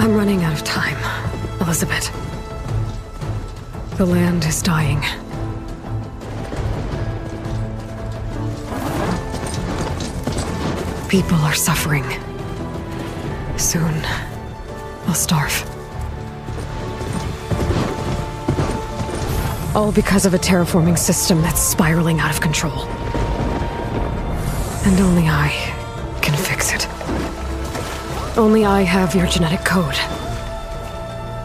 I'm running out of time, Elizabeth. The land is dying. People are suffering. Soon, they'll starve. All because of a terraforming system that's spiraling out of control. And only I. Only I have your genetic code.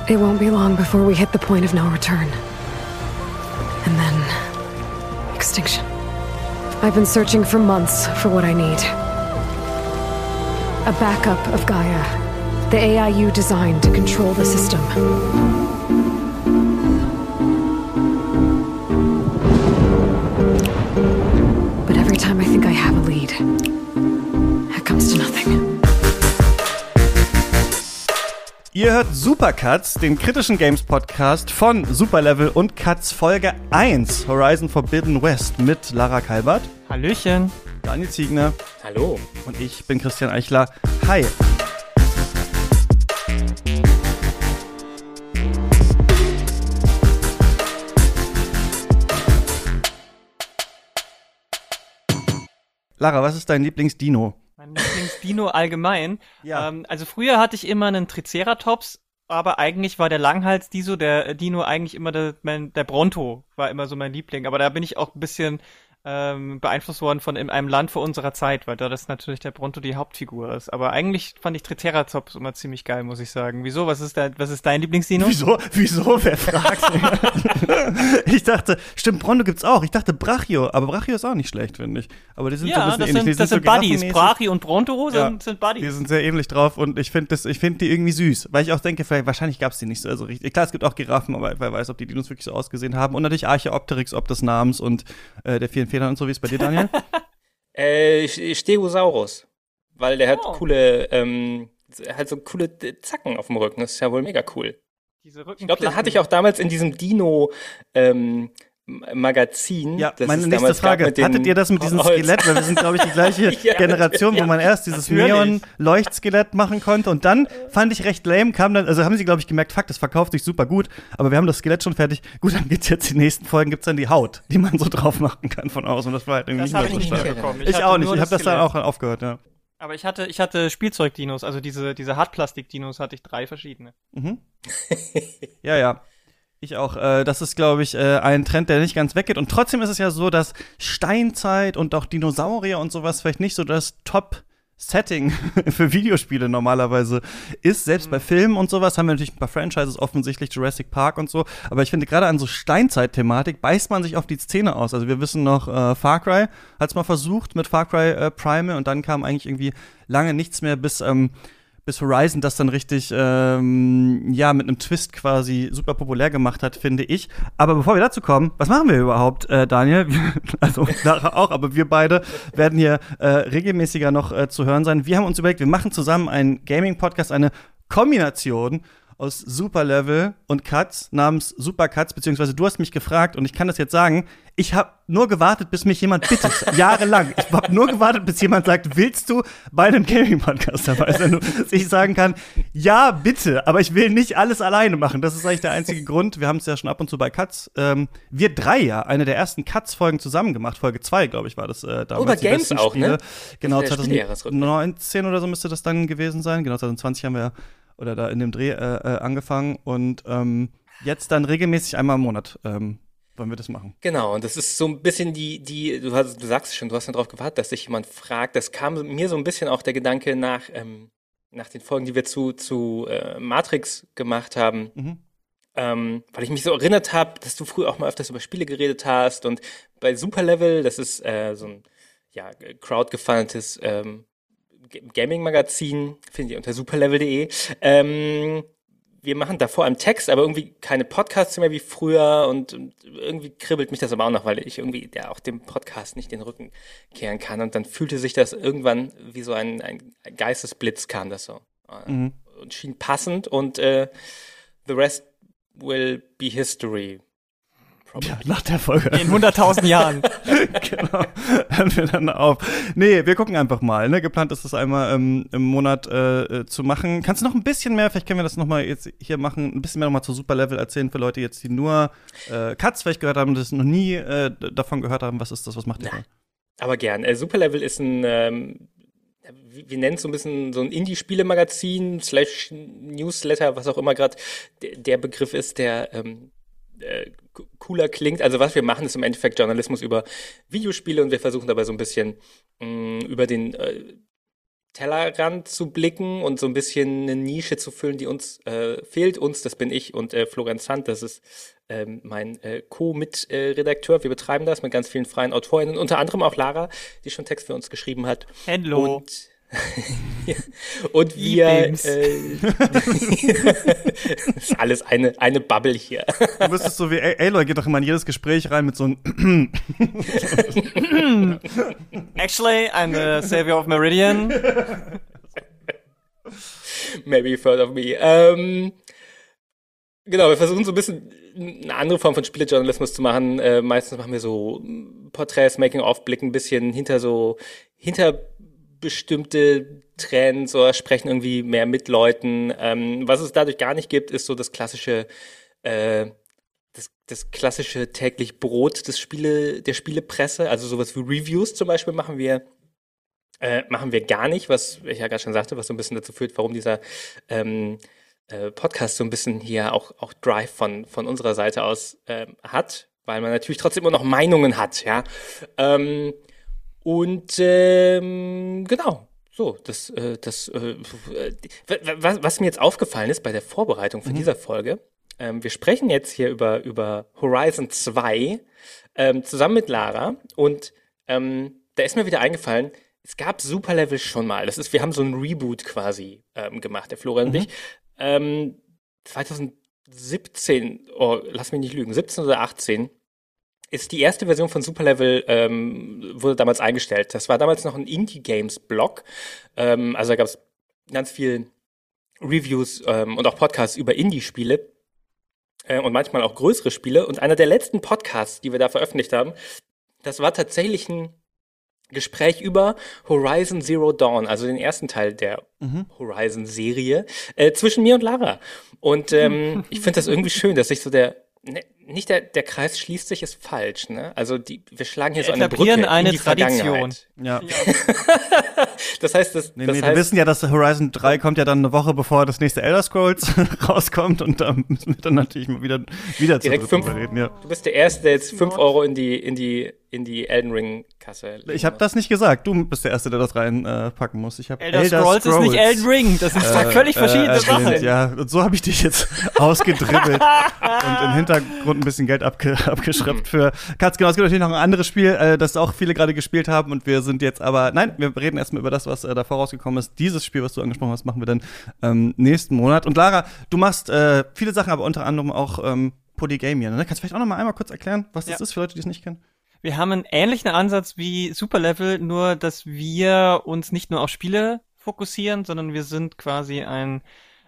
It won't be long before we hit the point of no return. And then. extinction. I've been searching for months for what I need. A backup of Gaia, the AI you designed to control the system. Ihr hört Supercuts, den kritischen Games Podcast von Superlevel und Cuts Folge 1 Horizon Forbidden West mit Lara Kalbert, Hallöchen. Daniel Ziegner Hallo. und ich bin Christian Eichler. Hi. Lara, was ist dein Lieblingsdino? Mein Lieblingsdino allgemein. Ja. Ähm, also früher hatte ich immer einen Triceratops, aber eigentlich war der Langhals-Diso, der Dino eigentlich immer der, mein, der Bronto war immer so mein Liebling. Aber da bin ich auch ein bisschen ähm, beeinflusst worden von in einem Land vor unserer Zeit, weil da das natürlich der Bronto die Hauptfigur ist. Aber eigentlich fand ich Triceratops immer ziemlich geil, muss ich sagen. Wieso? Was ist dein, was ist dein Lieblingsdino? Wieso? Wieso? Wer fragt? ich dachte, stimmt, Bronto gibt's auch. Ich dachte Brachio, aber Brachio ist auch nicht schlecht, finde ich. Aber die sind so ein Ja, bisschen das ähnlich. sind, Die das so sind Buddies. giraffenmäßig. Brachi und Bronto sind, Ja. sind Die Buddies. sind sehr ähnlich drauf und ich finde das, ich finde die irgendwie süß, weil ich auch denke, vielleicht, wahrscheinlich gab's die nicht so also richtig. Klar, es gibt auch Giraffen, aber wer weiß, ob die Dinos wirklich so ausgesehen haben. Und natürlich Archeopteryx, ob des Namens und äh, der vielen Federn und so, wie es bei dir, Daniel? Äh, Stegosaurus. Weil der hat Oh. coole, ähm, halt so coole Zacken auf dem Rücken. Das ist ja wohl mega cool. Diese Ich glaube, den hatte ich auch damals in diesem Dino, ähm, Magazin. Ja, das meine nächste Frage. Hattet ihr das mit diesem Holz. Skelett? Weil wir sind, glaube ich, die gleiche Ja, Generation, wo ja, man erst dieses. Neon-Leuchtskelett machen konnte und dann fand ich recht lame, kam dann, also haben sie, glaube ich, gemerkt, fuck, das verkauft sich super gut, aber wir haben das Skelett schon fertig. Gut, dann gibt's jetzt die nächsten Folgen, gibt's dann die Haut, die man so drauf machen kann von außen. Und das war halt irgendwie Das nicht habe mehr ich so nicht stark. Ich, hatte auch nicht. Ich habe das dann auch aufgehört, ja. Aber ich hatte, ich hatte Spielzeugdinos, also diese, diese Hartplastik-Dinos hatte ich drei verschiedene. Mhm. ja, ja. Ich auch. Äh, das ist, glaube ich, äh, ein Trend, der nicht ganz weggeht. Und trotzdem ist es ja so, dass Steinzeit und auch Dinosaurier und sowas vielleicht nicht so das Top- Setting für Videospiele normalerweise ist. Selbst bei Filmen und sowas haben wir natürlich ein paar Franchises, offensichtlich Jurassic Park und so. Aber ich finde, gerade an so Steinzeit-Thematik beißt man sich auf die Szene aus. Also wir wissen noch, äh, Far Cry hat es mal versucht mit Far Cry äh, Primal und dann kam eigentlich irgendwie lange nichts mehr bis ähm, bis Horizon das dann richtig, ähm, ja, mit einem Twist quasi super populär gemacht hat, finde ich. Aber bevor wir dazu kommen, was machen wir überhaupt, äh, Daniel? also Lara auch, aber wir beide werden hier äh, regelmäßiger noch äh, zu hören sein. Wir haben uns überlegt, wir machen zusammen einen Gaming-Podcast, eine Kombination aus Superlevel und Cuts namens Supercuts, beziehungsweise du hast mich gefragt und ich kann das jetzt sagen, ich habe nur gewartet, bis mich jemand bittet, jahrelang. Ich habe nur gewartet, bis jemand sagt, willst du bei einem Gaming-Podcast dabei sein? Dass ich sagen kann, ja, bitte, aber ich will nicht alles alleine machen. Das ist eigentlich der einzige Grund. Wir haben es ja schon ab und zu bei Cuts. Ähm, wir drei ja, eine der ersten Cuts-Folgen zusammen gemacht. Folge zwei, glaube ich, war das äh, damals. Über die Games auch, Spiele. ne? Genau, Das ist der Spielejahresrückblick. 2019 oder so müsste das dann gewesen sein. Genau, 2020 haben wir ja oder da in dem Dreh äh, äh, angefangen und ähm, jetzt dann regelmäßig einmal im Monat ähm, wollen wir das machen. Genau, und das ist so ein bisschen die, die, du, hast, du sagst es schon, du hast ja darauf gewartet, dass sich jemand fragt. Das kam mir so ein bisschen auch der Gedanke nach, ähm, nach den Folgen, die wir zu, zu äh, Matrix gemacht haben. Mhm. Ähm, weil ich mich so erinnert habe, dass du früher auch mal öfters über Spiele geredet hast und bei Superlevel, das ist äh, so ein ja, crowdgefundetes ähm, Gaming-Magazin, findet ihr unter superlevel.de. Ähm, wir machen da vor allem Text, aber irgendwie keine Podcasts mehr wie früher und, und irgendwie kribbelt mich das aber auch noch, weil ich irgendwie ja auch dem Podcast nicht den Rücken kehren kann und dann fühlte sich das irgendwann wie so ein, ein Geistesblitz kam das so äh, Mhm. und schien passend und äh, the rest will be history Probably. Ja, nach der Folge. In 100.000 Jahren. genau. Hören wir dann auf. Nee, wir gucken einfach mal. Ne? Geplant ist das einmal ähm, im Monat äh, äh, zu machen. Kannst du noch ein bisschen mehr, vielleicht können wir das noch mal jetzt hier machen, ein bisschen mehr noch mal zu Superlevel erzählen für Leute jetzt, die nur äh, Cuts vielleicht gehört haben, das noch nie äh, davon gehört haben. Was ist das? Was macht ihr da? Aber gern. Äh, Superlevel ist ein ähm wir nennen es so ein bisschen so ein Indie-Spiele-Magazin, slash Newsletter, was auch immer gerade der Begriff ist, der ähm, äh, cooler klingt. Also was wir machen, ist im Endeffekt Journalismus über Videospiele und wir versuchen dabei so ein bisschen mh, mm, über den äh, Tellerrand zu blicken und so ein bisschen eine Nische zu füllen, die uns äh, fehlt. Uns, das bin ich und äh, Florian Zandt, das ist ähm, mein äh, Co-Mitredakteur. Wir betreiben das mit ganz vielen freien Autorinnen, unter anderem auch Lara, die schon Text für uns geschrieben hat. Hello. Und und wir äh, ist alles eine, eine Bubble hier. Du müsstest so wie Aloy geht doch immer in jedes Gespräch rein mit so einem Actually, I'm the savior of Meridian. Maybe you've heard of me. Ähm, genau, wir versuchen so ein bisschen eine andere Form von Spielejournalismus zu machen. Äh, meistens machen wir so Porträts, Making-of, blicken ein bisschen hinter so hinter bestimmte Trends oder sprechen irgendwie mehr mit Leuten. Ähm, was es dadurch gar nicht gibt, ist so das klassische, äh, das, das klassische täglich Brot des Spiele, der Spielepresse. Also sowas wie Reviews zum Beispiel machen wir äh, machen wir gar nicht, was ich ja gerade schon sagte, was so ein bisschen dazu führt, warum dieser ähm, äh, Podcast so ein bisschen hier auch, auch Drive von, von unserer Seite aus äh, hat, weil man natürlich trotzdem immer noch Meinungen hat, ja. Ähm, und ähm, genau, so, das, äh, das, äh, was, was mir jetzt aufgefallen ist bei der Vorbereitung für mhm. dieser Folge, ähm, wir sprechen jetzt hier über, über Horizon 2 ähm, zusammen mit Lara und ähm, da ist mir wieder eingefallen, es gab Superlevel schon mal. Das ist, wir haben so ein Reboot quasi ähm, gemacht, der Florian mhm. und ich. Ähm, 2017, oh, lass mich nicht lügen, 17 oder 18 ist die erste Version von Superlevel ähm, wurde damals eingestellt. Das war damals noch ein Indie Games Blog. Ähm, also da gab es ganz viel Reviews ähm, und auch Podcasts über Indie-Spiele äh, und manchmal auch größere Spiele. Und einer der letzten Podcasts, die wir da veröffentlicht haben, das war tatsächlich ein Gespräch über Horizon Zero Dawn, also den ersten Teil der mhm. Horizon-Serie, äh, zwischen mir und Lara. Und ähm, ich finde das irgendwie schön, dass sich so der ne, nicht der, der Kreis schließt sich ist falsch, ne? Also die, wir schlagen hier wir so eine Brücke eine in die Tradition. Ja. das heißt, das, nee, das nee, heißt, wir wissen ja, dass Horizon 3 kommt ja dann eine Woche bevor das nächste Elder Scrolls rauskommt und da müssen wir dann natürlich mal wieder wieder direkt fünf, reden. Ja. Du bist der Erste, der jetzt fünf Euro in die in die in die Elden Ring Kasse. Ich habe das nicht gesagt. Du bist der Erste, der das reinpacken äh, muss. Ich habe Elder, Elder Scrolls, Scrolls, ist nicht Elden Ring. Das sind äh, völlig verschiedene äh, Sachen. Ja, und so habe ich dich jetzt ausgedribbelt und im Hintergrund ein bisschen Geld abge abgeschraubt für Katz. Genau, es gibt natürlich noch ein anderes Spiel, äh, das auch viele gerade gespielt haben und wir sind jetzt aber, nein, wir reden erstmal über das, was äh, davor rausgekommen ist. Dieses Spiel, was du angesprochen hast, machen wir dann ähm, nächsten Monat. Und Lara, du machst äh, viele Sachen, aber unter anderem auch ähm, Polygamia. Ne? Kannst du vielleicht auch noch mal einmal kurz erklären, was das ja. ist für Leute, die es nicht kennen? Wir haben einen ähnlichen Ansatz wie Superlevel, nur dass wir uns nicht nur auf Spiele fokussieren, sondern wir sind quasi ein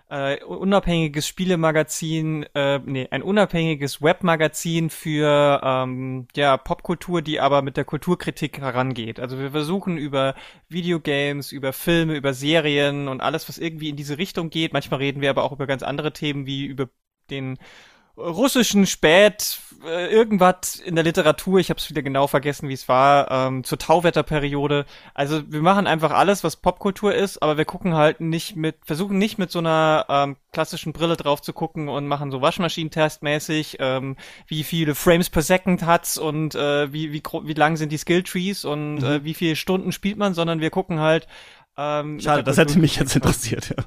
äh, unabhängiges Spielemagazin, äh, nee, ein unabhängiges Webmagazin für ähm, ja, Popkultur, die aber mit der Kulturkritik herangeht. Also wir versuchen über Videogames, über Filme, über Serien und alles, was irgendwie in diese Richtung geht. Manchmal reden wir aber auch über ganz andere Themen wie über den russischen Spät äh, irgendwas in der Literatur, ich habe es wieder genau vergessen, wie es war, ähm, zur Tauwetterperiode. Also wir machen einfach alles, was Popkultur ist, aber wir gucken halt nicht mit, versuchen nicht mit so einer ähm, klassischen Brille drauf zu gucken und machen so Waschmaschinentestmäßig, ähm, wie viele Frames per Second hat's und äh, wie wie wie lang sind die Skilltrees und mhm. äh, wie viele Stunden spielt man, sondern wir gucken halt. Ähm, Schade, das hätte mich jetzt interessiert. Ja.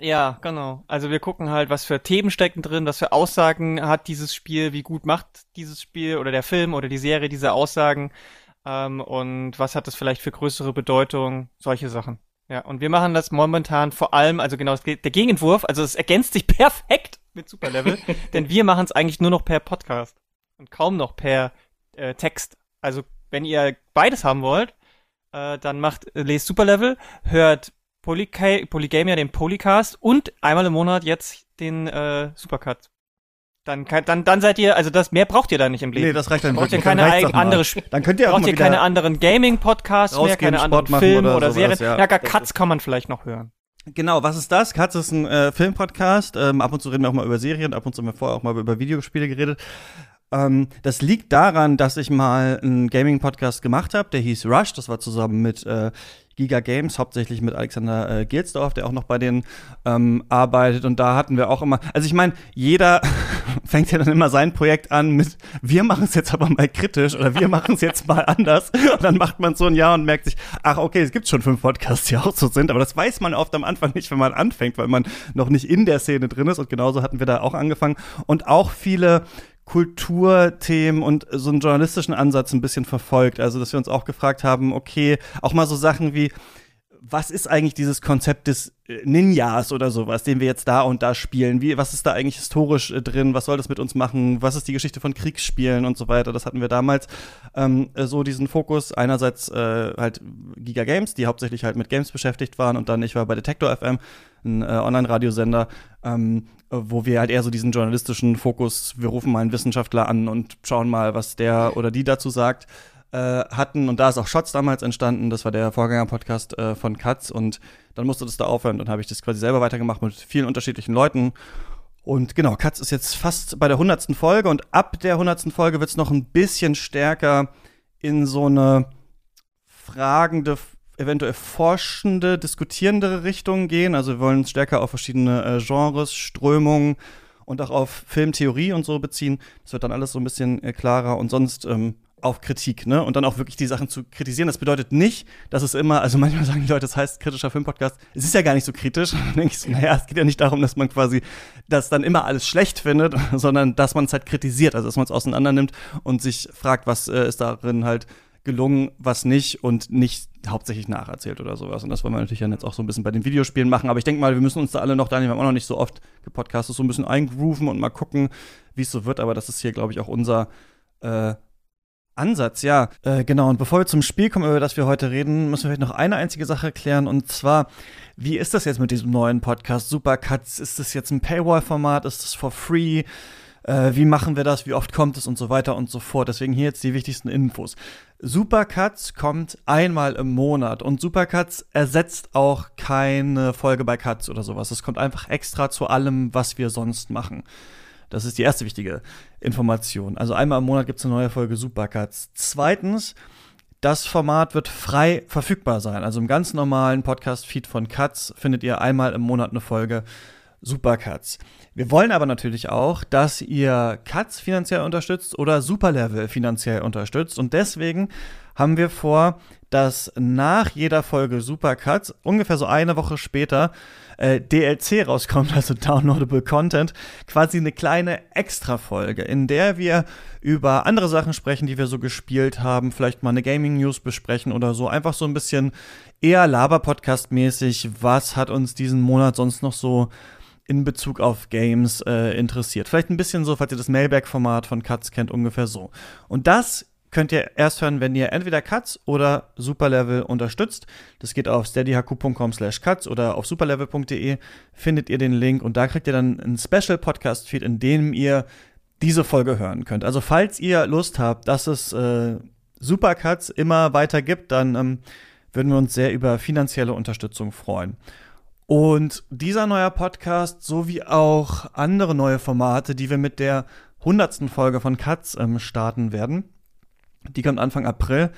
Ja, genau. Also wir gucken halt, was für Themen stecken drin, was für Aussagen hat dieses Spiel, wie gut macht dieses Spiel oder der Film oder die Serie diese Aussagen ähm, und was hat das vielleicht für größere Bedeutung, solche Sachen. Ja, und wir machen das momentan vor allem, also genau, der Gegenentwurf, also es ergänzt sich perfekt mit Superlevel, denn wir machen es eigentlich nur noch per Podcast und kaum noch per äh, Text. Also wenn ihr beides haben wollt, äh, dann macht, äh, lest Superlevel, hört Polyca Polygamia, den Polycast und einmal im Monat jetzt den äh, Supercut. Dann, dann, dann seid ihr, also das mehr braucht ihr da nicht im Leben. Nee, das reicht dann braucht wirklich. ihr keine Dann andere. Dann könnt ihr auch braucht mal ihr keine anderen Gaming-Podcasts mehr, keine anderen Sport machen Filme oder oder, Serien. ja. Gar Cuts kann man vielleicht noch hören. Genau, was ist das? Katz ist ein äh, Filmpodcast. Ähm, ab und zu reden wir auch mal über Serien, ab und zu haben wir vorher auch mal über Videospiele geredet. Ähm, das liegt daran, dass ich mal einen Gaming-Podcast gemacht habe, der hieß Rush. Das war zusammen mit äh, Giga Games, hauptsächlich mit Alexander äh, Gilsdorf, der auch noch bei denen ähm, arbeitet. Und da hatten wir auch immer, also ich meine, jeder fängt ja dann immer sein Projekt an mit, wir machen es jetzt aber mal kritisch oder wir machen es jetzt mal anders. Und dann macht man so ein Jahr und merkt sich, ach okay, es gibt schon fünf Podcasts, die auch so sind. Aber das weiß man oft am Anfang nicht, wenn man anfängt, weil man noch nicht in der Szene drin ist. Und genauso hatten wir da auch angefangen. Und auch viele Kulturthemen und so einen journalistischen Ansatz ein bisschen verfolgt. Also, dass wir uns auch gefragt haben, okay, auch mal so Sachen wie, was ist eigentlich dieses Konzept des äh, Ninjas oder sowas, den wir jetzt da und da spielen? Wie, was ist da eigentlich historisch äh, drin? Was soll das mit uns machen? Was ist die Geschichte von Kriegsspielen und so weiter? Das hatten wir damals ähm, äh, so diesen Fokus. Einerseits äh, halt Giga Games, die hauptsächlich halt mit Games beschäftigt waren und dann ich war bei Detektor FM, ein äh, Online-Radiosender, ähm, wo wir halt eher so diesen journalistischen Fokus, wir rufen mal einen Wissenschaftler an und schauen mal, was der oder die dazu sagt äh, hatten. Und da ist auch Shots damals entstanden. Das war der Vorgänger-Podcast äh, von Katz. Und dann musste das da aufhören. Dann habe ich das quasi selber weitergemacht mit vielen unterschiedlichen Leuten. Und genau, Katz ist jetzt fast bei der hundertsten Folge. Und ab der hundertsten Folge wird es noch ein bisschen stärker in so eine fragende, eventuell forschende, diskutierendere Richtung gehen. Also wir wollen uns stärker auf verschiedene äh, Genres, Strömungen und auch auf Filmtheorie und so beziehen. Das wird dann alles so ein bisschen äh, klarer. Und sonst ähm, auf Kritik, ne? Und dann auch wirklich die Sachen zu kritisieren. Das bedeutet nicht, dass es immer, also manchmal sagen die Leute, das heißt kritischer Filmpodcast. Es ist ja gar nicht so kritisch. dann denke ich so, naja, es geht ja nicht darum, dass man quasi das dann immer alles schlecht findet, sondern dass man es halt kritisiert, also dass man es auseinander nimmt und sich fragt, was äh, ist darin halt gelungen, was nicht und nicht hauptsächlich nacherzählt oder sowas. Und das wollen wir natürlich dann jetzt auch so ein bisschen bei den Videospielen machen. Aber ich denke mal, wir müssen uns da alle noch, Daniel, wir haben auch noch nicht so oft gepodcastet, so ein bisschen eingrooven und mal gucken, wie es so wird. Aber das ist hier, glaube ich, auch unser äh, Ansatz, ja. Äh, genau, und bevor wir zum Spiel kommen, über das wir heute reden, müssen wir vielleicht noch eine einzige Sache klären. Und zwar, wie ist das jetzt mit diesem neuen Podcast Supercuts? Ist das jetzt ein Paywall-Format? Ist das for free? Äh, wie machen wir das? Wie oft kommt es? Und so weiter und so fort. Deswegen hier jetzt die wichtigsten Infos. Supercuts kommt einmal im Monat und Supercuts ersetzt auch keine Folge bei Cuts oder sowas. Es kommt einfach extra zu allem, was wir sonst machen. Das ist die erste wichtige Information. Also einmal im Monat gibt es eine neue Folge Supercuts. Zweitens, das Format wird frei verfügbar sein. Also im ganz normalen Podcast-Feed von Cuts findet ihr einmal im Monat eine Folge Supercuts. Wir wollen aber natürlich auch, dass ihr Cuts finanziell unterstützt oder Superlevel finanziell unterstützt. Und deswegen haben wir vor, dass nach jeder Folge Supercuts ungefähr so eine Woche später äh, DLC rauskommt, also Downloadable Content, quasi eine kleine Extra-Folge, in der wir über andere Sachen sprechen, die wir so gespielt haben, vielleicht mal eine Gaming-News besprechen oder so. Einfach so ein bisschen eher Laber-Podcast-mäßig, was hat uns diesen Monat sonst noch so in Bezug auf Games äh, interessiert. Vielleicht ein bisschen so, falls ihr das Mailback-Format von Cuts kennt, ungefähr so. Und das könnt ihr erst hören, wenn ihr entweder Cuts oder Superlevel unterstützt. Das geht auf steadyhq.com slash cuts oder auf superlevel.de findet ihr den Link und da kriegt ihr dann einen Special Podcast Feed, in dem ihr diese Folge hören könnt. Also falls ihr Lust habt, dass es äh, Supercuts immer weiter gibt, dann ähm, würden wir uns sehr über finanzielle Unterstützung freuen. Und dieser neue Podcast, sowie auch andere neue Formate, die wir mit der hundertsten Folge von Cuts ähm, starten werden, die kommt Anfang April.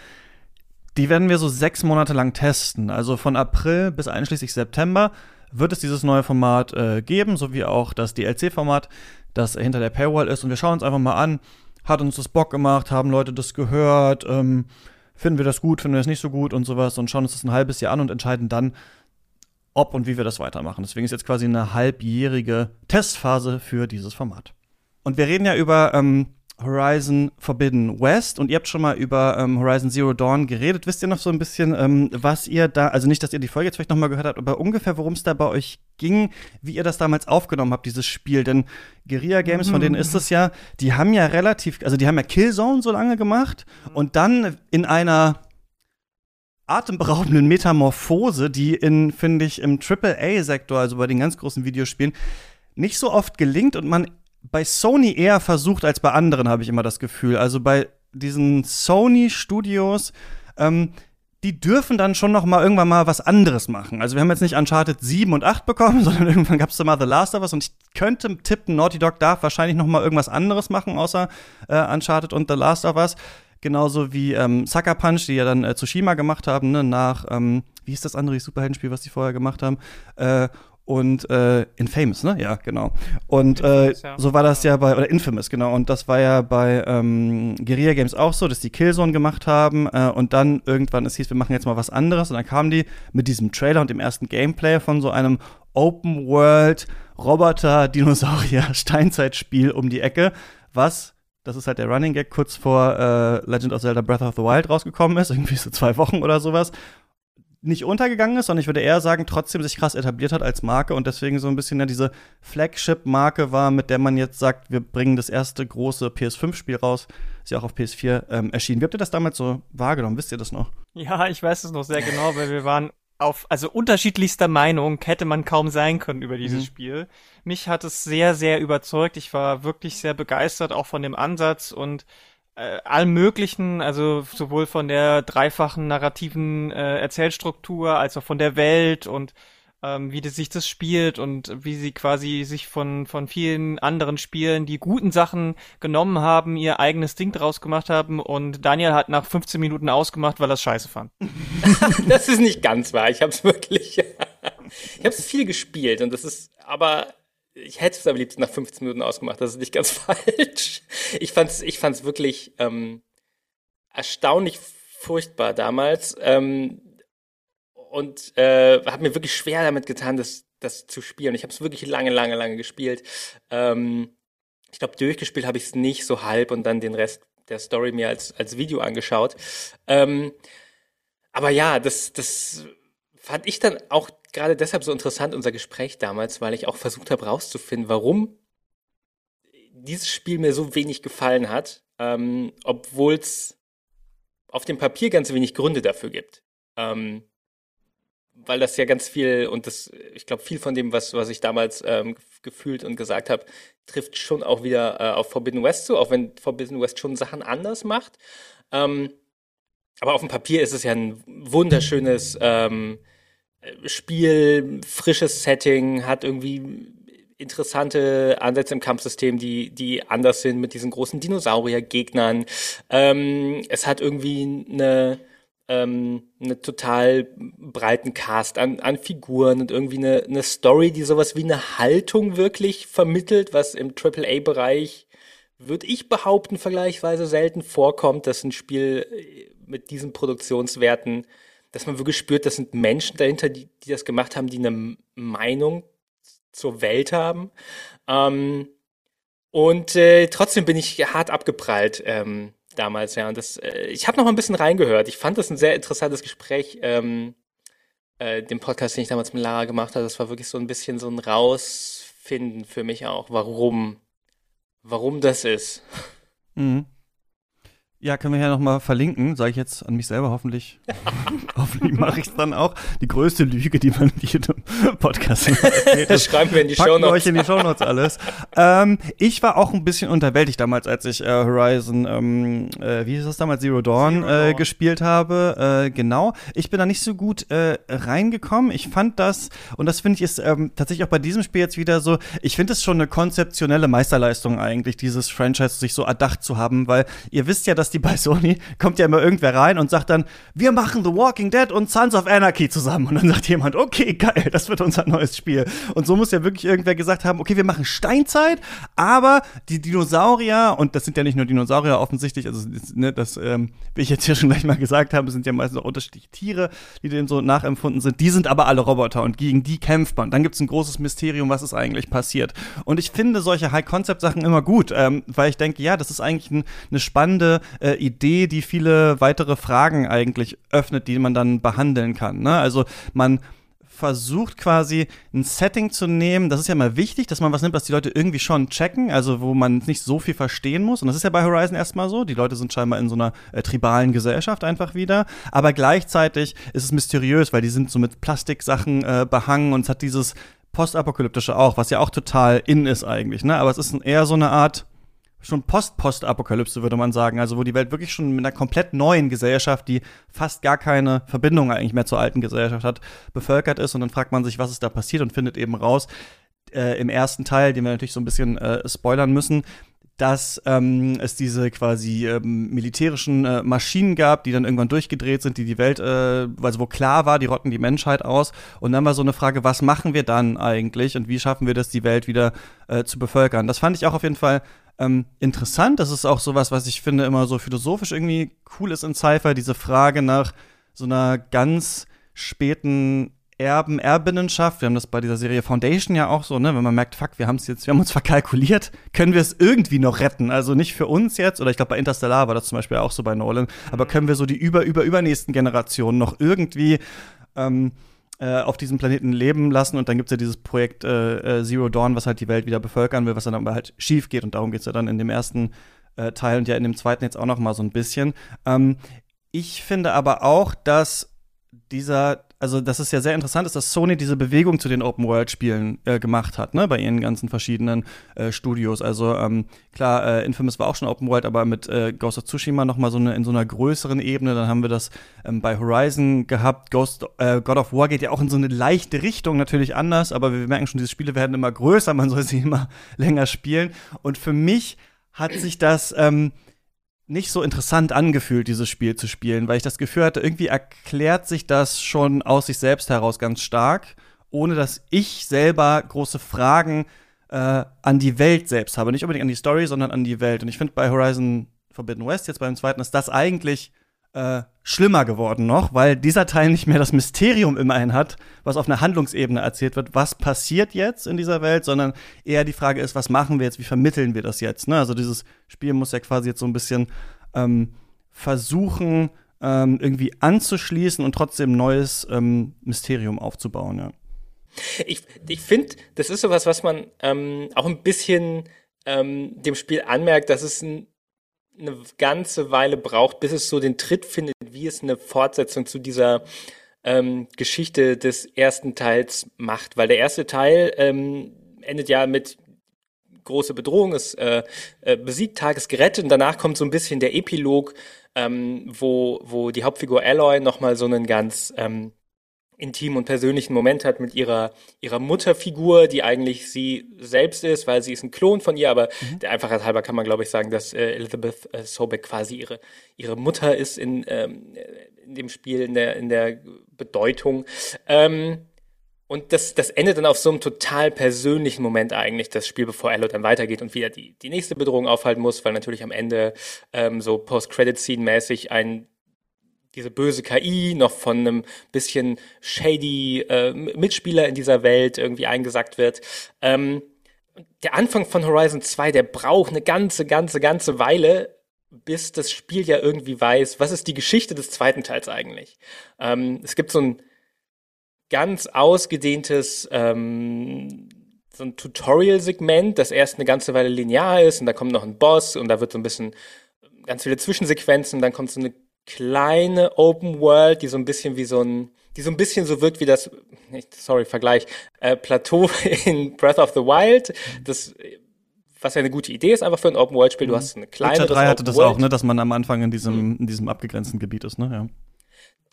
Die werden wir so sechs Monate lang testen. Also von April bis einschließlich September wird es dieses neue Format äh, geben, sowie auch das DLC-Format, das hinter der Paywall ist. Und wir schauen uns einfach mal an, hat uns das Bock gemacht, haben Leute das gehört, ähm, finden wir das gut, finden wir das nicht so gut und sowas und schauen uns das ein halbes Jahr an und entscheiden dann, ob und wie wir das weitermachen. Deswegen ist jetzt quasi eine halbjährige Testphase für dieses Format. Und wir reden ja über ähm, Horizon Forbidden West und ihr habt schon mal über ähm, Horizon Zero Dawn geredet. Wisst ihr noch so ein bisschen, ähm, was ihr da, also nicht, dass ihr die Folge jetzt vielleicht noch mal gehört habt, aber ungefähr, worum es da bei euch ging, wie ihr das damals aufgenommen habt, dieses Spiel. Denn Guerilla Games, mhm. von denen ist es ja, die haben ja relativ, also die haben ja Killzone so lange gemacht und dann in einer atemberaubenden Metamorphose, die in, finde ich, im AAA-Sektor, also bei den ganz großen Videospielen, nicht so oft gelingt und man bei Sony eher versucht als bei anderen, habe ich immer das Gefühl. Also bei diesen Sony-Studios, ähm, die dürfen dann schon noch mal irgendwann mal was anderes machen. Also wir haben jetzt nicht Uncharted 7 und 8 bekommen, sondern irgendwann gab es da mal The Last of Us und ich könnte tippen, Naughty Dog darf wahrscheinlich noch mal irgendwas anderes machen, außer äh, Uncharted und The Last of Us. Genauso wie ähm, Sucker Punch, die ja dann äh, Tsushima gemacht haben, ne, nach, ähm, wie ist das andere Superheldenspiel, was die vorher gemacht haben? Äh, und äh, Infamous, ne? Ja, genau. Und äh, so war das ja bei, oder Infamous, genau. Und das war ja bei ähm, Guerilla Games auch so, dass die Killzone gemacht haben äh, und dann irgendwann es hieß, wir machen jetzt mal was anderes. Und dann kamen die mit diesem Trailer und dem ersten Gameplay von so einem Open World Roboter Dinosaurier Steinzeitspiel um die Ecke, was das ist halt der Running Gag kurz vor äh, Legend of Zelda Breath of the Wild rausgekommen ist, irgendwie so zwei Wochen oder sowas nicht untergegangen ist, sondern ich würde eher sagen, trotzdem sich krass etabliert hat als Marke und deswegen so ein bisschen ja diese Flagship-Marke war, mit der man jetzt sagt, wir bringen das erste große PS5-Spiel raus, ist ja auch auf PS4 ähm, erschienen. Wie habt ihr das damals so wahrgenommen? Wisst ihr das noch? Ja, ich weiß es noch sehr genau, weil wir waren auf, also unterschiedlichster Meinung hätte man kaum sein können über dieses mhm. Spiel. Mich hat es sehr, sehr überzeugt. Ich war wirklich sehr begeistert, auch von dem Ansatz und äh, allem möglichen, also sowohl von der dreifachen narrativen äh, Erzählstruktur als auch von der Welt und ähm, wie das sich das spielt und wie sie quasi sich von von vielen anderen Spielen die guten Sachen genommen haben, ihr eigenes Ding draus gemacht haben und Daniel hat nach 15 Minuten ausgemacht, weil er es scheiße fand. das ist nicht ganz wahr. Ich habe es wirklich, ich habe es viel gespielt und das ist, aber ich hätte es am liebsten nach 15 Minuten ausgemacht, das ist nicht ganz falsch. Ich fand's, ich fand's wirklich ähm, erstaunlich furchtbar damals ähm, und äh, habe mir wirklich schwer damit getan, das, das zu spielen. Ich habe es wirklich lange, lange, lange gespielt. Ähm, ich glaube, durchgespielt habe ich es nicht so halb und dann den Rest der Story mir als, als Video angeschaut. Ähm, aber ja, das, das fand ich dann auch gerade deshalb so interessant, unser Gespräch damals, weil ich auch versucht habe rauszufinden, warum dieses Spiel mir so wenig gefallen hat, ähm, obwohl es auf dem Papier ganz wenig Gründe dafür gibt. Ähm, weil das ja ganz viel, und das, ich glaube, viel von dem, was, was ich damals ähm, gefühlt und gesagt habe, trifft schon auch wieder äh, auf Forbidden West zu, auch wenn Forbidden West schon Sachen anders macht. Ähm, aber auf dem Papier ist es ja ein wunderschönes ähm, Spiel, frisches Setting, hat irgendwie interessante Ansätze im Kampfsystem, die, die anders sind mit diesen großen Dinosaurier-Gegnern. Ähm, es hat irgendwie eine, ähm, eine total breiten Cast an, an Figuren und irgendwie eine, eine Story, die sowas wie eine Haltung wirklich vermittelt, was im AAA-Bereich, würde ich behaupten, vergleichsweise selten vorkommt, dass ein Spiel mit diesen Produktionswerten dass man wirklich spürt, das sind Menschen dahinter, die, die das gemacht haben, die eine Meinung zur Welt haben. Ähm, und äh, trotzdem bin ich hart abgeprallt ähm, damals, ja. Und das, äh, ich habe noch ein bisschen reingehört. Ich fand das ein sehr interessantes Gespräch, ähm, äh, den Podcast, den ich damals mit Lara gemacht habe. Das war wirklich so ein bisschen so ein Rausfinden für mich auch, warum, warum das ist. Mhm. Ja, können wir ja nochmal verlinken, sage ich jetzt an mich selber hoffentlich. hoffentlich mache ich es dann auch. Die größte Lüge, die man in jedem Podcast erzählt. Das schreiben wir in die Show Notes. euch in die Show Notes alles. ähm, ich war auch ein bisschen unterwältigt damals, als ich äh, Horizon, ähm, äh, wie hieß das damals, Zero Dawn, Zero äh, Dawn. Äh, gespielt habe. Äh, genau. Ich bin da nicht so gut äh, reingekommen. Ich fand das, und das finde ich ist ähm, tatsächlich auch bei diesem Spiel jetzt wieder so, ich finde es schon eine konzeptionelle Meisterleistung eigentlich, dieses Franchise sich so erdacht zu haben, weil ihr wisst ja, dass die bei Sony kommt ja immer irgendwer rein und sagt dann, wir machen The Walking Dead und Sons of Anarchy zusammen. Und dann sagt jemand, okay, geil, das wird unser neues Spiel. Und so muss ja wirklich irgendwer gesagt haben, okay, wir machen Steinzeit, aber die Dinosaurier, und das sind ja nicht nur Dinosaurier offensichtlich, also ne, das, ähm, wie ich jetzt hier schon gleich mal gesagt habe, sind ja meistens auch unterschiedliche Tiere, die denen so nachempfunden sind. Die sind aber alle Roboter und gegen die kämpft man. Dann gibt es ein großes Mysterium, was ist eigentlich passiert. Und ich finde solche High-Concept-Sachen immer gut, ähm, weil ich denke, ja, das ist eigentlich ein, eine spannende äh, Idee, die viele weitere Fragen eigentlich öffnet, die man dann behandeln kann. Ne? Also man versucht quasi ein Setting zu nehmen. Das ist ja mal wichtig, dass man was nimmt, was die Leute irgendwie schon checken, also wo man nicht so viel verstehen muss. Und das ist ja bei Horizon erstmal so. Die Leute sind scheinbar in so einer äh, tribalen Gesellschaft einfach wieder. Aber gleichzeitig ist es mysteriös, weil die sind so mit Plastiksachen äh, behangen und es hat dieses postapokalyptische auch, was ja auch total in ist eigentlich, ne? Aber es ist eher so eine Art schon Post-Post-Apokalypse, würde man sagen. Also wo die Welt wirklich schon mit einer komplett neuen Gesellschaft, die fast gar keine Verbindung eigentlich mehr zur alten Gesellschaft hat, bevölkert ist. Und dann fragt man sich, was ist da passiert und findet eben raus, äh, im ersten Teil, den wir natürlich so ein bisschen äh, spoilern müssen, dass ähm, es diese quasi ähm, militärischen äh, Maschinen gab, die dann irgendwann durchgedreht sind, die die Welt, äh, also wo klar war, die rotten die Menschheit aus. Und dann war so eine Frage, was machen wir dann eigentlich und wie schaffen wir das, die Welt wieder äh, zu bevölkern? Das fand ich auch auf jeden Fall ähm, interessant. Das ist auch sowas, was ich finde immer so philosophisch irgendwie cool ist in Cypher, diese Frage nach so einer ganz späten Erben, Erbinnenschaft. Wir haben das bei dieser Serie Foundation ja auch so, ne? Wenn man merkt, fuck, wir haben es jetzt, wir haben uns verkalkuliert, können wir es irgendwie noch retten? Also nicht für uns jetzt, oder ich glaube bei Interstellar war das zum Beispiel auch so bei Nolan, aber können wir so die über, über, übernächsten Generationen noch irgendwie ähm, äh, auf diesem Planeten leben lassen und dann gibt es ja dieses Projekt äh, äh, Zero Dawn, was halt die Welt wieder bevölkern will, was dann aber halt schief geht und darum geht es ja dann in dem ersten äh, Teil und ja in dem zweiten jetzt auch noch mal so ein bisschen. Ähm, ich finde aber auch, dass dieser also das ist ja sehr interessant ist, dass Sony diese Bewegung zu den Open-World-Spielen äh, gemacht hat, ne, bei ihren ganzen verschiedenen äh, Studios. Also ähm, klar, äh, Infamous war auch schon Open-World, aber mit äh, Ghost of Tsushima noch mal so eine, in so einer größeren Ebene. Dann haben wir das ähm, bei Horizon gehabt. Ghost, äh, God of War geht ja auch in so eine leichte Richtung, natürlich anders, aber wir merken schon, diese Spiele werden immer größer, man soll sie immer länger spielen. Und für mich hat sich das ähm, nicht so interessant angefühlt, dieses Spiel zu spielen, weil ich das Gefühl hatte, irgendwie erklärt sich das schon aus sich selbst heraus ganz stark, ohne dass ich selber große Fragen äh, an die Welt selbst habe. Nicht unbedingt an die Story, sondern an die Welt. Und ich finde bei Horizon Forbidden West, jetzt beim zweiten, ist das eigentlich äh, schlimmer geworden noch, weil dieser Teil nicht mehr das Mysterium immerhin hat, was auf einer Handlungsebene erzählt wird, was passiert jetzt in dieser Welt, sondern eher die Frage ist, was machen wir jetzt, wie vermitteln wir das jetzt? Ne? Also dieses Spiel muss ja quasi jetzt so ein bisschen ähm, versuchen, ähm, irgendwie anzuschließen und trotzdem neues ähm, Mysterium aufzubauen, ja. Ich, ich finde, das ist sowas, was man ähm, auch ein bisschen ähm, dem Spiel anmerkt, dass es ein eine ganze Weile braucht, bis es so den Tritt findet, wie es eine Fortsetzung zu dieser ähm, Geschichte des ersten Teils macht. Weil der erste Teil ähm, endet ja mit große Bedrohung, ist äh, äh, besiegt, Tag gerettet und danach kommt so ein bisschen der Epilog, ähm, wo, wo die Hauptfigur Alloy nochmal so einen ganz ähm, intimen und persönlichen Moment hat mit ihrer, ihrer Mutterfigur, die eigentlich sie selbst ist, weil sie ist ein Klon von ihr, aber mhm. der Einfachheit halber kann man, glaube ich, sagen, dass äh, Elizabeth äh, Sobek quasi ihre, ihre Mutter ist in, ähm, in dem Spiel, in der, in der Bedeutung. Ähm, und das, das endet dann auf so einem total persönlichen Moment eigentlich, das Spiel, bevor Ello dann weitergeht und wieder die, die nächste Bedrohung aufhalten muss, weil natürlich am Ende ähm, so Post-Credit-Scene-mäßig ein diese böse KI noch von einem bisschen shady äh, Mitspieler in dieser Welt irgendwie eingesackt wird. Ähm, der Anfang von Horizon 2, der braucht eine ganze, ganze, ganze Weile, bis das Spiel ja irgendwie weiß, was ist die Geschichte des zweiten Teils eigentlich. Ähm, es gibt so ein ganz ausgedehntes ähm, so ein Tutorial-Segment, das erst eine ganze Weile linear ist und da kommt noch ein Boss und da wird so ein bisschen ganz viele Zwischensequenzen dann kommt so eine kleine Open World, die so ein bisschen wie so ein, die so ein bisschen so wirkt wie das, sorry, Vergleich, äh, Plateau in Breath of the Wild. Das, was ja eine gute Idee ist, einfach für ein Open World Spiel. Du mhm. hast eine kleine. Witcher 3 hatte das auch, ne, dass man am Anfang in diesem, mhm. in diesem abgegrenzten Gebiet ist, ne, ja.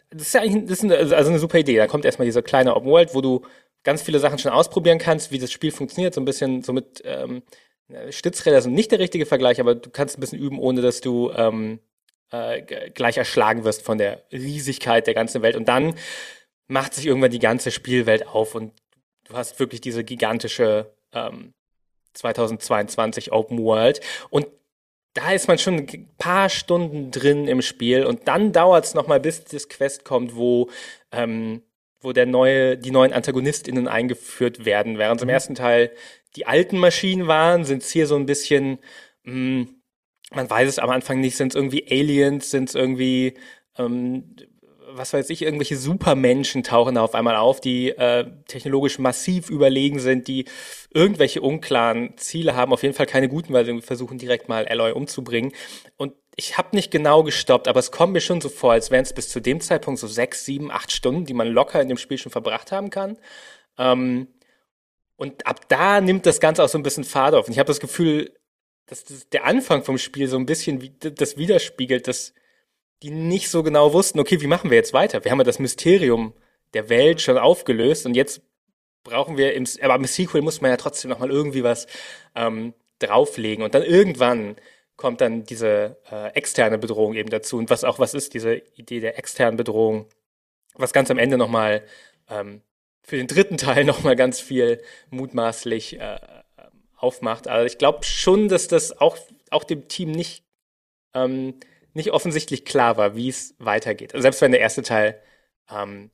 Das ist ja eigentlich, das ist eine, also eine super Idee. Da kommt erstmal diese kleine Open World, wo du ganz viele Sachen schon ausprobieren kannst, wie das Spiel funktioniert, so ein bisschen so mit, ähm, Stützräder sind nicht der richtige Vergleich, aber du kannst ein bisschen üben, ohne dass du ähm, äh, gleich erschlagen wirst von der Riesigkeit der ganzen Welt. Und dann macht sich irgendwann die ganze Spielwelt auf und du hast wirklich diese gigantische ähm, 2022 Open World. Und da ist man schon ein paar Stunden drin im Spiel und dann dauert es nochmal, bis das Quest kommt, wo, ähm, wo der neue, die neuen AntagonistInnen eingeführt werden. Während es im mhm. ersten Teil die alten Maschinen waren, sind es hier so ein bisschen mh, hm, man weiß es am Anfang nicht, sind es irgendwie Aliens, sind es irgendwie, ähm, was weiß ich, irgendwelche Supermenschen tauchen da auf einmal auf, die äh, technologisch massiv überlegen sind, die irgendwelche unklaren Ziele haben, auf jeden Fall keine guten, weil sie versuchen direkt mal Alloy umzubringen. Und ich habe nicht genau gestoppt, aber es kommt mir schon so vor, als wären es bis zu dem Zeitpunkt so sechs, sieben, acht Stunden, die man locker in dem Spiel schon verbracht haben kann. Ähm, Und ab da nimmt das Ganze auch so ein bisschen Fahrt auf. Und ich habe das Gefühl, dass das der Anfang vom Spiel so ein bisschen wie, das widerspiegelt, dass die nicht so genau wussten, okay, wie machen wir jetzt weiter? Wir haben ja das Mysterium der Welt schon aufgelöst und jetzt brauchen wir im, aber im Sequel muss man ja trotzdem nochmal irgendwie was ähm, drauflegen und dann irgendwann kommt dann diese äh, externe Bedrohung eben dazu und was auch was ist diese Idee der externen Bedrohung, was ganz am Ende nochmal ähm, für den dritten Teil nochmal ganz viel mutmaßlich äh, aufmacht. Also ich glaube schon, dass das auch, auch dem Team nicht, ähm, nicht offensichtlich klar war, wie es weitergeht. Also selbst wenn der erste Teil ähm,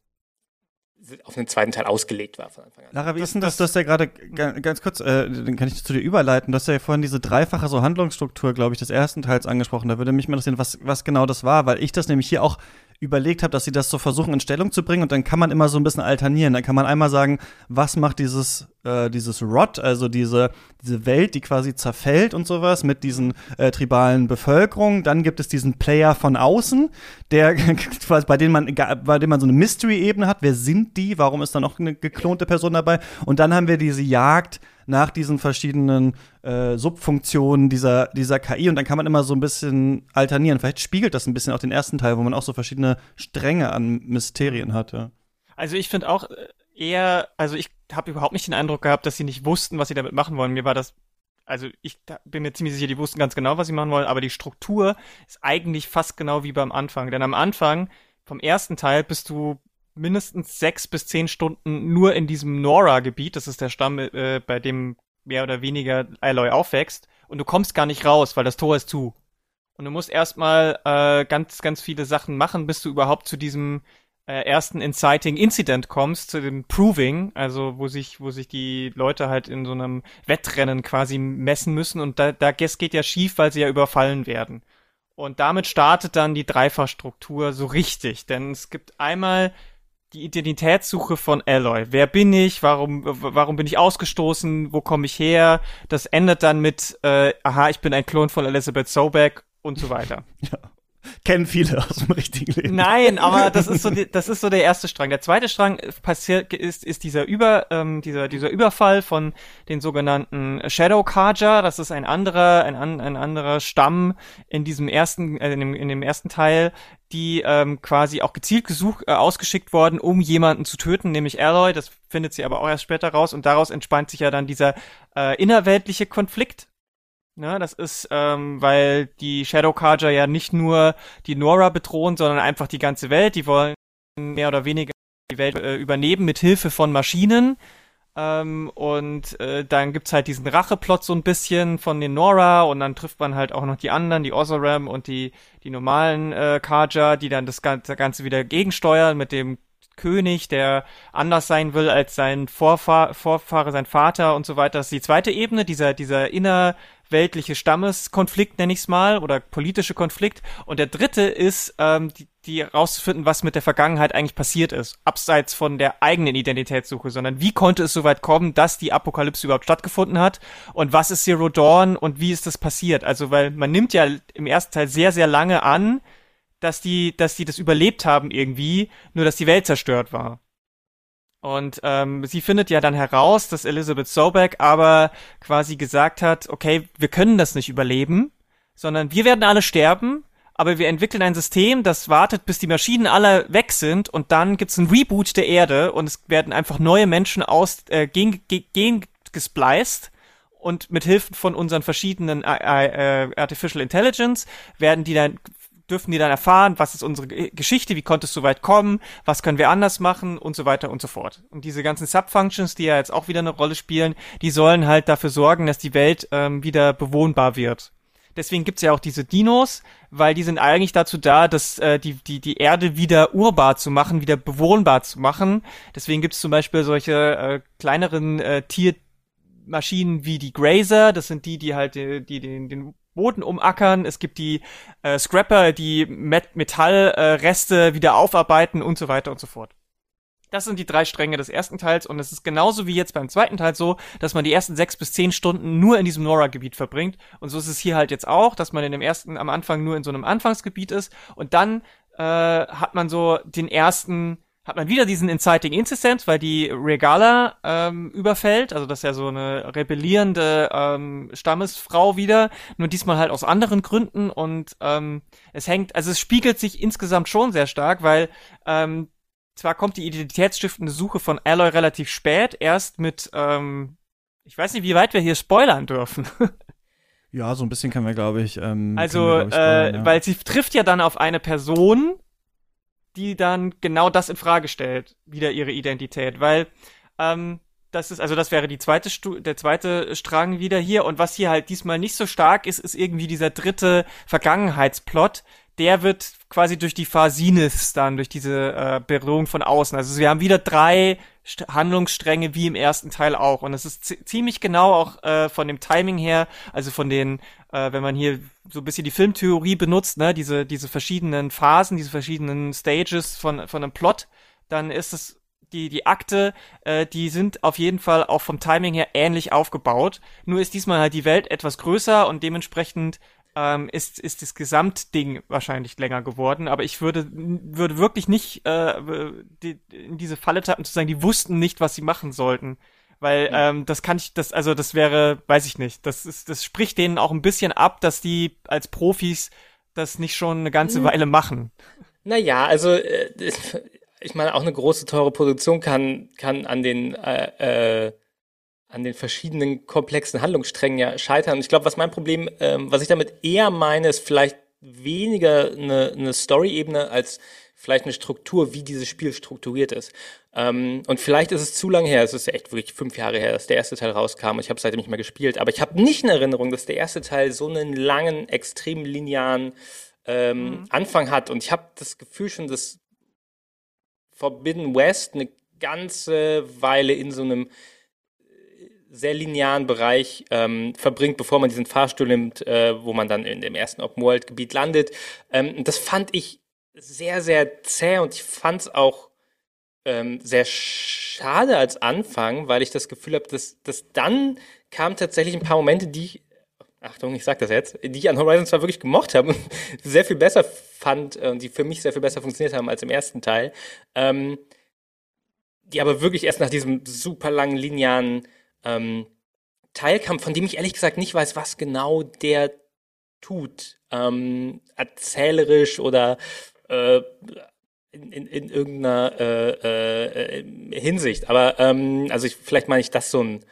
auf den zweiten Teil ausgelegt war von Anfang an. Lara, wie ist denn das? Du hast ja gerade ganz kurz, äh, dann kann ich zu dir überleiten. Du hast ja vorhin diese dreifache so Handlungsstruktur, glaube ich, des ersten Teils angesprochen. Da würde mich mal interessieren, was, was genau das war, weil ich das nämlich hier auch überlegt habe, dass sie das so versuchen in Stellung zu bringen und dann kann man immer so ein bisschen alternieren. Dann kann man einmal sagen, was macht dieses, äh, dieses Rot, also diese, diese Welt, die quasi zerfällt und sowas mit diesen äh, tribalen Bevölkerungen. Dann gibt es diesen Player von außen, der bei dem man, bei dem man so eine Mystery-Ebene hat. Wer sind die? Warum ist da noch eine geklonte Person dabei? Und dann haben wir diese Jagd nach diesen verschiedenen äh, Subfunktionen dieser, dieser KI und dann kann man immer so ein bisschen alternieren. Vielleicht spiegelt das ein bisschen auch den ersten Teil, wo man auch so verschiedene Stränge an Mysterien hatte. Also ich finde auch äh, eher, also ich habe überhaupt nicht den Eindruck gehabt, dass sie nicht wussten, was sie damit machen wollen. Mir war das also ich bin mir ziemlich sicher, die wussten ganz genau, was sie machen wollen, aber die Struktur ist eigentlich fast genau wie beim Anfang. Denn am Anfang vom ersten Teil bist du mindestens sechs bis zehn Stunden nur in diesem Nora-Gebiet. Das ist der Stamm, äh, bei dem mehr oder weniger Aloy aufwächst. Und du kommst gar nicht raus, weil das Tor ist zu. Und du musst erstmal äh, ganz, ganz viele Sachen machen, bis du überhaupt zu diesem äh, ersten Inciting Incident kommst, zu dem Proving, also wo sich, wo sich die Leute halt in so einem Wettrennen quasi messen müssen und da, da das geht ja schief, weil sie ja überfallen werden. Und damit startet dann die Dreifachstruktur so richtig, denn es gibt einmal die Identitätssuche von Alloy. Wer bin ich? Warum, warum bin ich ausgestoßen? Wo komme ich her? Das endet dann mit, äh, aha, ich bin ein Klon von Elizabeth Sobeck und so weiter. Ja kennen viele aus dem richtigen Leben. Nein, aber das ist so, das ist so der erste Strang. Der zweite Strang passiert ist, ist dieser Über, ähm, dieser dieser Überfall von den sogenannten Shadow Kaja. Das ist ein anderer, ein, ein anderer Stamm in diesem ersten, äh, in, dem, in dem ersten Teil, die ähm, quasi auch gezielt gesucht, äh, ausgeschickt worden, um jemanden zu töten, nämlich Alloy. Das findet sie aber auch erst später raus und daraus entspannt sich ja dann dieser äh, innerweltliche Konflikt Ne, das ist, ähm, weil die Shadow Carja ja nicht nur die Nora bedrohen, sondern einfach die ganze Welt. Die wollen mehr oder weniger die Welt äh, übernehmen mit Hilfe von Maschinen. Ähm, und äh, dann gibt's halt diesen Racheplot so ein bisschen von den Nora und dann trifft man halt auch noch die anderen, die Ozoram und die, die normalen äh, Karja, die dann das Ganze, Ganze wieder gegensteuern mit dem König, der anders sein will als sein Vorfahr Vorfahre, sein Vater und so weiter. Das ist die zweite Ebene, dieser, dieser inner weltliche Stammeskonflikt, nenne ich es mal, oder politische Konflikt. Und der dritte ist, ähm, die, die rauszufinden, was mit der Vergangenheit eigentlich passiert ist, abseits von der eigenen Identitätssuche, sondern wie konnte es so weit kommen, dass die Apokalypse überhaupt stattgefunden hat und was ist Zero Dawn und wie ist das passiert? Also, weil man nimmt ja im ersten Teil sehr, sehr lange an, dass die, dass die das überlebt haben irgendwie, nur dass die Welt zerstört war. Und ähm, sie findet ja dann heraus, dass Elizabeth Sobeck aber quasi gesagt hat, okay, wir können das nicht überleben, sondern wir werden alle sterben, aber wir entwickeln ein System, das wartet, bis die Maschinen alle weg sind und dann gibt's ein Reboot der Erde und es werden einfach neue Menschen aus äh, gen, gen gespliced und mit Hilfe von unseren verschiedenen äh, äh, Artificial Intelligence werden die dann dürfen die dann erfahren, was ist unsere Geschichte, wie konnte es so weit kommen, was können wir anders machen und so weiter und so fort. Und diese ganzen Subfunctions, die ja jetzt auch wieder eine Rolle spielen, die sollen halt dafür sorgen, dass die Welt ähm, wieder bewohnbar wird. Deswegen gibt's ja auch diese Dinos, weil die sind eigentlich dazu da, dass äh, die, die, die Erde wieder urbar zu machen, wieder bewohnbar zu machen. Deswegen gibt's zum Beispiel solche äh, kleineren äh, Tiermaschinen wie die Grazer, das sind die, die halt die, die den, den Boden umackern, es gibt die äh, Scrapper, die Met Metallreste äh, wieder aufarbeiten und so weiter und so fort. Das sind die drei Stränge des ersten Teils und es ist genauso wie jetzt beim zweiten Teil so, dass man die ersten sechs bis zehn Stunden nur in diesem Nora-Gebiet verbringt. Und so ist es hier halt jetzt auch, dass man in dem ersten am Anfang nur in so einem Anfangsgebiet ist und dann äh, hat man so den ersten hat man wieder diesen Inciting Incident, weil die Regala ähm, überfällt, also das ist ja so eine rebellierende ähm, Stammesfrau wieder, nur diesmal halt aus anderen Gründen und ähm, es hängt, also es spiegelt sich insgesamt schon sehr stark, weil ähm, zwar kommt die identitätsstiftende Suche von Alloy relativ spät, erst mit, ähm, ich weiß nicht, wie weit wir hier spoilern dürfen. Ja, so ein bisschen können wir, glaube ich. Ähm, also, wir, glaub ich, spoilern, äh, ja. weil sie trifft ja dann auf eine Person, die dann genau das in Frage stellt, wieder ihre Identität, weil ähm, das ist, also das wäre die zweite Stu der zweite Strang wieder hier und was hier halt diesmal nicht so stark ist, ist irgendwie dieser dritte Vergangenheitsplot, der wird quasi durch die Phasinis dann, durch diese äh, Berührung von außen. Also wir haben wieder drei Handlungsstränge wie im ersten Teil auch. Und es ist ziemlich genau auch äh, von dem Timing her, also von den, äh, wenn man hier so ein bisschen die Filmtheorie benutzt, ne, diese, diese verschiedenen Phasen, diese verschiedenen Stages von, von einem Plot, dann ist es die, die Akte, äh, die sind auf jeden Fall auch vom Timing her ähnlich aufgebaut. Nur ist diesmal halt die Welt etwas größer und dementsprechend ähm, ist, ist das Gesamtding wahrscheinlich länger geworden. Aber ich würde, würde wirklich nicht äh, die, in diese Falle tappen zu sagen, die wussten nicht, was sie machen sollten. Weil ähm, das kann ich, das, also das wäre, weiß ich nicht, das ist, das spricht denen auch ein bisschen ab, dass die als Profis das nicht schon eine ganze Mhm. Weile machen. Naja, also äh, ich meine, auch eine große, teure Produktion kann, kann an den äh, äh, an den verschiedenen komplexen Handlungssträngen ja scheitern. Und ich glaube, was mein Problem, ähm, was ich damit eher meine, ist vielleicht weniger eine, eine Story-Ebene als vielleicht eine Struktur, wie dieses Spiel strukturiert ist. Ähm, und vielleicht ist es zu lange her, es ist echt wirklich fünf Jahre her, dass der erste Teil rauskam. Ich habe seitdem nicht mehr gespielt, aber ich habe nicht in Erinnerung, dass der erste Teil so einen langen, extrem linearen ähm, Anfang hat. Und ich habe das Gefühl schon, dass Forbidden West eine ganze Weile in so einem sehr linearen Bereich ähm, verbringt, bevor man diesen Fahrstuhl nimmt, äh, wo man dann in dem ersten Open-World-Gebiet landet. Ähm, das fand ich sehr, sehr zäh und ich fand es auch ähm, sehr schade als Anfang, weil ich das Gefühl habe, dass, dass dann kamen tatsächlich ein paar Momente, die ich, Achtung, ich sag das jetzt, die ich an Horizon zwar wirklich gemocht habe und sehr viel besser fand äh, und die für mich sehr viel besser funktioniert haben als im ersten Teil, ähm, die aber wirklich erst nach diesem super langen linearen ähm, Teil kam, von dem ich ehrlich gesagt nicht weiß, was genau der tut, ähm, erzählerisch oder äh, in, in, in irgendeiner äh, äh, Hinsicht. Aber ähm, also ich, vielleicht meine ich das so ein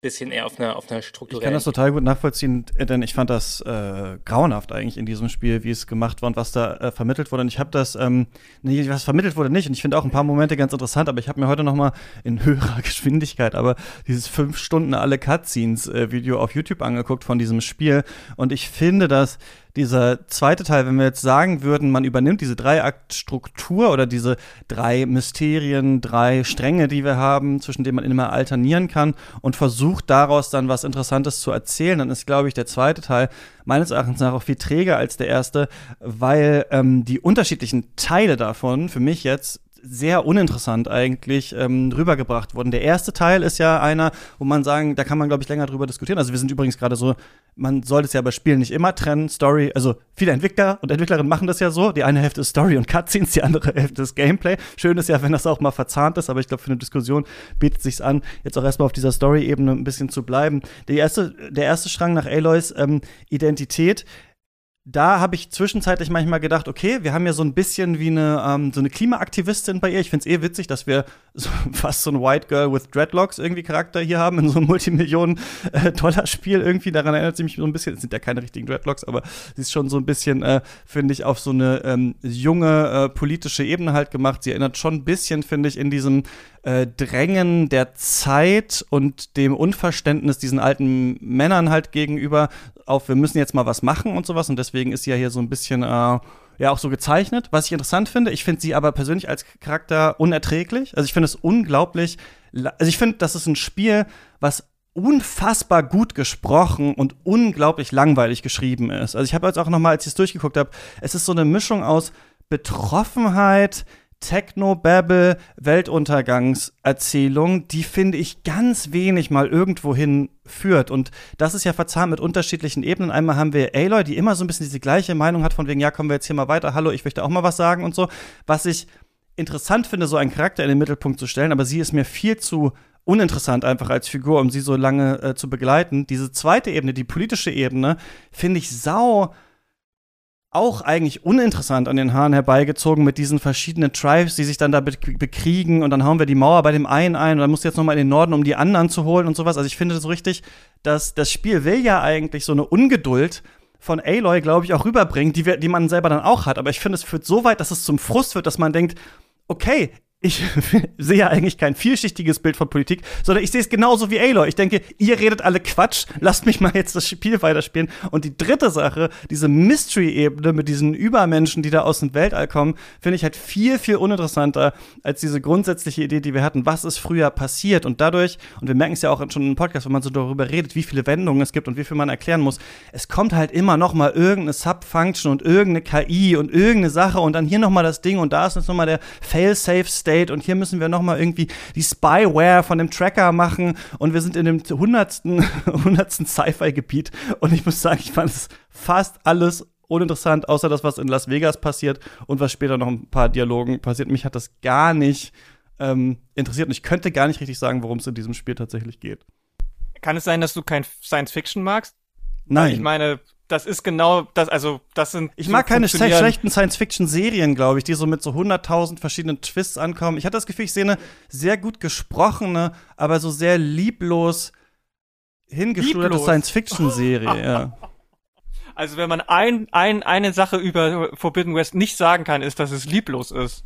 bisschen eher auf einer auf einer Ich strukturellen. kann das total gut nachvollziehen, äh, denn ich fand das äh, grauenhaft eigentlich in diesem Spiel, wie es gemacht war und was da äh, vermittelt wurde. Und ich habe das, ähm, nee, was vermittelt wurde nicht. Und ich finde auch ein paar Momente ganz interessant, aber ich habe mir heute noch mal in höherer Geschwindigkeit, aber dieses fünf Stunden alle Cutscenes äh, Video auf YouTube angeguckt von diesem Spiel. Und ich finde, dass dieser zweite Teil, wenn wir jetzt sagen würden, man übernimmt diese Dreiaktstruktur oder diese drei Mysterien, drei Stränge, die wir haben, zwischen denen man immer alternieren kann und versucht daraus dann was Interessantes zu erzählen, dann ist, glaube ich, der zweite Teil meines Erachtens nach auch viel träger als der erste, weil ähm, die unterschiedlichen Teile davon für mich jetzt sehr uninteressant eigentlich ähm, rübergebracht wurden. Der erste Teil ist ja einer, wo man sagen, da kann man, glaube ich, länger drüber diskutieren. Also wir sind übrigens gerade so, man sollte es ja bei Spielen nicht immer trennen, Story, also viele Entwickler und Entwicklerinnen machen das ja so. Die eine Hälfte ist Story und Cutscenes, die andere Hälfte ist Gameplay. Schön ist ja, wenn das auch mal verzahnt ist, aber ich glaube, für eine Diskussion bietet sich's an, jetzt auch erstmal auf dieser Story-Ebene ein bisschen zu bleiben. Der erste, der erste Strang nach Aloys ähm, Identität, da habe ich zwischenzeitlich manchmal gedacht, okay, wir haben ja so ein bisschen wie eine, ähm, so eine Klimaaktivistin bei ihr. Ich finde es eh witzig, dass wir so, fast so ein White Girl with Dreadlocks irgendwie Charakter hier haben in so einem Multimillionen-Dollar-Spiel irgendwie. Daran erinnert sie mich so ein bisschen. Es sind ja keine richtigen Dreadlocks, aber sie ist schon so ein bisschen, äh, finde ich, auf so eine ähm, junge äh, politische Ebene halt gemacht. Sie erinnert schon ein bisschen, finde ich, in diesem äh, Drängen der Zeit und dem Unverständnis diesen alten Männern halt gegenüber auf, wir müssen jetzt mal was machen und sowas. Und deswegen ist sie ja hier so ein bisschen, äh, ja, auch so gezeichnet. Was ich interessant finde, ich finde sie aber persönlich als Charakter unerträglich. Also ich finde es unglaublich, la- also ich finde, das ist ein Spiel, was unfassbar gut gesprochen und unglaublich langweilig geschrieben ist. Also ich habe jetzt auch noch mal, als ich es durchgeguckt habe, es ist so eine Mischung aus Betroffenheit, Techno-Babble, Weltuntergangserzählung, die finde ich ganz wenig mal irgendwohin führt. Und das ist ja verzahnt mit unterschiedlichen Ebenen. Einmal haben wir Aloy, die immer so ein bisschen diese gleiche Meinung hat, von wegen, ja, kommen wir jetzt hier mal weiter, hallo, ich möchte auch mal was sagen und so. Was ich interessant finde, so einen Charakter in den Mittelpunkt zu stellen, aber sie ist mir viel zu uninteressant einfach als Figur, um sie so lange äh, zu begleiten. Diese zweite Ebene, die politische Ebene, finde ich sau auch eigentlich uninteressant an den Haaren herbeigezogen mit diesen verschiedenen Tribes, die sich dann da be bekriegen und dann hauen wir die Mauer bei dem einen ein und dann musst du jetzt noch mal in den Norden, um die anderen zu holen und sowas. Also ich finde so richtig, dass das Spiel will ja eigentlich so eine Ungeduld von Aloy, glaube ich, auch rüberbringen, die, wir, die man selber dann auch hat. Aber ich finde, es führt so weit, dass es zum Frust wird, dass man denkt, okay, ich sehe ja eigentlich kein vielschichtiges Bild von Politik, sondern ich sehe es genauso wie Aloy. Ich denke, ihr redet alle Quatsch, lasst mich mal jetzt das Spiel weiterspielen. Und die dritte Sache, diese Mystery-Ebene mit diesen Übermenschen, die da aus dem Weltall kommen, finde ich halt viel, viel uninteressanter als diese grundsätzliche Idee, die wir hatten, was ist früher passiert. Und dadurch, und wir merken es ja auch schon im Podcast, wenn man so darüber redet, wie viele Wendungen es gibt und wie viel man erklären muss, es kommt halt immer noch mal irgendeine Subfunction und irgendeine KI und irgendeine Sache und dann hier noch mal das Ding und da ist jetzt noch mal der Fail-Safe State und hier müssen wir nochmal irgendwie die Spyware von dem Tracker machen und wir sind in dem hundertsten, hundertsten Sci-Fi-Gebiet und ich muss sagen, ich fand es fast alles uninteressant, außer das, was in Las Vegas passiert und was später noch ein paar Dialogen passiert. Mich hat das gar nicht ähm, interessiert und ich könnte gar nicht richtig sagen, worum es in diesem Spiel tatsächlich geht. Kann es sein, dass du kein Science Fiction magst? Nein. Ich meine, das ist genau das, also das sind. Ich mag keine schlechten Science-Fiction-Serien, glaube ich, die so mit so 100.000 verschiedenen Twists ankommen. Ich hatte das Gefühl, ich sehe eine sehr gut gesprochene, aber so sehr lieblos hingeschulterte Science-Fiction-Serie, ja. Also wenn man ein, ein, eine Sache über Forbidden West nicht sagen kann, ist, dass es lieblos ist.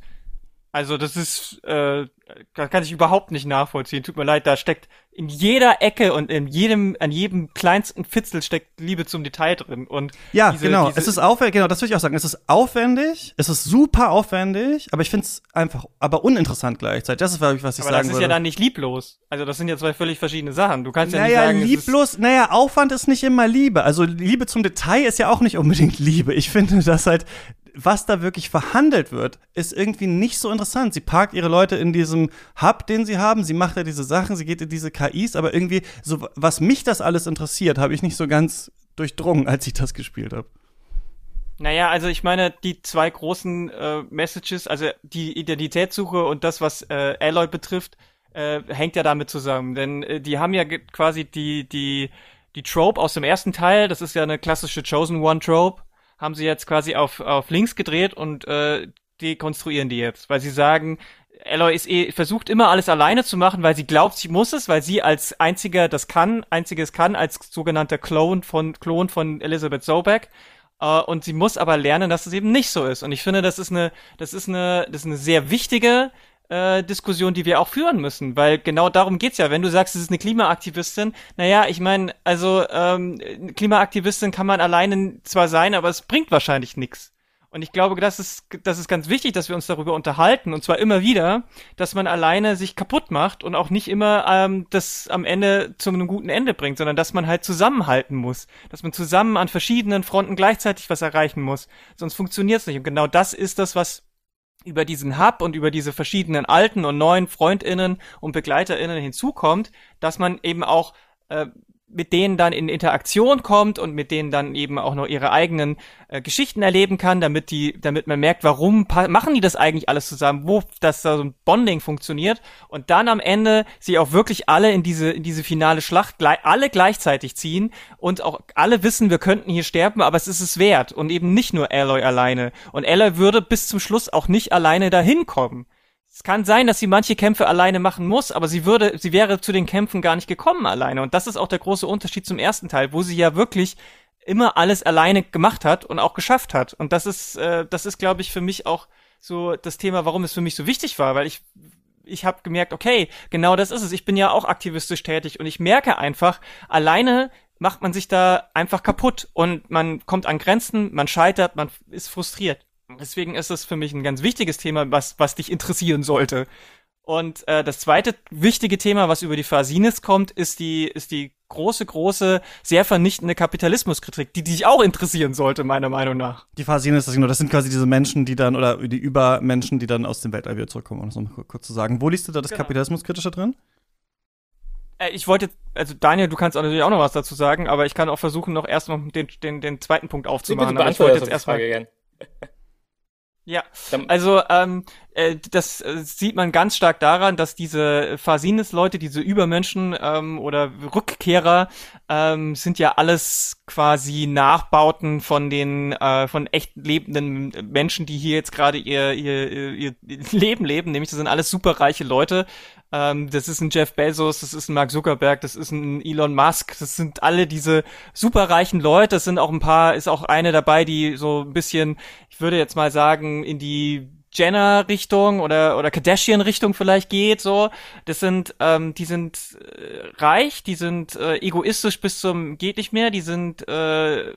Also das ist, äh, kann ich überhaupt nicht nachvollziehen. Tut mir leid, da steckt in jeder Ecke und in jedem, an jedem kleinsten Fitzel steckt Liebe zum Detail drin. Und ja, diese, genau. Diese es ist aufwendig, genau, das würde ich auch sagen. Es ist aufwendig, es ist super aufwendig, aber ich finde es einfach, aber uninteressant gleichzeitig. Das ist, glaube ich, was ich aber sagen würde. das ist würde. ja dann nicht lieblos. Also das sind ja zwei völlig verschiedene Sachen. Du kannst ja naja, nicht sagen, lieblos, naja, Aufwand ist nicht immer Liebe. Also Liebe zum Detail ist ja auch nicht unbedingt Liebe. Ich finde, dass halt was da wirklich verhandelt wird, ist irgendwie nicht so interessant. Sie parkt ihre Leute in diesem Hub, den sie haben, sie macht ja diese Sachen, sie geht in diese KIs, aber irgendwie, so was mich das alles interessiert, habe ich nicht so ganz durchdrungen, als ich das gespielt habe. Naja, also ich meine, die zwei großen äh, Messages, also die Identitätssuche und das, was äh, Alloy betrifft, äh, hängt ja damit zusammen. Denn äh, die haben ja quasi die, die, die Trope aus dem ersten Teil, das ist ja eine klassische Chosen One Trope, haben sie jetzt quasi auf, auf links gedreht und äh, dekonstruieren die jetzt, weil sie sagen, Alloy ist eh, versucht immer alles alleine zu machen, weil sie glaubt, sie muss es, weil sie als einziger das kann, einziges kann, als sogenannter Clone von, Klon von Elizabeth Sobeck. Uh, und sie muss aber lernen, dass es eben nicht so ist. Und ich finde, das ist eine, das ist eine, das ist eine sehr wichtige äh, Diskussion, die wir auch führen müssen, weil genau darum geht's ja. Wenn du sagst, es ist eine Klimaaktivistin, naja, ich meine, also ähm, Klimaaktivistin kann man alleine zwar sein, aber es bringt wahrscheinlich nichts. Und ich glaube, das ist, das ist ganz wichtig, dass wir uns darüber unterhalten, und zwar immer wieder, dass man alleine sich kaputt macht und auch nicht immer ähm, das am Ende zu einem guten Ende bringt, sondern dass man halt zusammenhalten muss, dass man zusammen an verschiedenen Fronten gleichzeitig was erreichen muss. Sonst funktioniert's nicht. Und genau das ist das, was über diesen Hub und über diese verschiedenen alten und neuen Freundinnen und Begleiterinnen hinzukommt, dass man eben auch äh, mit denen dann in Interaktion kommt und mit denen dann eben auch noch ihre eigenen äh, Geschichten erleben kann, damit die, damit man merkt, warum machen die das eigentlich alles zusammen, wo das da so ein Bonding funktioniert und dann am Ende sie auch wirklich alle in diese in diese finale Schlacht gleich, alle gleichzeitig ziehen und auch alle wissen, wir könnten hier sterben, aber es ist es wert und eben nicht nur Aloy alleine und Aloy würde bis zum Schluss auch nicht alleine dahin kommen. Es kann sein, dass sie manche Kämpfe alleine machen muss, aber sie würde, sie wäre zu den Kämpfen gar nicht gekommen alleine. Und das ist auch der große Unterschied zum ersten Teil, wo sie ja wirklich immer alles alleine gemacht hat und auch geschafft hat. Und das ist, äh, das ist, glaube ich, für mich auch so das Thema, warum es für mich so wichtig war, weil ich ich habe gemerkt, okay, genau das ist es. Ich bin ja auch aktivistisch tätig und ich merke einfach, alleine macht man sich da einfach kaputt und man kommt an Grenzen, man scheitert, man ist frustriert. Deswegen ist es für mich ein ganz wichtiges Thema, was, was dich interessieren sollte. Und äh, das zweite wichtige Thema, was über die Phasines kommt, ist die, ist die große, große, sehr vernichtende Kapitalismuskritik, die dich auch interessieren sollte, meiner Meinung nach. Die Phasines, das, das sind quasi diese Menschen, die dann, oder die Übermenschen, die dann aus dem Weltall wieder zurückkommen, um das nochmal kurz zu sagen. Wo liest du da das genau. Kapitalismuskritische drin? Äh, ich wollte, also Daniel, du kannst natürlich auch noch was dazu sagen, aber ich kann auch versuchen, noch erst noch den, den, den zweiten Punkt aufzumachen. Ich wollte jetzt erstmal. Ja, also ähm, äh, das äh, sieht man ganz stark daran, dass diese Phasines-Leute, diese Übermenschen ähm, oder Rückkehrer, ähm, sind ja alles quasi Nachbauten von den äh, von echt lebenden Menschen, die hier jetzt gerade ihr, ihr, ihr Leben leben. Nämlich, das sind alles superreiche Leute. Ähm, das ist ein Jeff Bezos, das ist ein Mark Zuckerberg, das ist ein Elon Musk. Das sind alle diese superreichen Leute. Das sind auch ein paar, ist auch eine dabei, die so ein bisschen, ich würde jetzt mal sagen, in die Jenner-Richtung oder oder Kardashian-Richtung vielleicht geht. So, das sind, ähm, die sind äh, reich, die sind äh, egoistisch bis zum geht nicht mehr, die sind äh,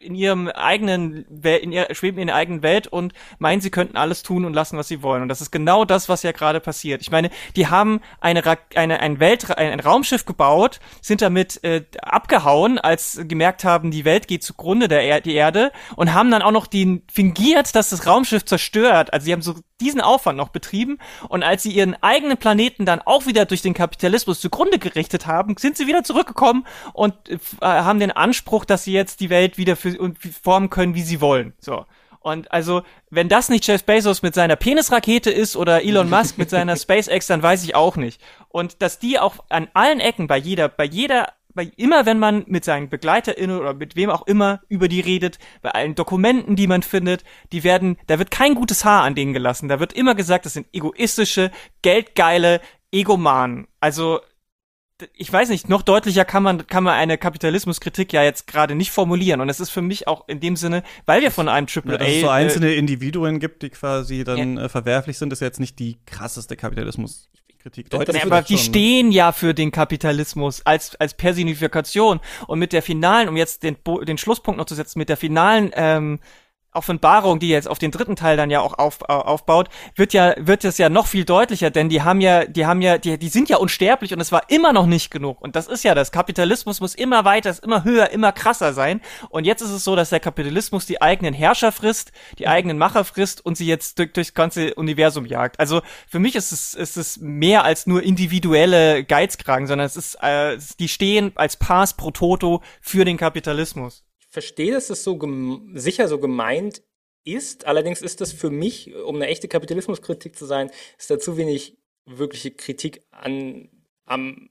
in ihrem eigenen Welt, in ihr, schweben in ihrer eigenen Welt und meinen, sie könnten alles tun und lassen, was sie wollen. Und das ist genau das, was ja gerade passiert. Ich meine, die haben eine, eine ein Welt, ein, ein Raumschiff gebaut, sind damit äh, abgehauen, als gemerkt haben, die Welt geht zugrunde der er die Erde und haben dann auch noch die fingiert, dass das Raumschiff zerstört. Also sie haben so diesen Aufwand noch betrieben und als sie ihren eigenen Planeten dann auch wieder durch den Kapitalismus zugrunde gerichtet haben, sind sie wieder zurückgekommen und äh, haben den Anspruch, dass sie jetzt die Welt wieder für und formen können, wie sie wollen. So. Und also, wenn das nicht Jeff Bezos mit seiner Penisrakete ist oder Elon Musk mit seiner SpaceX, dann weiß ich auch nicht. Und dass die auch an allen Ecken bei jeder, bei jeder bei, immer wenn man mit seinen BegleiterInnen oder mit wem auch immer über die redet, bei allen Dokumenten, die man findet, die werden, da wird kein gutes Haar an denen gelassen. Da wird immer gesagt, das sind egoistische, geldgeile Egomanen. Also, ich weiß nicht, noch deutlicher kann man, kann man eine Kapitalismuskritik ja jetzt gerade nicht formulieren. Und es ist für mich auch in dem Sinne, weil wir von einem Triple ja, dass es so einzelne äh, Individuen gibt, die quasi dann ja. äh, verwerflich sind, ist jetzt nicht die krasseste Kapitalismus. Kritik. Deutlich aber die schon. stehen ja für den Kapitalismus als, als Personifikation. Und mit der finalen, um jetzt den, den Schlusspunkt noch zu setzen, mit der finalen ähm, Offenbarung, die jetzt auf den dritten Teil dann ja auch auf, aufbaut, wird ja, wird es ja noch viel deutlicher, denn die haben ja, die haben ja, die, die sind ja unsterblich und es war immer noch nicht genug. Und das ist ja das. Kapitalismus muss immer weiter, immer höher, immer krasser sein. Und jetzt ist es so, dass der Kapitalismus die eigenen Herrscher frisst, die eigenen Macher frisst und sie jetzt durch, durchs ganze Universum jagt. Also für mich ist es, ist es mehr als nur individuelle Geizkragen, sondern es ist, äh, die stehen als Pass pro Toto für den Kapitalismus verstehe, dass das so sicher so gemeint ist. Allerdings ist das für mich, um eine echte Kapitalismuskritik zu sein, ist da zu wenig wirkliche Kritik an am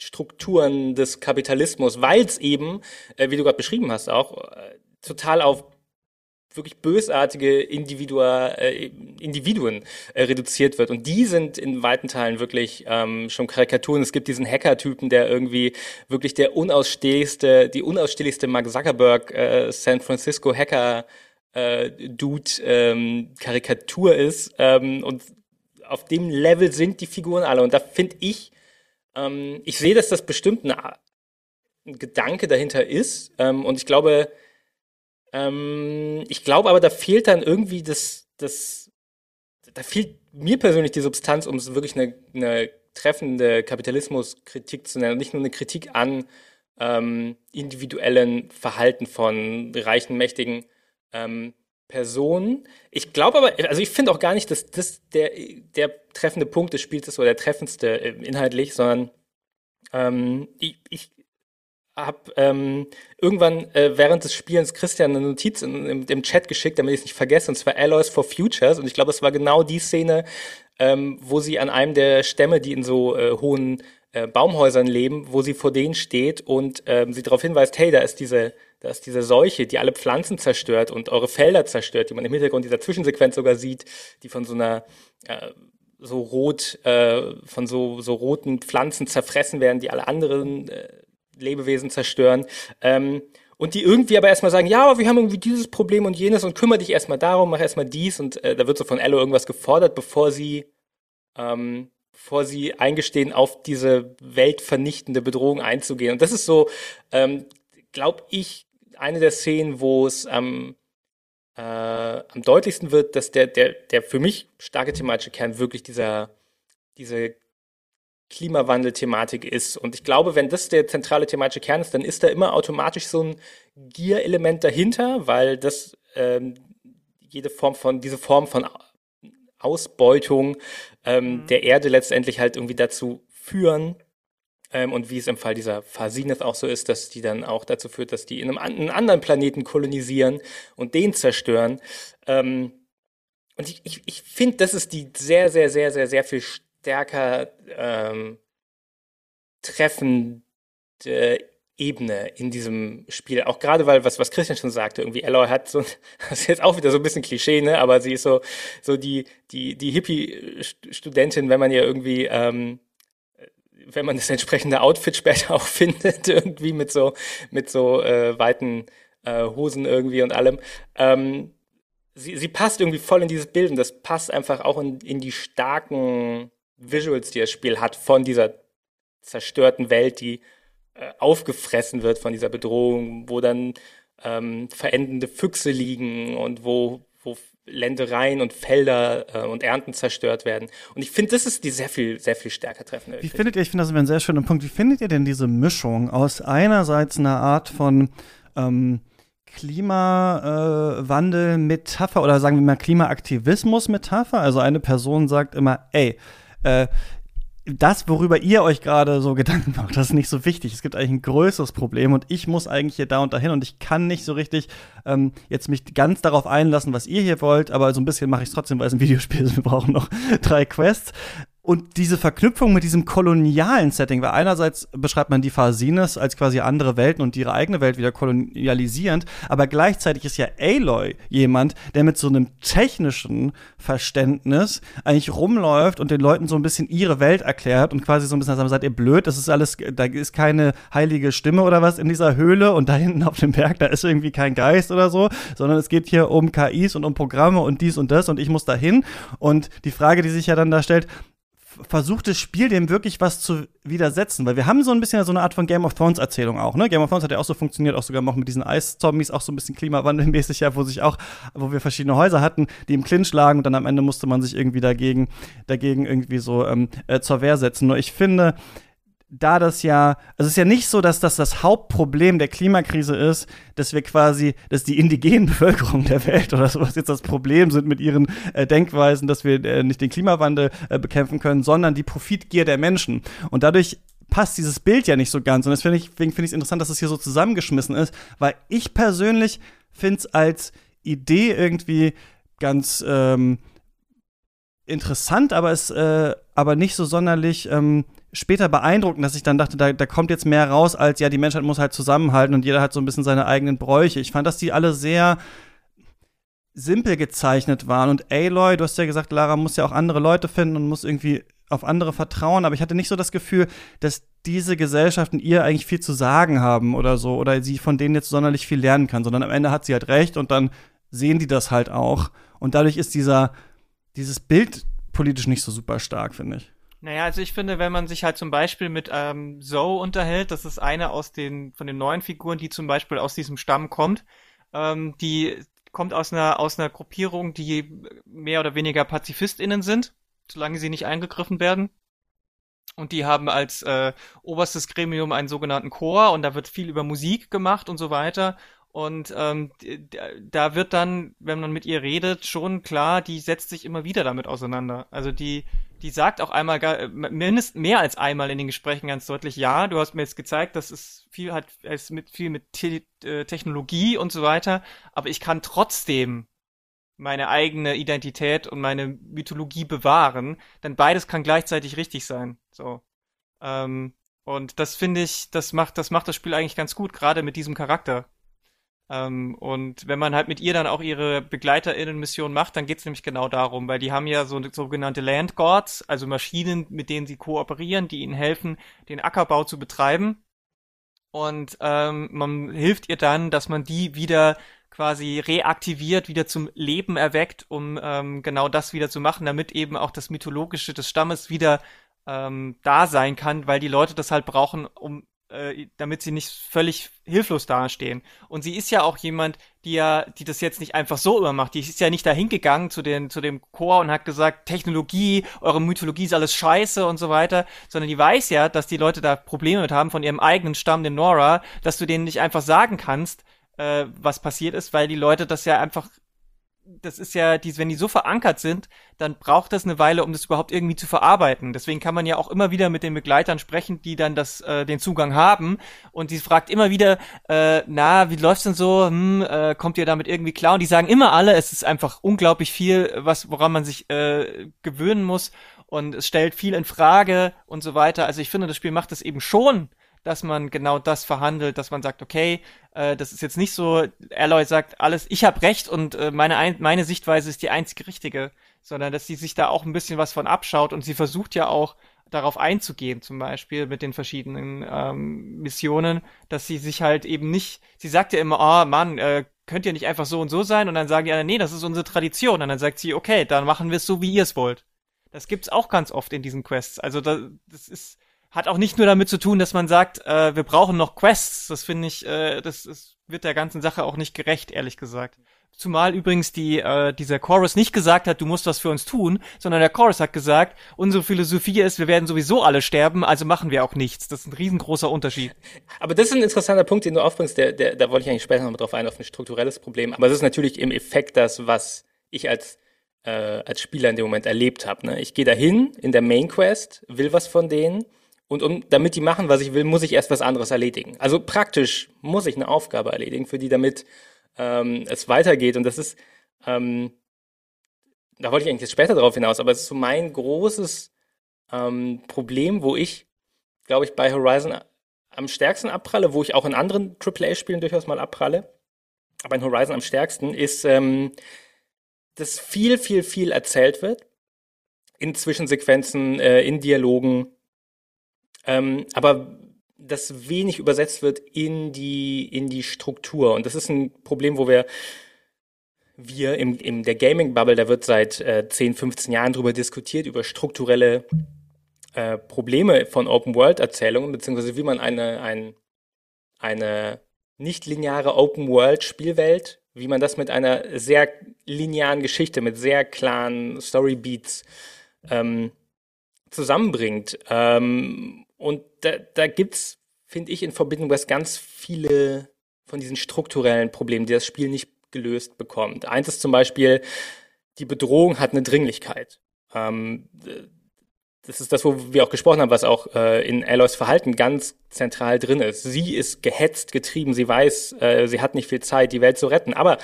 Strukturen des Kapitalismus, weil es eben, äh, wie du gerade beschrieben hast, auch äh, total auf wirklich bösartige Individua, äh, Individuen äh, reduziert wird. Und die sind in weiten Teilen wirklich ähm, schon Karikaturen. Es gibt diesen Hacker-Typen, der irgendwie wirklich der unausstehlichste, die unausstehlichste Mark Zuckerberg äh, San Francisco Hacker äh, Dude ähm, Karikatur ist. Ähm, und auf dem Level sind die Figuren alle. Und da finde ich, ähm, ich sehe, dass das bestimmt ein, ein Gedanke dahinter ist. Ähm, und ich glaube, ähm, ich glaube aber, da fehlt dann irgendwie das, das, da fehlt mir persönlich die Substanz, um es wirklich eine, eine treffende Kapitalismuskritik zu nennen. Nicht nur eine Kritik an ähm, individuellen Verhalten von reichen, mächtigen ähm, Personen. Ich glaube aber, also ich finde auch gar nicht, dass das der, der treffende Punkt des Spiels ist oder der treffendste äh, inhaltlich, sondern ähm, ich, ich habe ähm, irgendwann äh, während des Spielens Christian eine Notiz in, im, im Chat geschickt, damit ich es nicht vergesse, und zwar Alloys for Futures. Und ich glaube, es war genau die Szene, ähm, wo sie an einem der Stämme, die in so äh, hohen äh, Baumhäusern leben, wo sie vor denen steht und ähm, sie darauf hinweist, hey, da ist diese, da ist diese Seuche, die alle Pflanzen zerstört und eure Felder zerstört, die man im Hintergrund dieser Zwischensequenz sogar sieht, die von so einer äh, so rot, äh, von so, so roten Pflanzen zerfressen werden, die alle anderen äh, Lebewesen zerstören. Ähm, und die irgendwie aber erstmal sagen, ja, aber wir haben irgendwie dieses Problem und jenes und kümmere dich erstmal darum, mach erstmal dies und äh, da wird so von Ello irgendwas gefordert, bevor sie, ähm, bevor sie eingestehen, auf diese weltvernichtende Bedrohung einzugehen. Und das ist so, ähm, glaube ich, eine der Szenen, wo es am, äh, am deutlichsten wird, dass der, der, der für mich starke thematische Kern wirklich dieser, diese Klimawandel-Thematik ist. Und ich glaube, wenn das der zentrale thematische Kern ist, dann ist da immer automatisch so ein Gier-Element dahinter, weil das ähm, jede Form von, diese Form von Ausbeutung ähm, mhm. der Erde letztendlich halt irgendwie dazu führen, ähm, und wie es im Fall dieser Fasineth auch so ist, dass die dann auch dazu führt, dass die in einem, einen anderen Planeten kolonisieren und den zerstören. Ähm, und ich, ich, ich finde, das ist die sehr, sehr, sehr, sehr, sehr viel stärker ähm, treffende Ebene in diesem Spiel. Auch gerade weil, was, was Christian schon sagte, irgendwie Eloy hat so, das ist jetzt auch wieder so ein bisschen Klischee, ne, aber sie ist so, so die, die, die Hippie-Studentin, wenn man ihr irgendwie, ähm, wenn man das entsprechende Outfit später auch findet, irgendwie mit so, mit so äh, weiten äh, Hosen irgendwie und allem. Ähm, sie, sie passt irgendwie voll in dieses Bild und das passt einfach auch in, in die starken Visuals, die das Spiel hat, von dieser zerstörten Welt, die äh, aufgefressen wird von dieser Bedrohung, wo dann ähm, verendende Füchse liegen und wo, wo Ländereien und Felder äh, und Ernten zerstört werden. Und ich finde, das ist die sehr viel, sehr viel stärker treffende. Wie findet ihr, ich finde das ein sehr schöner Punkt, wie findet ihr denn diese Mischung aus einerseits einer Art von ähm, Klimawandel-Metapher oder sagen wir mal Klimaaktivismus-Metapher? Also eine Person sagt immer, ey, äh, das, worüber ihr euch gerade so Gedanken macht, das ist nicht so wichtig. Es gibt eigentlich ein größeres Problem und ich muss eigentlich hier da und dahin und ich kann nicht so richtig ähm, jetzt mich ganz darauf einlassen, was ihr hier wollt, aber so ein bisschen mache ich es trotzdem, weil es ein Videospiel ist. Wir brauchen noch drei Quests. Und diese Verknüpfung mit diesem kolonialen Setting, weil einerseits beschreibt man die Phasines als quasi andere Welten und ihre eigene Welt wieder kolonialisierend, aber gleichzeitig ist ja Aloy jemand, der mit so einem technischen Verständnis eigentlich rumläuft und den Leuten so ein bisschen ihre Welt erklärt und quasi so ein bisschen sagt, seid ihr blöd, das ist alles, da ist keine heilige Stimme oder was in dieser Höhle und da hinten auf dem Berg, da ist irgendwie kein Geist oder so, sondern es geht hier um KIs und um Programme und dies und das und ich muss da hin. Und die Frage, die sich ja dann da stellt, versucht das Spiel dem wirklich was zu widersetzen, weil wir haben so ein bisschen so eine Art von Game of Thrones Erzählung auch, ne? Game of Thrones hat ja auch so funktioniert, auch sogar noch mit diesen Eiszombies, auch so ein bisschen klimawandelmäßig, ja, wo sich auch, wo wir verschiedene Häuser hatten, die im Clinch lagen und dann am Ende musste man sich irgendwie dagegen, dagegen irgendwie so ähm, äh, zur Wehr setzen. Nur ich finde, da das ja, also es ist ja nicht so, dass das das Hauptproblem der Klimakrise ist, dass wir quasi, dass die indigenen Bevölkerung der Welt oder sowas jetzt das Problem sind mit ihren äh, Denkweisen, dass wir äh, nicht den Klimawandel äh, bekämpfen können, sondern die Profitgier der Menschen. Und dadurch passt dieses Bild ja nicht so ganz. Und deswegen finde ich es interessant, dass es hier so zusammengeschmissen ist, weil ich persönlich finde es als Idee irgendwie ganz ähm, interessant, aber es äh, aber nicht so sonderlich ähm, später beeindruckend, dass ich dann dachte, da, da kommt jetzt mehr raus, als ja, die Menschheit muss halt zusammenhalten und jeder hat so ein bisschen seine eigenen Bräuche. Ich fand, dass die alle sehr simpel gezeichnet waren. Und Aloy, du hast ja gesagt, Lara muss ja auch andere Leute finden und muss irgendwie auf andere vertrauen, aber ich hatte nicht so das Gefühl, dass diese Gesellschaften ihr eigentlich viel zu sagen haben oder so, oder sie von denen jetzt sonderlich viel lernen kann, sondern am Ende hat sie halt recht und dann sehen die das halt auch. Und dadurch ist dieser, dieses Bild politisch nicht so super stark, finde ich. Naja, also ich finde, wenn man sich halt zum Beispiel mit ähm, Zoe unterhält, das ist eine aus den von den neuen Figuren, die zum Beispiel aus diesem Stamm kommt, ähm, die kommt aus einer aus einer Gruppierung, die mehr oder weniger PazifistInnen sind, solange sie nicht eingegriffen werden. Und die haben als äh, oberstes Gremium einen sogenannten Chor und da wird viel über Musik gemacht und so weiter. Und ähm, da wird dann, wenn man mit ihr redet, schon klar, die setzt sich immer wieder damit auseinander. Also die die sagt auch einmal, mindestens mehr als einmal in den Gesprächen ganz deutlich, ja, du hast mir jetzt gezeigt, dass es viel hat, es mit viel mit Te äh, Technologie und so weiter, aber ich kann trotzdem meine eigene Identität und meine Mythologie bewahren, denn beides kann gleichzeitig richtig sein. So. Ähm, und das finde ich, das macht, das macht das Spiel eigentlich ganz gut, gerade mit diesem Charakter. Ähm, und wenn man halt mit ihr dann auch ihre BegleiterInnen-Mission macht, dann geht's nämlich genau darum, weil die haben ja so sogenannte Land Gods, also Maschinen, mit denen sie kooperieren, die ihnen helfen, den Ackerbau zu betreiben. Und ähm, man hilft ihr dann, dass man die wieder quasi reaktiviert, wieder zum Leben erweckt, um ähm, genau das wieder zu machen, damit eben auch das Mythologische des Stammes wieder ähm, da sein kann, weil die Leute das halt brauchen, um äh, damit sie nicht völlig hilflos dastehen. Und sie ist ja auch jemand, die ja, die das jetzt nicht einfach so immer macht. Die ist ja nicht dahin gegangen zu den, zu dem Chor und hat gesagt, Technologie, eure Mythologie ist alles scheiße und so weiter, sondern die weiß ja, dass die Leute da Probleme mit haben von ihrem eigenen Stamm, den Nora, dass du denen nicht einfach sagen kannst, äh, was passiert ist, weil die Leute das ja einfach das ist ja, die, wenn die so verankert sind, dann braucht das eine Weile, um das überhaupt irgendwie zu verarbeiten. Deswegen kann man ja auch immer wieder mit den Begleitern sprechen, die dann das, äh, den Zugang haben. Und die fragt immer wieder, äh, na, wie läuft's denn so? Hm, äh, kommt ihr damit irgendwie klar? Und die sagen immer alle, es ist einfach unglaublich viel, was, woran man sich äh, gewöhnen muss. Und es stellt viel in Frage und so weiter. Also ich finde, das Spiel macht es eben schon dass man genau das verhandelt, dass man sagt, okay, äh, das ist jetzt nicht so, Alloy sagt alles, ich habe recht und äh, meine, meine Sichtweise ist die einzige richtige, sondern dass sie sich da auch ein bisschen was von abschaut und sie versucht ja auch darauf einzugehen, zum Beispiel mit den verschiedenen ähm, Missionen, dass sie sich halt eben nicht, sie sagt ja immer, oh Mann, äh, könnt ihr nicht einfach so und so sein? Und dann sagen die anderen, nee, das ist unsere Tradition. Und dann sagt sie, okay, dann machen wir es so, wie ihr es wollt. Das gibt's auch ganz oft in diesen Quests. Also da, das ist, hat auch nicht nur damit zu tun, dass man sagt, äh, wir brauchen noch Quests. Das finde ich, äh, das, das wird der ganzen Sache auch nicht gerecht, ehrlich gesagt. Zumal übrigens die, äh, dieser Chorus nicht gesagt hat, du musst was für uns tun, sondern der Chorus hat gesagt, unsere Philosophie ist, wir werden sowieso alle sterben, also machen wir auch nichts. Das ist ein riesengroßer Unterschied. Aber das ist ein interessanter Punkt, den du aufbringst, der, der, da wollte ich eigentlich später noch mal drauf ein, auf ein strukturelles Problem. Aber es ist natürlich im Effekt das, was ich als äh, als Spieler in dem Moment erlebt habe. Ne? Ich gehe dahin in der Main Quest, will was von denen und um, damit die machen, was ich will, muss ich erst was anderes erledigen. Also praktisch muss ich eine Aufgabe erledigen, für die damit ähm, es weitergeht. Und das ist, ähm, da wollte ich eigentlich jetzt später darauf hinaus, aber es ist so mein großes ähm, Problem, wo ich, glaube ich, bei Horizon am stärksten abpralle, wo ich auch in anderen AAA-Spielen durchaus mal abpralle, aber in Horizon am stärksten, ist, ähm, dass viel, viel, viel erzählt wird in Zwischensequenzen, äh, in Dialogen, ähm, aber das wenig übersetzt wird in die, in die Struktur. Und das ist ein Problem, wo wir, wir im, im der Gaming-Bubble, da wird seit äh, 10, 15 Jahren drüber diskutiert, über strukturelle äh, Probleme von Open-World-Erzählungen, beziehungsweise wie man eine, ein, eine nicht lineare Open-World-Spielwelt, wie man das mit einer sehr linearen Geschichte, mit sehr klaren Story-Beats ähm, zusammenbringt. Ähm, und da, da gibt's, finde ich, in Forbidden West ganz viele von diesen strukturellen Problemen, die das Spiel nicht gelöst bekommt. Eins ist zum Beispiel, die Bedrohung hat eine Dringlichkeit. Ähm, das ist das, wo wir auch gesprochen haben, was auch äh, in Aloys Verhalten ganz zentral drin ist. Sie ist gehetzt, getrieben, sie weiß, äh, sie hat nicht viel Zeit, die Welt zu retten. Aber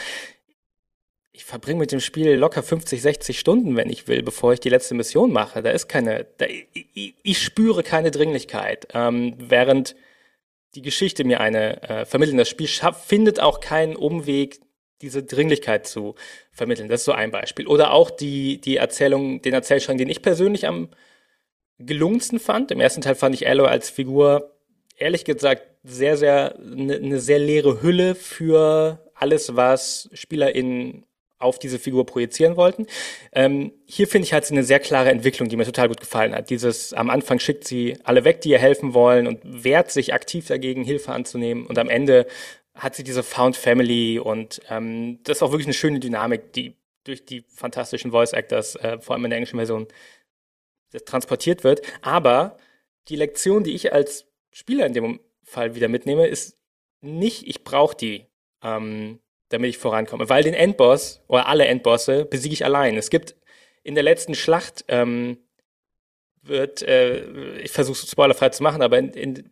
ich verbringe mit dem Spiel locker 50, 60 Stunden, wenn ich will, bevor ich die letzte Mission mache. Da ist keine, da, ich, ich, spüre keine Dringlichkeit. Ähm, während die Geschichte mir eine äh, vermitteln. Das Spiel schafft, findet auch keinen Umweg, diese Dringlichkeit zu vermitteln. Das ist so ein Beispiel. Oder auch die, die Erzählung, den Erzählstrang, den ich persönlich am gelungensten fand. Im ersten Teil fand ich Aloy als Figur, ehrlich gesagt, sehr, sehr, eine ne sehr leere Hülle für alles, was SpielerInnen auf diese Figur projizieren wollten. Ähm, hier finde ich halt eine sehr klare Entwicklung, die mir total gut gefallen hat. Dieses am Anfang schickt sie alle weg, die ihr helfen wollen und wehrt sich aktiv dagegen, Hilfe anzunehmen. Und am Ende hat sie diese Found Family und ähm, das ist auch wirklich eine schöne Dynamik, die durch die fantastischen Voice Actors, äh, vor allem in der englischen Version, transportiert wird. Aber die Lektion, die ich als Spieler in dem Fall wieder mitnehme, ist nicht, ich brauche die. Ähm, damit ich vorankomme. Weil den Endboss oder alle Endbosse besiege ich allein. Es gibt in der letzten Schlacht ähm, wird, äh, ich versuche es spoilerfrei zu machen, aber in, in,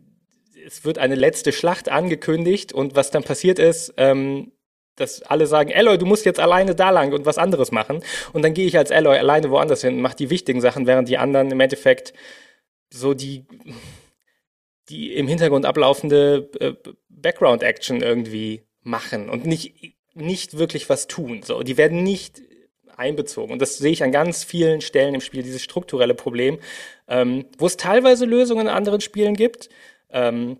es wird eine letzte Schlacht angekündigt und was dann passiert ist, ähm, dass alle sagen, Eloy, du musst jetzt alleine da lang und was anderes machen. Und dann gehe ich als Eloy alleine woanders hin und mache die wichtigen Sachen, während die anderen im Endeffekt so die, die im Hintergrund ablaufende äh, Background-Action irgendwie machen und nicht, nicht wirklich was tun. So, die werden nicht einbezogen. Und das sehe ich an ganz vielen Stellen im Spiel, dieses strukturelle Problem, ähm, wo es teilweise Lösungen in anderen Spielen gibt. Ähm,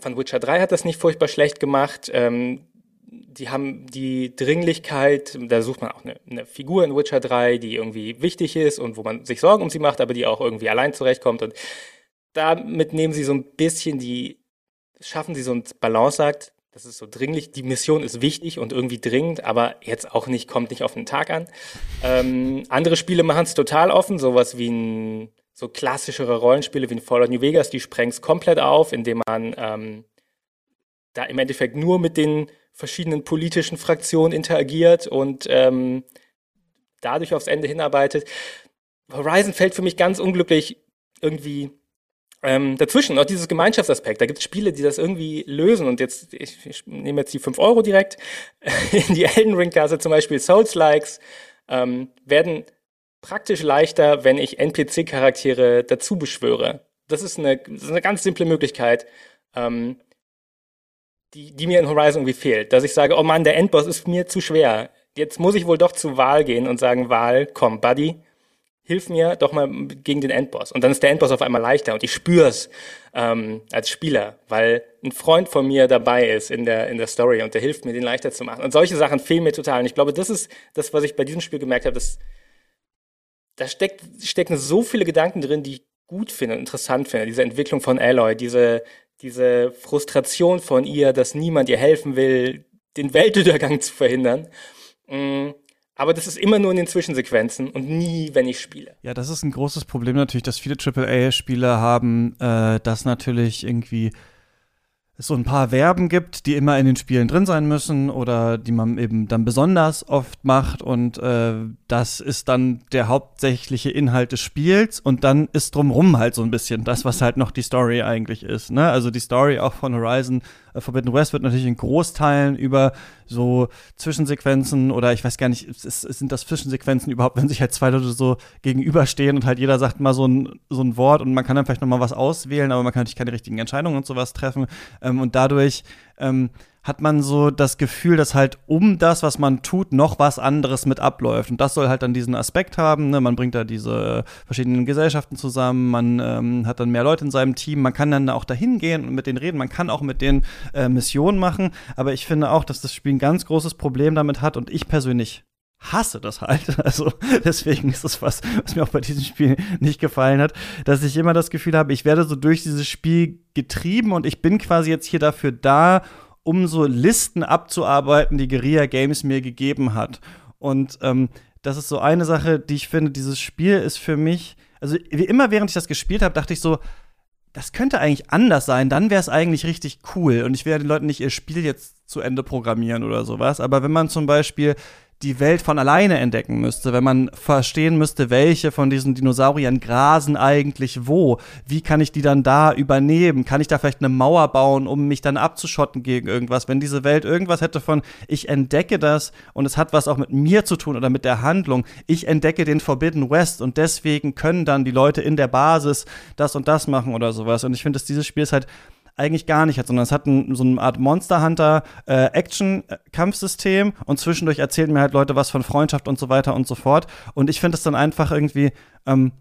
von Witcher 3 hat das nicht furchtbar schlecht gemacht. Ähm, die haben die Dringlichkeit, da sucht man auch eine, eine, Figur in Witcher 3, die irgendwie wichtig ist und wo man sich Sorgen um sie macht, aber die auch irgendwie allein zurechtkommt. Und damit nehmen sie so ein bisschen die, schaffen sie so ein Balanceakt, das ist so dringlich. Die Mission ist wichtig und irgendwie dringend, aber jetzt auch nicht, kommt nicht auf den Tag an. Ähm, andere Spiele machen es total offen, sowas wie ein, so klassischere Rollenspiele wie ein Fallout New Vegas, die sprengen es komplett auf, indem man ähm, da im Endeffekt nur mit den verschiedenen politischen Fraktionen interagiert und ähm, dadurch aufs Ende hinarbeitet. Horizon fällt für mich ganz unglücklich irgendwie ähm, dazwischen. Auch dieses Gemeinschaftsaspekt. Da gibt es Spiele, die das irgendwie lösen. Und jetzt, ich, ich nehme jetzt die 5 Euro direkt. In die Elden Ring-Kasse zum Beispiel Souls-Likes ähm, werden praktisch leichter, wenn ich NPC-Charaktere dazu beschwöre. Das ist eine, das ist eine ganz simple Möglichkeit, ähm, die, die mir in Horizon irgendwie fehlt. Dass ich sage, oh Mann, der Endboss ist mir zu schwer. Jetzt muss ich wohl doch zu Wahl gehen und sagen, Wahl, komm, Buddy, hilf mir doch mal gegen den Endboss. Und dann ist der Endboss auf einmal leichter und ich spür's ähm, als Spieler, weil ein Freund von mir dabei ist in der, in der Story und der hilft mir, den leichter zu machen. Und solche Sachen fehlen mir total. Und ich glaube, das ist das, was ich bei diesem Spiel gemerkt habe, dass da steckt, stecken so viele Gedanken drin, die ich gut finde und interessant finde. Diese Entwicklung von Aloy, diese, diese Frustration von ihr, dass niemand ihr helfen will, den Weltuntergang zu verhindern. Mm, aber das ist immer nur in den Zwischensequenzen und nie, wenn ich spiele. Ja, das ist ein großes Problem natürlich, dass viele AAA-Spieler haben, äh, dass natürlich irgendwie es so ein paar Verben gibt, die immer in den Spielen drin sein müssen oder die man eben dann besonders oft macht und äh, das ist dann der hauptsächliche Inhalt des Spiels und dann ist drumrum halt so ein bisschen das, was halt noch die Story eigentlich ist. Ne? Also die Story auch von Horizon äh, Forbidden West wird natürlich in Großteilen über so Zwischensequenzen oder ich weiß gar nicht, ist, sind das Zwischensequenzen überhaupt, wenn sich halt zwei Leute so gegenüberstehen und halt jeder sagt mal so ein, so ein Wort und man kann dann vielleicht noch mal was auswählen, aber man kann natürlich keine richtigen Entscheidungen und sowas treffen. Ähm, und dadurch ähm, hat man so das Gefühl, dass halt um das, was man tut, noch was anderes mit abläuft. Und das soll halt dann diesen Aspekt haben. Ne? Man bringt da diese verschiedenen Gesellschaften zusammen, man ähm, hat dann mehr Leute in seinem Team, man kann dann auch dahin gehen und mit denen reden, man kann auch mit denen äh, Missionen machen. Aber ich finde auch, dass das Spiel ein ganz großes Problem damit hat und ich persönlich hasse das halt. Also deswegen ist das was, was mir auch bei diesem Spiel nicht gefallen hat, dass ich immer das Gefühl habe, ich werde so durch dieses Spiel getrieben und ich bin quasi jetzt hier dafür da, um so Listen abzuarbeiten, die Guerilla Games mir gegeben hat. Und ähm, das ist so eine Sache, die ich finde, dieses Spiel ist für mich, also wie immer während ich das gespielt habe, dachte ich so, das könnte eigentlich anders sein, dann wäre es eigentlich richtig cool. Und ich werde den Leuten nicht ihr Spiel jetzt zu Ende programmieren oder sowas. Aber wenn man zum Beispiel die Welt von alleine entdecken müsste, wenn man verstehen müsste, welche von diesen Dinosauriern grasen eigentlich wo. Wie kann ich die dann da übernehmen? Kann ich da vielleicht eine Mauer bauen, um mich dann abzuschotten gegen irgendwas? Wenn diese Welt irgendwas hätte von, ich entdecke das und es hat was auch mit mir zu tun oder mit der Handlung. Ich entdecke den Forbidden West und deswegen können dann die Leute in der Basis das und das machen oder sowas. Und ich finde, dass dieses Spiel ist halt eigentlich gar nicht hat, sondern es hat ein, so eine Art Monster Hunter äh, Action Kampfsystem und zwischendurch erzählen mir halt Leute was von Freundschaft und so weiter und so fort. Und ich finde es dann einfach irgendwie ähm,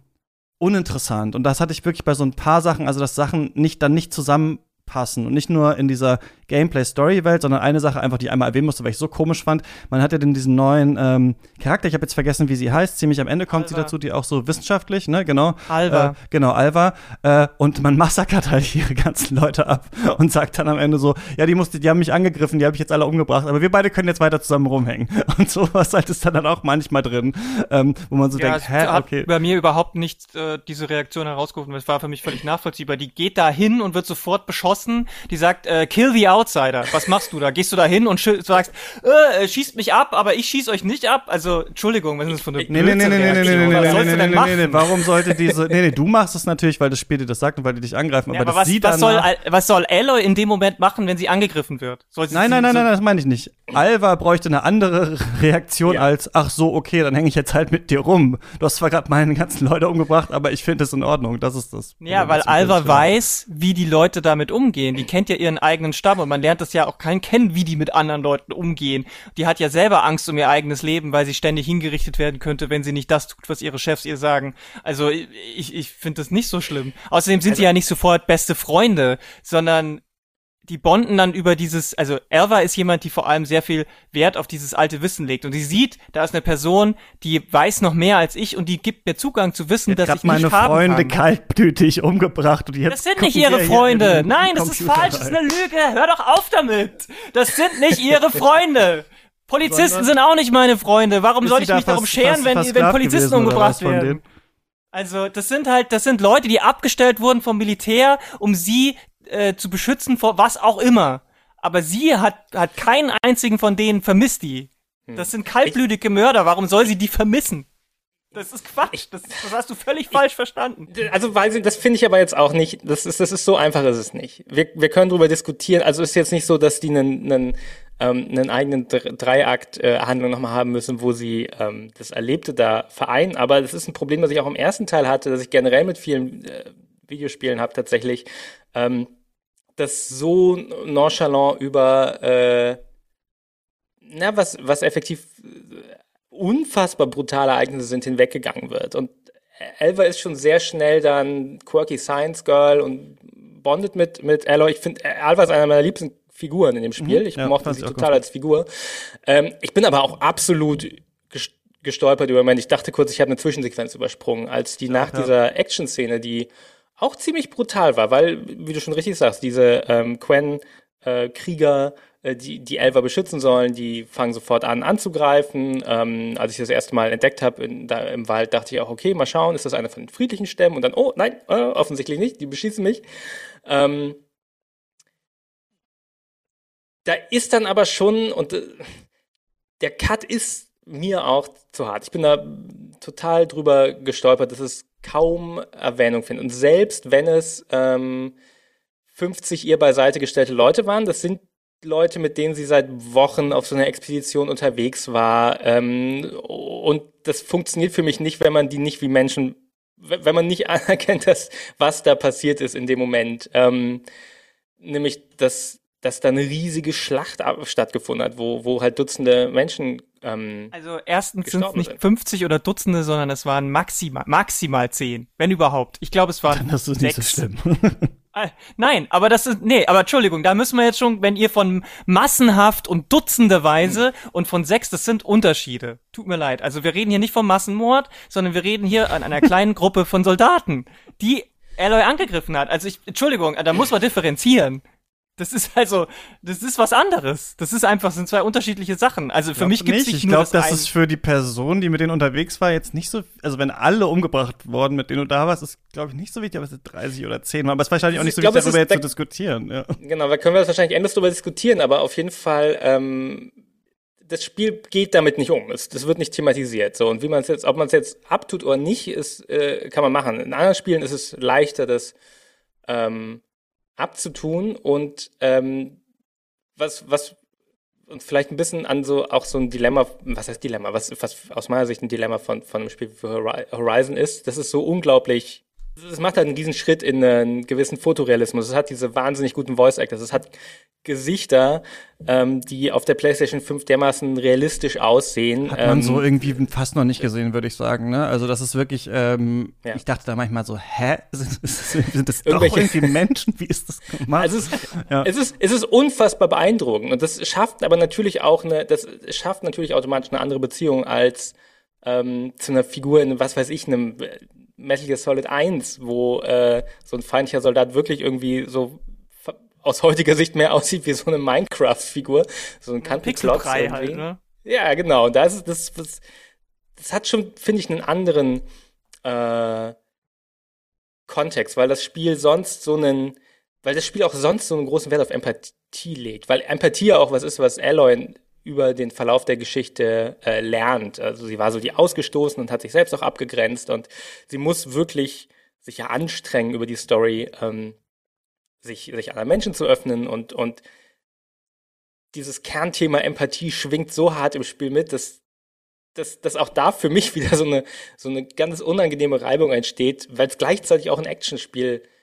uninteressant. Und das hatte ich wirklich bei so ein paar Sachen, also dass Sachen nicht dann nicht zusammenpassen und nicht nur in dieser Gameplay-Story-Welt, sondern eine Sache einfach, die ich einmal erwähnen musste, weil ich so komisch fand. Man hat ja dann diesen neuen ähm, Charakter, ich habe jetzt vergessen, wie sie heißt, ziemlich am Ende kommt Alva. sie dazu, die auch so wissenschaftlich, ne, genau. Alva. Äh, genau, Alva. Äh, und man massakert halt ihre ganzen Leute ab und sagt dann am Ende so, ja, die musste, die haben mich angegriffen, die habe ich jetzt alle umgebracht, aber wir beide können jetzt weiter zusammen rumhängen. Und sowas halt ist dann, dann auch manchmal drin, ähm, wo man so ja, denkt, hä, okay. bei mir überhaupt nicht äh, diese Reaktion herausgerufen, das war für mich völlig nachvollziehbar. Die geht da hin und wird sofort beschossen, die sagt, äh, kill the outsider. Was machst du da? Gehst du da hin und sagst, äh, schießt mich ab, aber ich schieß euch nicht ab? Also, Entschuldigung, was ist das für eine Nee, nee, nee, nee, nee, nee, nee, nee, nee, nee, nee, nee, nee, warum sollte diese, nee, nee, du machst es natürlich, weil das Spiel dir das sagt und weil die dich angreifen, ja, aber, aber das was, sieht was soll, was soll Aloy in dem Moment machen, wenn sie angegriffen wird? Soll sie nein, nein, nein, nein, das meine ich nicht. Alva bräuchte eine andere Reaktion als, ach so, okay, dann hänge ich jetzt halt mit dir rum. Du hast zwar gerade meine ganzen Leute umgebracht, aber ich finde es in Ordnung, das ist das. Ja, weil Alva weiß, wie die Leute damit umgehen. Die kennt ja ihren eigenen Stamm und man lernt das ja auch kein kennen, wie die mit anderen Leuten umgehen. Die hat ja selber Angst um ihr eigenes Leben, weil sie ständig hingerichtet werden könnte, wenn sie nicht das tut, was ihre Chefs ihr sagen. Also ich, ich finde das nicht so schlimm. Außerdem sind also, sie ja nicht sofort beste Freunde, sondern die bonden dann über dieses, also Elva ist jemand, die vor allem sehr viel Wert auf dieses alte Wissen legt und sie sieht, da ist eine Person, die weiß noch mehr als ich und die gibt mir Zugang zu Wissen, dass ich meine nicht Freunde kann. kaltblütig umgebracht und jetzt Das sind nicht ihre Freunde. Nein, das ist falsch, das ist eine Lüge. Hör doch auf damit. Das sind nicht ihre Freunde. Polizisten sind auch nicht meine Freunde. Warum soll ich mich darum scheren, wenn, wenn Polizisten umgebracht werden? Also, das sind halt, das sind Leute, die abgestellt wurden vom Militär, um sie äh, zu beschützen vor was auch immer. aber sie hat, hat keinen einzigen von denen vermisst die. Hm. Das sind kaltblütige Mörder, warum soll sie die vermissen? Das ist Quatsch. Das, das hast du völlig ich, falsch verstanden. Also, weil sie, das finde ich aber jetzt auch nicht. Das ist, das ist so einfach, ist es nicht. Wir, wir können darüber diskutieren. Also ist jetzt nicht so, dass die einen, einen, ähm, einen eigenen Dreiakt äh, nochmal haben müssen, wo sie ähm, das Erlebte da vereinen. Aber das ist ein Problem, das ich auch im ersten Teil hatte, dass ich generell mit vielen äh, Videospielen habe tatsächlich, ähm, das so nonchalant über äh, na, was, was effektiv unfassbar brutale Ereignisse sind, hinweggegangen wird. Und Elva ist schon sehr schnell dann quirky Science Girl und bondet mit, mit Aloy. Ich finde, Alva ist einer meiner liebsten Figuren in dem Spiel. Mhm, ich ja, mochte sie total als Figur. Ähm, ich bin aber auch absolut gestolpert über Moment. Ich dachte kurz, ich habe eine Zwischensequenz übersprungen, als die nach ja. dieser Action-Szene, die auch ziemlich brutal war, weil, wie du schon richtig sagst, diese ähm, Quen-Krieger äh, äh, die, die Elver beschützen sollen, die fangen sofort an anzugreifen. Ähm, als ich das erste Mal entdeckt habe im Wald, dachte ich auch, okay, mal schauen, ist das einer von den friedlichen Stämmen? Und dann, oh nein, äh, offensichtlich nicht, die beschießen mich. Ähm, da ist dann aber schon, und äh, der Cut ist mir auch zu hart. Ich bin da total drüber gestolpert, dass es kaum Erwähnung findet. Und selbst wenn es ähm, 50 ihr beiseite gestellte Leute waren, das sind Leute, mit denen sie seit Wochen auf so einer Expedition unterwegs war. Ähm, und das funktioniert für mich nicht, wenn man die nicht wie Menschen, wenn man nicht anerkennt, dass, was da passiert ist in dem Moment. Ähm, nämlich, dass, dass da eine riesige Schlacht stattgefunden hat, wo, wo halt Dutzende Menschen. Ähm, also erstens sind es nicht 50 oder Dutzende, sondern es waren maximal, maximal 10, wenn überhaupt. Ich glaube, es waren. Dann ist es nicht so schlimm. Ah, nein, aber das ist, nee, aber Entschuldigung, da müssen wir jetzt schon, wenn ihr von massenhaft und dutzendeweise mhm. und von sechs, das sind Unterschiede. Tut mir leid. Also wir reden hier nicht vom Massenmord, sondern wir reden hier an einer kleinen Gruppe von Soldaten, die Alloy angegriffen hat. Also ich, Entschuldigung, da muss man differenzieren. Das ist also, das ist was anderes. Das ist einfach, sind zwei unterschiedliche Sachen. Also für mich gibt es nicht. Ich glaube, das, das ist für die Person, die mit denen unterwegs war, jetzt nicht so, also wenn alle umgebracht worden, mit denen du da warst, ist, glaube ich, nicht so wichtig, aber es sind 30 oder 10 Aber es ist wahrscheinlich auch nicht so wichtig, darüber jetzt zu diskutieren. Ja. Genau, da können wir das wahrscheinlich endlos darüber diskutieren, aber auf jeden Fall, ähm, das Spiel geht damit nicht um. Es, das wird nicht thematisiert. So und wie man es jetzt, ob man es jetzt abtut oder nicht, ist, äh, kann man machen. In anderen Spielen ist es leichter, das ähm, abzutun und ähm, was, was uns vielleicht ein bisschen an so auch so ein Dilemma, was heißt Dilemma, was, was aus meiner Sicht ein Dilemma von, von einem Spiel für Horizon ist, das ist so unglaublich es macht halt einen diesen Schritt in einen gewissen Fotorealismus. Es hat diese wahnsinnig guten Voice Actors. Es hat Gesichter, ähm, die auf der PlayStation 5 dermaßen realistisch aussehen. Hat man ähm, so irgendwie fast noch nicht gesehen, würde ich sagen. Ne? Also das ist wirklich, ähm, ja. ich dachte da manchmal so, hä? Sind, sind das doch irgendwie Menschen? Wie ist das gemacht? Also es, ist, ja. es, ist, es ist unfassbar beeindruckend. Und das schafft aber natürlich auch eine, das schafft natürlich automatisch eine andere Beziehung als ähm, zu einer Figur in, was weiß ich, einem Metal Gear Solid 1, wo äh, so ein feindlicher Soldat wirklich irgendwie so aus heutiger Sicht mehr aussieht wie so eine Minecraft-Figur, so ein Kantenklotz Halt, ne? Ja, genau. Und da ist das, das, das hat schon, finde ich, einen anderen äh, Kontext, weil das Spiel sonst so einen, weil das Spiel auch sonst so einen großen Wert auf Empathie legt, weil Empathie ja auch was ist, was Alloy über den Verlauf der Geschichte äh, lernt. Also sie war so die ausgestoßen und hat sich selbst auch abgegrenzt und sie muss wirklich sich ja anstrengen über die Story, ähm, sich, sich anderen Menschen zu öffnen und, und dieses Kernthema Empathie schwingt so hart im Spiel mit, dass, dass, dass auch da für mich wieder so eine, so eine ganz unangenehme Reibung entsteht, weil es gleichzeitig auch ein Actionspiel ist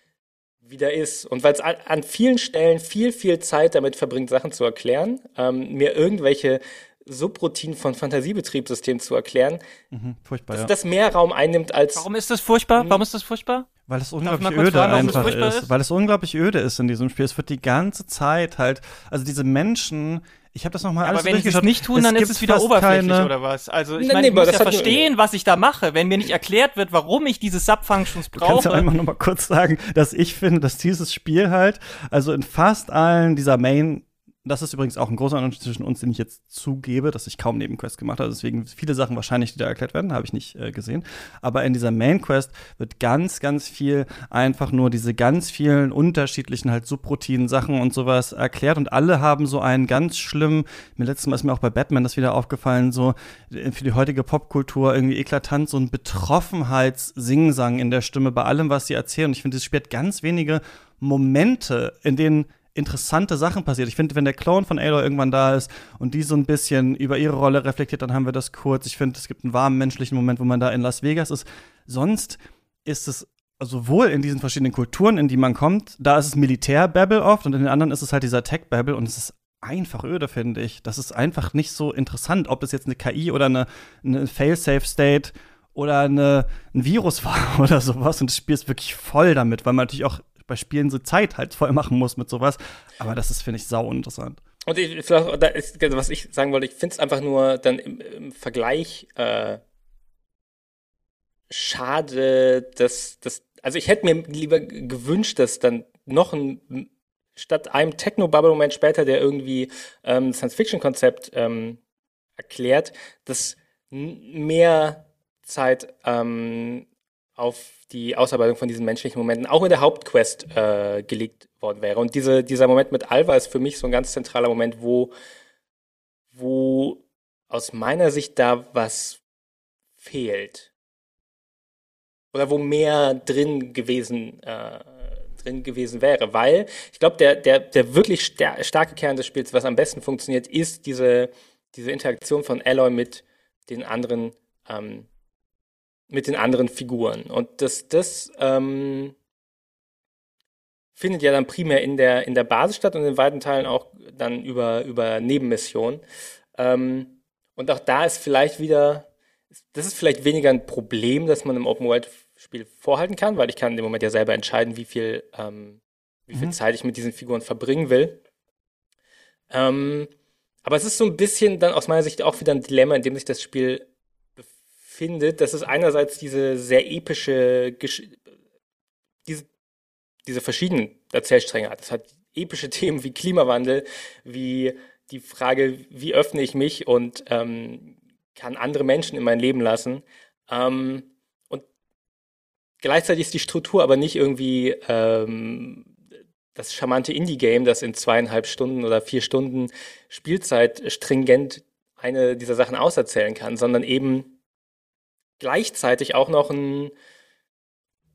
wieder ist. Und weil es an vielen Stellen viel, viel Zeit damit verbringt, Sachen zu erklären, ähm, mir irgendwelche Subroutinen von Fantasiebetriebssystemen zu erklären, mhm, furchtbar, dass ja. das mehr Raum einnimmt als. Warum ist das furchtbar? Warum ist das furchtbar? Weil es unglaublich öde fragen, einfach ist. ist. Weil es unglaublich öde ist in diesem Spiel. Es wird die ganze Zeit halt, also diese Menschen, ich habe das nochmal ja, alles Aber wenn sie es nicht tun, dann ist es wieder oberflächlich keine... oder was? Also ich nee, meine, nee, ich muss ja verstehen, was ich da mache. Wenn mir nicht erklärt wird, warum ich diese Subfunctions brauche. Du kannst ja einmal nochmal kurz sagen, dass ich finde, dass dieses Spiel halt, also in fast allen dieser Main das ist übrigens auch ein großer Unterschied zwischen uns, den ich jetzt zugebe, dass ich kaum Nebenquests gemacht habe. Deswegen viele Sachen wahrscheinlich, die da erklärt werden, habe ich nicht äh, gesehen. Aber in dieser Main Quest wird ganz, ganz viel einfach nur diese ganz vielen unterschiedlichen halt Subroutinen-Sachen und sowas erklärt. Und alle haben so einen ganz schlimmen, mir letztes Mal ist mir auch bei Batman das wieder aufgefallen, so äh, für die heutige Popkultur irgendwie eklatant, so ein Betroffenheits-Singsang in der Stimme bei allem, was sie erzählen. Und ich finde, es spielt ganz wenige Momente, in denen interessante Sachen passiert. Ich finde, wenn der Clone von Aloy irgendwann da ist und die so ein bisschen über ihre Rolle reflektiert, dann haben wir das kurz. Ich finde, es gibt einen warmen menschlichen Moment, wo man da in Las Vegas ist. Sonst ist es sowohl in diesen verschiedenen Kulturen, in die man kommt, da ist es Militär-Babble oft und in den anderen ist es halt dieser Tech-Babble und es ist einfach öde, finde ich. Das ist einfach nicht so interessant, ob es jetzt eine KI oder eine, eine Fail-Safe-State oder eine, ein Virus war oder sowas. Und das Spiel ist wirklich voll damit, weil man natürlich auch bei Spielen so Zeit halt voll machen muss mit sowas. Aber das ist, finde ich, sau interessant. Und ich, vielleicht, ist, was ich sagen wollte, ich finde es einfach nur dann im, im Vergleich äh, schade, dass das, also ich hätte mir lieber gewünscht, dass dann noch ein, statt einem Techno-Bubble-Moment später, der irgendwie ähm, Science-Fiction-Konzept ähm, erklärt, dass mehr Zeit ähm, auf die Ausarbeitung von diesen menschlichen Momenten auch in der Hauptquest äh, gelegt worden wäre. Und diese, dieser Moment mit Alva ist für mich so ein ganz zentraler Moment, wo, wo aus meiner Sicht da was fehlt. Oder wo mehr drin gewesen, äh, drin gewesen wäre. Weil ich glaube, der, der, der wirklich starke Kern des Spiels, was am besten funktioniert, ist diese, diese Interaktion von Alloy mit den anderen ähm, mit den anderen Figuren. Und das, das ähm, findet ja dann primär in der, in der Basis statt und in weiten Teilen auch dann über, über Nebenmissionen. Ähm, und auch da ist vielleicht wieder, das ist vielleicht weniger ein Problem, dass man im Open World Spiel vorhalten kann, weil ich kann im Moment ja selber entscheiden, wie viel, ähm, wie viel mhm. Zeit ich mit diesen Figuren verbringen will. Ähm, aber es ist so ein bisschen dann aus meiner Sicht auch wieder ein Dilemma, in dem sich das Spiel findet, dass es einerseits diese sehr epische, Gesch diese, diese verschiedenen Erzählstränge hat. Es hat epische Themen wie Klimawandel, wie die Frage, wie öffne ich mich und ähm, kann andere Menschen in mein Leben lassen. Ähm, und gleichzeitig ist die Struktur aber nicht irgendwie ähm, das charmante Indie-Game, das in zweieinhalb Stunden oder vier Stunden Spielzeit stringent eine dieser Sachen auserzählen kann, sondern eben gleichzeitig auch noch ein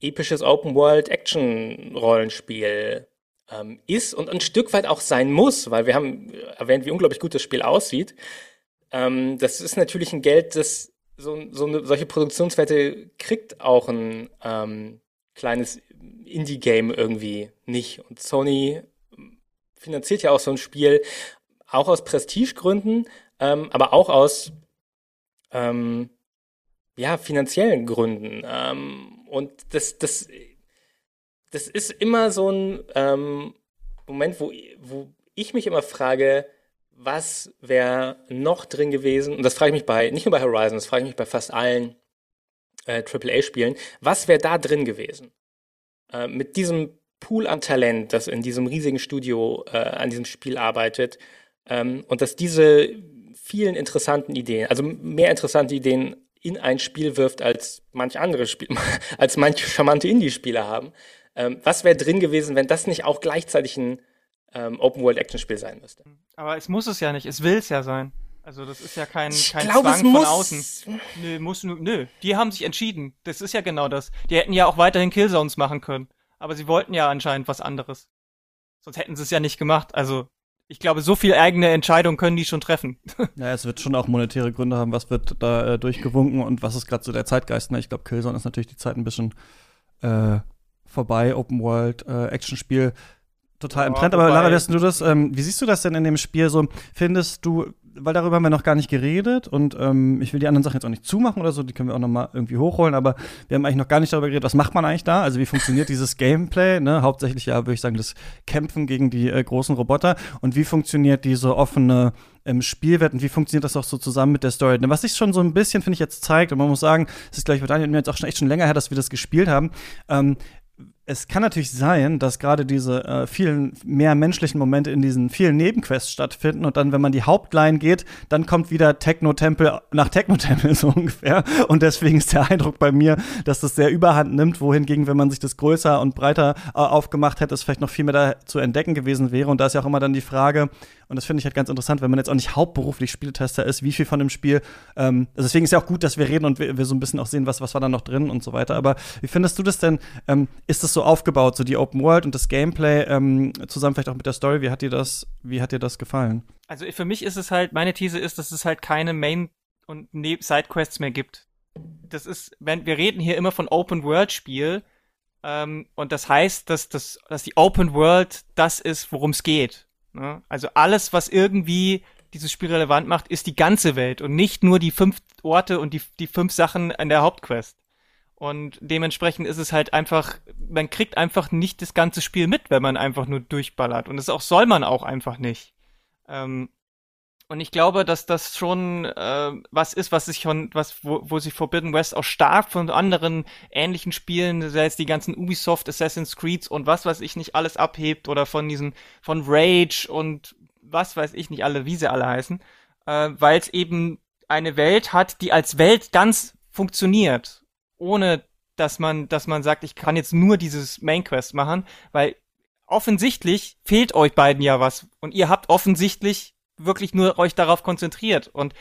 episches Open-World-Action-Rollenspiel ähm, ist und ein Stück weit auch sein muss, weil wir haben erwähnt, wie unglaublich gut das Spiel aussieht. Ähm, das ist natürlich ein Geld, das so, so eine, solche Produktionswerte kriegt auch ein ähm, kleines Indie-Game irgendwie nicht. Und Sony finanziert ja auch so ein Spiel auch aus Prestigegründen, ähm, aber auch aus ähm, ja, finanziellen Gründen. Ähm, und das, das, das ist immer so ein ähm, Moment, wo, wo ich mich immer frage, was wäre noch drin gewesen? Und das frage ich mich bei, nicht nur bei Horizon, das frage ich mich bei fast allen äh, AAA-Spielen. Was wäre da drin gewesen? Äh, mit diesem Pool an Talent, das in diesem riesigen Studio äh, an diesem Spiel arbeitet, ähm, und dass diese vielen interessanten Ideen, also mehr interessante Ideen in ein Spiel wirft als manch andere Spiel, als manche charmante Indie-Spieler haben. Ähm, was wäre drin gewesen, wenn das nicht auch gleichzeitig ein ähm, Open-World-Action-Spiel sein müsste? Aber es muss es ja nicht, es will es ja sein. Also das ist ja kein, kein glaub, Zwang von außen. Nö, muss, nö, die haben sich entschieden. Das ist ja genau das. Die hätten ja auch weiterhin Killzones machen können. Aber sie wollten ja anscheinend was anderes. Sonst hätten sie es ja nicht gemacht. Also ich glaube, so viel eigene Entscheidung können die schon treffen. ja, es wird schon auch monetäre Gründe haben, was wird da äh, durchgewunken und was ist gerade so der Zeitgeist. Ne? Ich glaube, Killzone ist natürlich die Zeit ein bisschen äh, vorbei, Open World, äh, Actionspiel total im Trend. Aber Lara, wie, du das, ähm, wie siehst du das denn in dem Spiel so? Findest du, weil darüber haben wir noch gar nicht geredet und ähm, ich will die anderen Sachen jetzt auch nicht zumachen oder so, die können wir auch noch mal irgendwie hochholen, aber wir haben eigentlich noch gar nicht darüber geredet, was macht man eigentlich da? Also wie funktioniert dieses Gameplay? Ne? Hauptsächlich ja, würde ich sagen, das Kämpfen gegen die äh, großen Roboter und wie funktioniert diese offene ähm, Spielwelt und wie funktioniert das auch so zusammen mit der Story? Ne, was sich schon so ein bisschen, finde ich, jetzt zeigt, und man muss sagen, es ist gleich bei Daniel und mir jetzt auch schon echt schon länger her, dass wir das gespielt haben, ähm, es kann natürlich sein, dass gerade diese äh, vielen mehr menschlichen Momente in diesen vielen Nebenquests stattfinden und dann, wenn man die Hauptline geht, dann kommt wieder Techno-Tempel nach Techno-Tempel so ungefähr. Und deswegen ist der Eindruck bei mir, dass das sehr überhand nimmt, wohingegen, wenn man sich das größer und breiter äh, aufgemacht hätte, es vielleicht noch viel mehr da zu entdecken gewesen wäre. Und da ist ja auch immer dann die Frage, und das finde ich halt ganz interessant, wenn man jetzt auch nicht hauptberuflich Spieltester ist, wie viel von dem Spiel, ähm, also deswegen ist ja auch gut, dass wir reden und wir, wir so ein bisschen auch sehen, was, was war da noch drin und so weiter. Aber wie findest du das denn? Ähm, ist das das aufgebaut, so die Open World und das Gameplay ähm, zusammen vielleicht auch mit der Story. Wie hat dir das, wie hat dir das gefallen? Also für mich ist es halt, meine These ist, dass es halt keine Main- und ne Sidequests mehr gibt. Das ist, wenn wir reden hier immer von Open World Spiel ähm, und das heißt, dass, dass, dass die Open World das ist, worum es geht. Ne? Also alles, was irgendwie dieses Spiel relevant macht, ist die ganze Welt und nicht nur die fünf Orte und die, die fünf Sachen an der Hauptquest. Und dementsprechend ist es halt einfach, man kriegt einfach nicht das ganze Spiel mit, wenn man einfach nur durchballert. Und das auch soll man auch einfach nicht. Ähm, und ich glaube, dass das schon äh, was ist, was sich von, was, wo, wo sich Forbidden West auch stark von anderen ähnlichen Spielen, sei es die ganzen Ubisoft, Assassin's Creeds und was weiß ich nicht alles abhebt oder von diesen, von Rage und was weiß ich nicht alle, wie sie alle heißen, äh, weil es eben eine Welt hat, die als Welt ganz funktioniert ohne dass man, dass man sagt, ich kann jetzt nur dieses Main Quest machen, weil offensichtlich fehlt euch beiden ja was. Und ihr habt offensichtlich wirklich nur euch darauf konzentriert. Und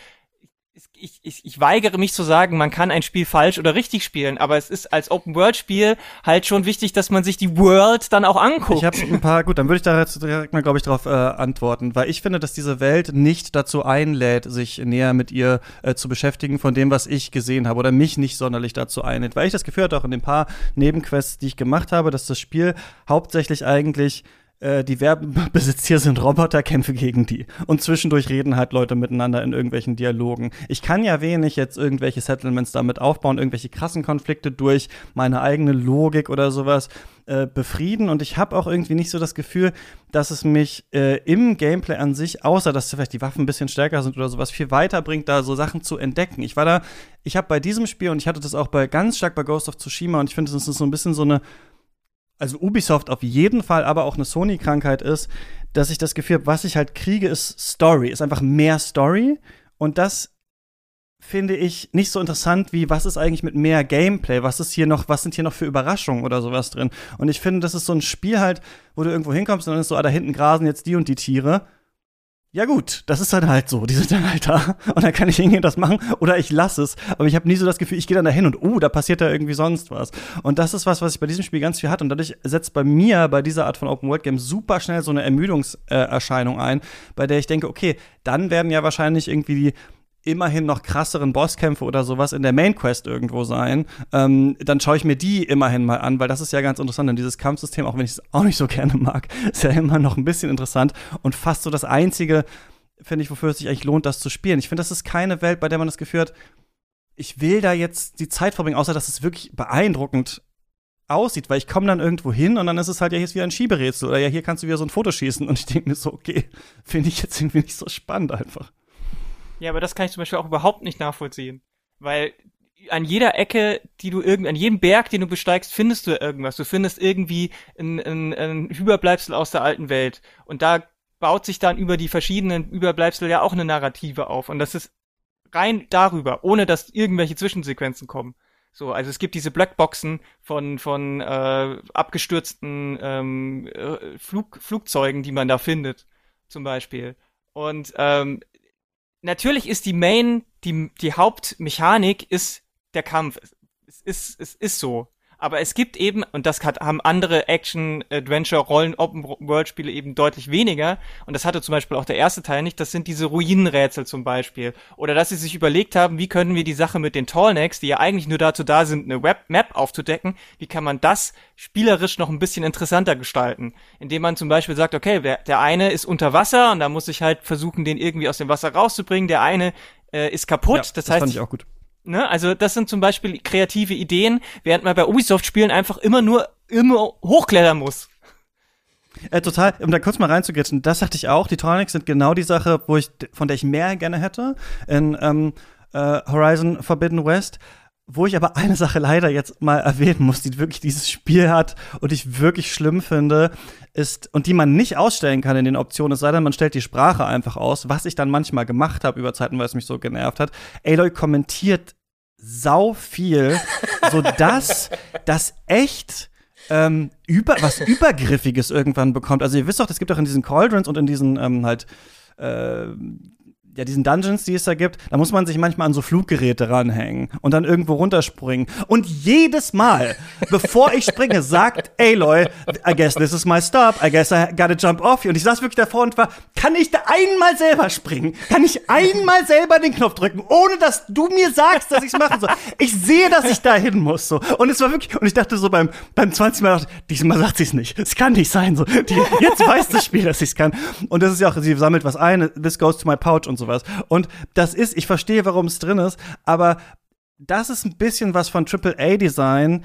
ich, ich, ich weigere mich zu sagen, man kann ein Spiel falsch oder richtig spielen, aber es ist als Open-World-Spiel halt schon wichtig, dass man sich die World dann auch anguckt. Ich habe ein paar, gut, dann würde ich da jetzt direkt mal, glaube ich, darauf äh, antworten, weil ich finde, dass diese Welt nicht dazu einlädt, sich näher mit ihr äh, zu beschäftigen, von dem, was ich gesehen habe, oder mich nicht sonderlich dazu einlädt, weil ich das Gefühl hatte, auch in den paar Nebenquests, die ich gemacht habe, dass das Spiel hauptsächlich eigentlich äh, die hier sind Roboter, kämpfe gegen die. Und zwischendurch reden halt Leute miteinander in irgendwelchen Dialogen. Ich kann ja wenig jetzt irgendwelche Settlements damit aufbauen, irgendwelche krassen Konflikte durch meine eigene Logik oder sowas äh, befrieden. Und ich habe auch irgendwie nicht so das Gefühl, dass es mich äh, im Gameplay an sich, außer dass vielleicht die Waffen ein bisschen stärker sind oder sowas, viel weiterbringt, da so Sachen zu entdecken. Ich war da, ich habe bei diesem Spiel und ich hatte das auch bei ganz stark bei Ghost of Tsushima und ich finde, das ist so ein bisschen so eine also Ubisoft auf jeden Fall, aber auch eine Sony-Krankheit ist, dass ich das Gefühl habe, was ich halt kriege, ist Story, ist einfach mehr Story. Und das finde ich nicht so interessant wie, was ist eigentlich mit mehr Gameplay? Was ist hier noch, was sind hier noch für Überraschungen oder sowas drin? Und ich finde, das ist so ein Spiel halt, wo du irgendwo hinkommst und dann ist so, ah, da hinten grasen jetzt die und die Tiere ja gut, das ist dann halt so, die sind dann halt da und dann kann ich hingehen das machen oder ich lasse es, aber ich habe nie so das Gefühl, ich gehe dann dahin und oh, da passiert da irgendwie sonst was. Und das ist was, was ich bei diesem Spiel ganz viel hatte. Und dadurch setzt bei mir bei dieser Art von Open World Game super schnell so eine Ermüdungserscheinung ein, bei der ich denke, okay, dann werden ja wahrscheinlich irgendwie die immerhin noch krasseren Bosskämpfe oder sowas in der Main Quest irgendwo sein, ähm, dann schaue ich mir die immerhin mal an, weil das ist ja ganz interessant. Denn dieses Kampfsystem, auch wenn ich es auch nicht so gerne mag, ist ja immer noch ein bisschen interessant und fast so das einzige, finde ich, wofür es sich eigentlich lohnt, das zu spielen. Ich finde, das ist keine Welt, bei der man das Gefühl hat, ich will da jetzt die Zeit verbringen, außer dass es wirklich beeindruckend aussieht, weil ich komme dann irgendwo hin und dann ist es halt ja hier ist wie ein Schieberätsel oder ja hier kannst du wieder so ein Foto schießen und ich denke mir so, okay, finde ich jetzt irgendwie nicht so spannend einfach. Ja, aber das kann ich zum Beispiel auch überhaupt nicht nachvollziehen. Weil an jeder Ecke, die du irgend, an jedem Berg, den du besteigst, findest du irgendwas. Du findest irgendwie ein, ein, ein Überbleibsel aus der alten Welt. Und da baut sich dann über die verschiedenen Überbleibsel ja auch eine Narrative auf. Und das ist rein darüber, ohne dass irgendwelche Zwischensequenzen kommen. So, also es gibt diese Blackboxen von von äh, abgestürzten ähm, äh, Flug, Flugzeugen, die man da findet, zum Beispiel. Und ähm, natürlich ist die Main, die, die Hauptmechanik ist der Kampf. Es ist, es ist so. Aber es gibt eben, und das hat, haben andere Action, Adventure, Rollen, Open-World-Spiele eben deutlich weniger. Und das hatte zum Beispiel auch der erste Teil nicht. Das sind diese Ruinenrätsel zum Beispiel. Oder dass sie sich überlegt haben, wie können wir die Sache mit den Tallnecks, die ja eigentlich nur dazu da sind, eine Web-Map aufzudecken, wie kann man das spielerisch noch ein bisschen interessanter gestalten? Indem man zum Beispiel sagt, okay, der, der eine ist unter Wasser und da muss ich halt versuchen, den irgendwie aus dem Wasser rauszubringen. Der eine äh, ist kaputt. Ja, das, das heißt, Ne? Also das sind zum Beispiel kreative Ideen, während man bei Ubisoft-Spielen einfach immer nur immer hochklettern muss. Äh, total, um da kurz mal reinzugehen, das sagte ich auch, die Tronics sind genau die Sache, wo ich, von der ich mehr gerne hätte in ähm, äh, Horizon Forbidden West, wo ich aber eine Sache leider jetzt mal erwähnen muss, die wirklich dieses Spiel hat und ich wirklich schlimm finde, ist, und die man nicht ausstellen kann in den Optionen, es sei denn, man stellt die Sprache einfach aus, was ich dann manchmal gemacht habe über Zeiten, weil es mich so genervt hat. Aloy kommentiert sau viel, sodass das echt ähm, über, was Übergriffiges irgendwann bekommt. Also ihr wisst doch, es gibt auch in diesen Cauldrons und in diesen ähm, halt äh, ja, diesen Dungeons, die es da gibt, da muss man sich manchmal an so Fluggeräte ranhängen und dann irgendwo runterspringen. Und jedes Mal, bevor ich springe, sagt Aloy, I guess this is my stop, I guess I gotta jump off. Und ich saß wirklich davor und war, kann ich da einmal selber springen? Kann ich einmal selber den Knopf drücken, ohne dass du mir sagst, dass ich es machen soll? Ich sehe, dass ich da hin muss, so. Und es war wirklich, und ich dachte so beim, beim 20 Mal, diesmal sagt sie es nicht. Es kann nicht sein, so. Die, jetzt weiß das Spiel, dass ich es kann. Und das ist ja auch, sie sammelt was ein, this goes to my pouch und sowas. Und das ist, ich verstehe, warum es drin ist, aber das ist ein bisschen was von AAA-Design,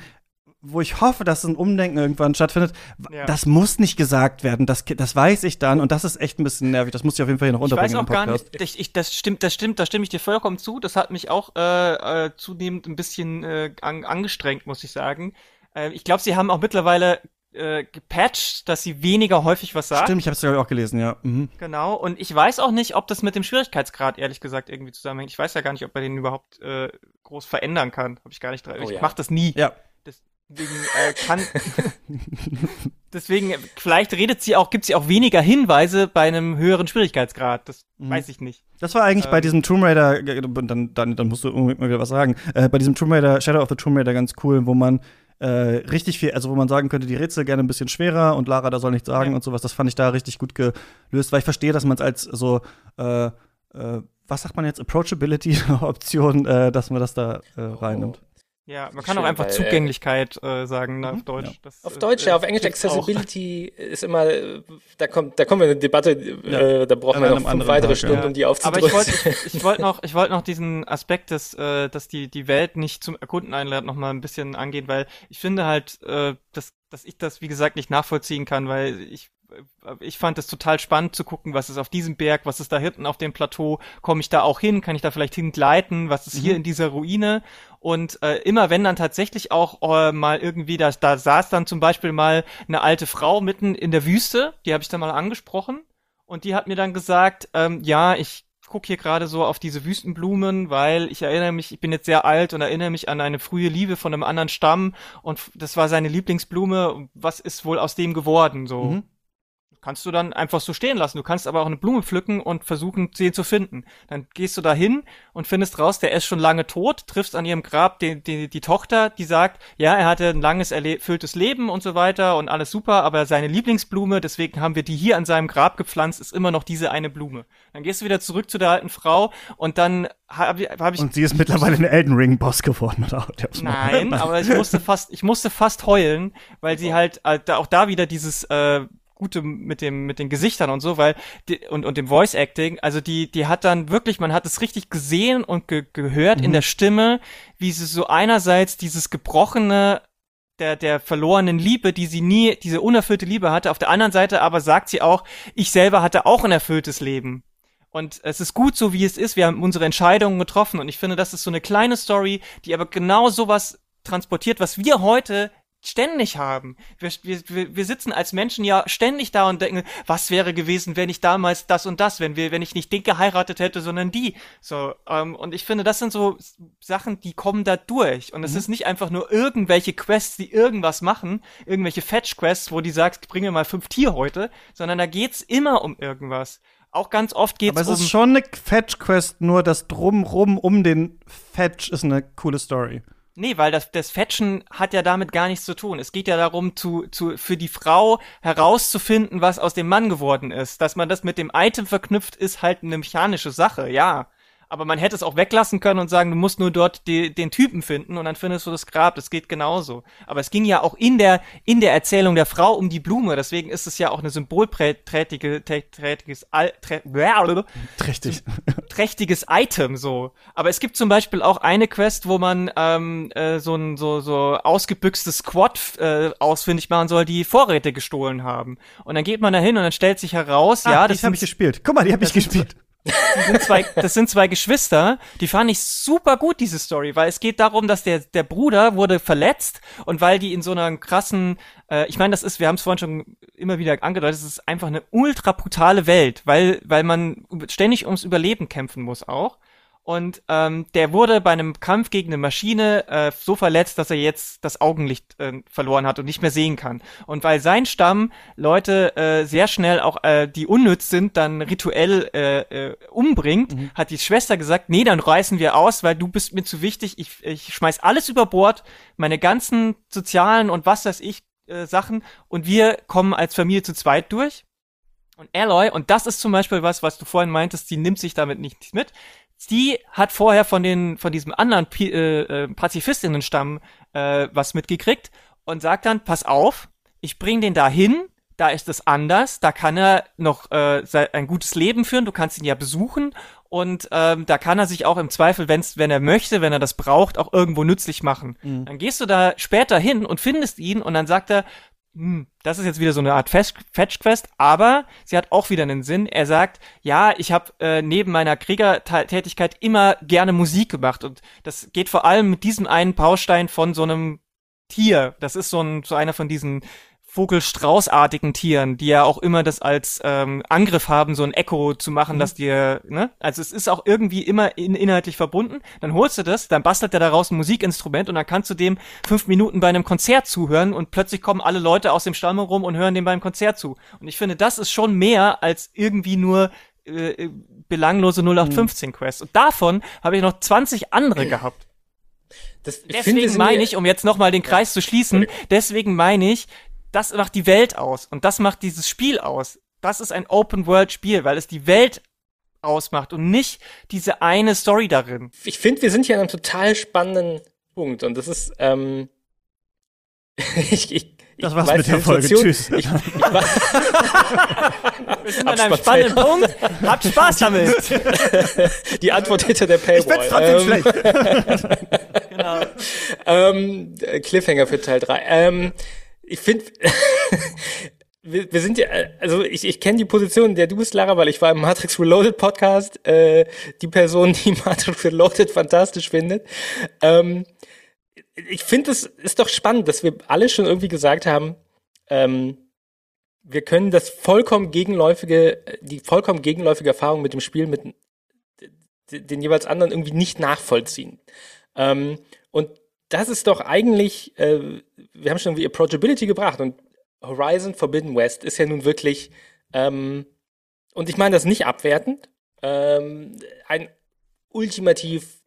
wo ich hoffe, dass ein Umdenken irgendwann stattfindet. Ja. Das muss nicht gesagt werden. Das, das weiß ich dann und das ist echt ein bisschen nervig. Das muss ich auf jeden Fall hier noch unterbringen. Ich weiß auch gar nicht. Ich, ich, das stimmt, das stimmt, da stimme ich dir vollkommen zu. Das hat mich auch äh, äh, zunehmend ein bisschen äh, an, angestrengt, muss ich sagen. Äh, ich glaube, sie haben auch mittlerweile äh, gepatcht, dass sie weniger häufig was sagt. Stimmt, ich habe es ja auch gelesen, ja. Mhm. Genau, und ich weiß auch nicht, ob das mit dem Schwierigkeitsgrad ehrlich gesagt irgendwie zusammenhängt. Ich weiß ja gar nicht, ob man den überhaupt äh, groß verändern kann. Habe ich gar nicht dran. Oh, ich ja. mach das nie. Ja. Deswegen äh, kann deswegen vielleicht redet sie auch, gibt sie auch weniger Hinweise bei einem höheren Schwierigkeitsgrad. Das mhm. weiß ich nicht. Das war eigentlich ähm, bei diesem Tomb Raider, dann, dann, dann musst du unbedingt mal wieder was sagen. Äh, bei diesem Tomb Raider, Shadow of the Tomb Raider ganz cool, wo man äh, richtig viel, also wo man sagen könnte, die Rätsel gerne ein bisschen schwerer und Lara da soll nichts sagen ja. und sowas. Das fand ich da richtig gut gelöst, weil ich verstehe, dass man es als so äh, äh, was sagt man jetzt, Approachability-Option, äh, dass man das da äh, reinnimmt. Ja, man kann Schön, auch einfach weil, äh, Zugänglichkeit äh, sagen ne, auf mhm, Deutsch. Ja. Das, auf Deutsch, äh, ja, auf Englisch Accessibility auch. ist immer, da kommt, da kommen wir in eine Debatte, ja. äh, da brauchen wir noch fünf weitere Tag, Stunden, ja. um die aufzudrücken. Aber ich wollte ich, ich wollt noch, ich wollte noch diesen Aspekt, dass, äh, dass die, die Welt nicht zum Erkunden einlädt, noch mal ein bisschen angehen, weil ich finde halt, äh, dass, dass ich das, wie gesagt, nicht nachvollziehen kann, weil ich ich fand es total spannend zu gucken, was ist auf diesem Berg, was ist da hinten auf dem Plateau, komme ich da auch hin, kann ich da vielleicht hingleiten, was ist mhm. hier in dieser Ruine und äh, immer wenn dann tatsächlich auch äh, mal irgendwie, da, da saß dann zum Beispiel mal eine alte Frau mitten in der Wüste, die habe ich dann mal angesprochen und die hat mir dann gesagt, ähm, ja, ich gucke hier gerade so auf diese Wüstenblumen, weil ich erinnere mich, ich bin jetzt sehr alt und erinnere mich an eine frühe Liebe von einem anderen Stamm und das war seine Lieblingsblume. Was ist wohl aus dem geworden? So. Mhm kannst du dann einfach so stehen lassen. Du kannst aber auch eine Blume pflücken und versuchen, sie zu finden. Dann gehst du da hin und findest raus, der ist schon lange tot, triffst an ihrem Grab die, die, die Tochter, die sagt, ja, er hatte ein langes, erfülltes Leben und so weiter und alles super, aber seine Lieblingsblume, deswegen haben wir die hier an seinem Grab gepflanzt, ist immer noch diese eine Blume. Dann gehst du wieder zurück zu der alten Frau und dann habe hab ich. Und sie ist mittlerweile ein Elden Ring Boss geworden, oder? Nein, aber ich musste fast, ich musste fast heulen, weil sie halt äh, auch da wieder dieses äh, gute mit dem mit den Gesichtern und so, weil die, und und dem Voice Acting, also die die hat dann wirklich, man hat es richtig gesehen und ge gehört mhm. in der Stimme, wie sie so einerseits dieses gebrochene der der verlorenen Liebe, die sie nie diese unerfüllte Liebe hatte, auf der anderen Seite aber sagt sie auch, ich selber hatte auch ein erfülltes Leben. Und es ist gut so, wie es ist. Wir haben unsere Entscheidungen getroffen. Und ich finde, das ist so eine kleine Story, die aber genau sowas transportiert, was wir heute ständig haben. Wir, wir, wir sitzen als Menschen ja ständig da und denken, was wäre gewesen, wenn ich damals das und das, wenn wir, wenn ich nicht den geheiratet hätte, sondern die. So, ähm, und ich finde, das sind so Sachen, die kommen da durch. Und es mhm. ist nicht einfach nur irgendwelche Quests, die irgendwas machen, irgendwelche Fetch-Quests, wo die sagst, bringe mal fünf Tier heute, sondern da geht's immer um irgendwas. Auch ganz oft geht's Aber es um ist schon eine Fetch-Quest, nur das Drumrum um den Fetch ist eine coole Story. Nee, weil das, das Fetchen hat ja damit gar nichts zu tun. Es geht ja darum, zu, zu, für die Frau herauszufinden, was aus dem Mann geworden ist. Dass man das mit dem Item verknüpft, ist halt eine mechanische Sache, ja. Aber man hätte es auch weglassen können und sagen, du musst nur dort die, den Typen finden und dann findest du das Grab. Das geht genauso. Aber es ging ja auch in der, in der Erzählung der Frau um die Blume. Deswegen ist es ja auch eine symbolträchtige, trächtiges, trä, Trächtig. trächtiges Item, so. Aber es gibt zum Beispiel auch eine Quest, wo man, ähm, äh, so ein, so, so ausgebüxtes Squad, äh, ausfindig machen soll, die Vorräte gestohlen haben. Und dann geht man da hin und dann stellt sich heraus, ah, ja, das habe ich gespielt. Guck mal, die habe ich gespielt. Sind zwei, das sind zwei Geschwister, die fand ich super gut, diese Story, weil es geht darum, dass der, der Bruder wurde verletzt und weil die in so einer krassen, äh, ich meine, das ist, wir haben es vorhin schon immer wieder angedeutet, es ist einfach eine ultra brutale Welt, weil, weil man ständig ums Überleben kämpfen muss auch. Und ähm, der wurde bei einem Kampf gegen eine Maschine äh, so verletzt, dass er jetzt das Augenlicht äh, verloren hat und nicht mehr sehen kann. Und weil sein Stamm Leute äh, sehr schnell auch, äh, die unnütz sind, dann rituell äh, äh, umbringt, mhm. hat die Schwester gesagt, nee, dann reißen wir aus, weil du bist mir zu wichtig. Ich, ich schmeiß alles über Bord, meine ganzen sozialen und was weiß ich äh, Sachen und wir kommen als Familie zu zweit durch. Und Alloy, und das ist zum Beispiel was, was du vorhin meintest, sie nimmt sich damit nicht mit die hat vorher von den von diesem anderen P äh, äh, Pazifistinnenstamm äh, was mitgekriegt und sagt dann, pass auf, ich bring den da hin, da ist es anders, da kann er noch äh, ein gutes Leben führen, du kannst ihn ja besuchen und ähm, da kann er sich auch im Zweifel, wenn's, wenn er möchte, wenn er das braucht, auch irgendwo nützlich machen. Mhm. Dann gehst du da später hin und findest ihn und dann sagt er, das ist jetzt wieder so eine Art Fetch-Quest, aber sie hat auch wieder einen Sinn. Er sagt, ja, ich habe äh, neben meiner Kriegertätigkeit immer gerne Musik gemacht und das geht vor allem mit diesem einen Baustein von so einem Tier. Das ist so, ein, so einer von diesen Vogelstraußartigen Tieren, die ja auch immer das als ähm, Angriff haben, so ein Echo zu machen, mhm. dass dir, ne? Also es ist auch irgendwie immer in, inhaltlich verbunden. Dann holst du das, dann bastelt er daraus ein Musikinstrument und dann kannst du dem fünf Minuten bei einem Konzert zuhören und plötzlich kommen alle Leute aus dem Stamm herum und hören dem beim Konzert zu. Und ich finde, das ist schon mehr als irgendwie nur äh, äh belanglose 0815 Quests. Und davon habe ich noch 20 andere gehabt. Das, deswegen meine ich, um jetzt nochmal den Kreis ja. zu schließen, deswegen meine ich, das macht die Welt aus und das macht dieses Spiel aus. Das ist ein Open-World-Spiel, weil es die Welt ausmacht und nicht diese eine Story darin. Ich finde, wir sind hier an einem total spannenden Punkt und das ist, ähm, ich, ich, das war's mit der Folge. Tschüss. Ich, ich Wir sind an einem spannenden Punkt. Habt Spaß damit. Die Antwort hinter der Paywall. Ich trotzdem ähm, schlecht. genau. Ähm, Cliffhanger für Teil 3. Ähm, ich finde, wir, wir sind ja, also ich, ich kenne die Position, der du bist, Lara, weil ich war im Matrix Reloaded Podcast, äh, die Person, die Matrix Reloaded fantastisch findet. Ähm, ich finde, es ist doch spannend, dass wir alle schon irgendwie gesagt haben, ähm, wir können das vollkommen gegenläufige, die vollkommen gegenläufige Erfahrung mit dem Spiel mit den jeweils anderen irgendwie nicht nachvollziehen. Ähm, und das ist doch eigentlich, äh, wir haben schon irgendwie Approachability gebracht und Horizon Forbidden West ist ja nun wirklich, ähm, und ich meine das nicht abwertend, ähm, ein ultimativ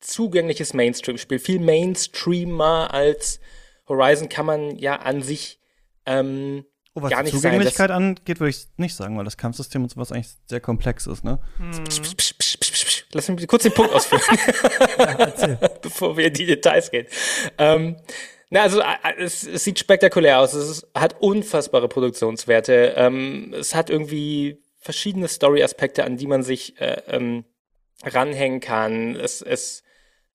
zugängliches Mainstream-Spiel. Viel Mainstreamer als Horizon kann man ja an sich ähm, Oh, was gar die Zugänglichkeit sein, angeht, würde ich nicht sagen, weil das Kampfsystem und sowas eigentlich sehr komplex ist, ne? Hm. Lass mich kurz den Punkt ausführen, ja, bevor wir in die Details gehen. Ähm, na, also es, es, sieht spektakulär aus. Es ist, hat unfassbare Produktionswerte. Ähm, es hat irgendwie verschiedene Story-Aspekte, an die man sich äh, ähm, ranhängen kann. Es, es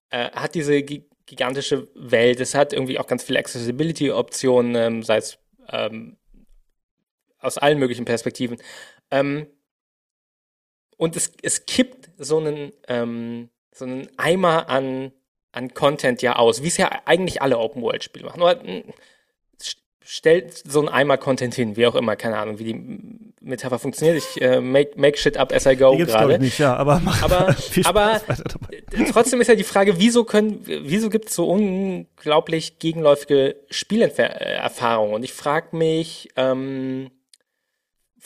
äh, hat diese gigantische Welt. Es hat irgendwie auch ganz viele Accessibility-Optionen, ähm, sei es ähm, aus allen möglichen Perspektiven. Ähm, und es, es kippt so einen, ähm, so einen Eimer an, an Content ja aus, wie es ja eigentlich alle Open-World-Spiele machen. Nur hm, stellt so einen Eimer Content hin, wie auch immer, keine Ahnung, wie die Metapher funktioniert. Ich äh, make, make shit up as I go gerade. nicht, ja, aber aber, aber trotzdem ist ja die Frage, wieso können, wieso gibt es so unglaublich gegenläufige Spielerfahrungen? Und ich frage mich, ähm,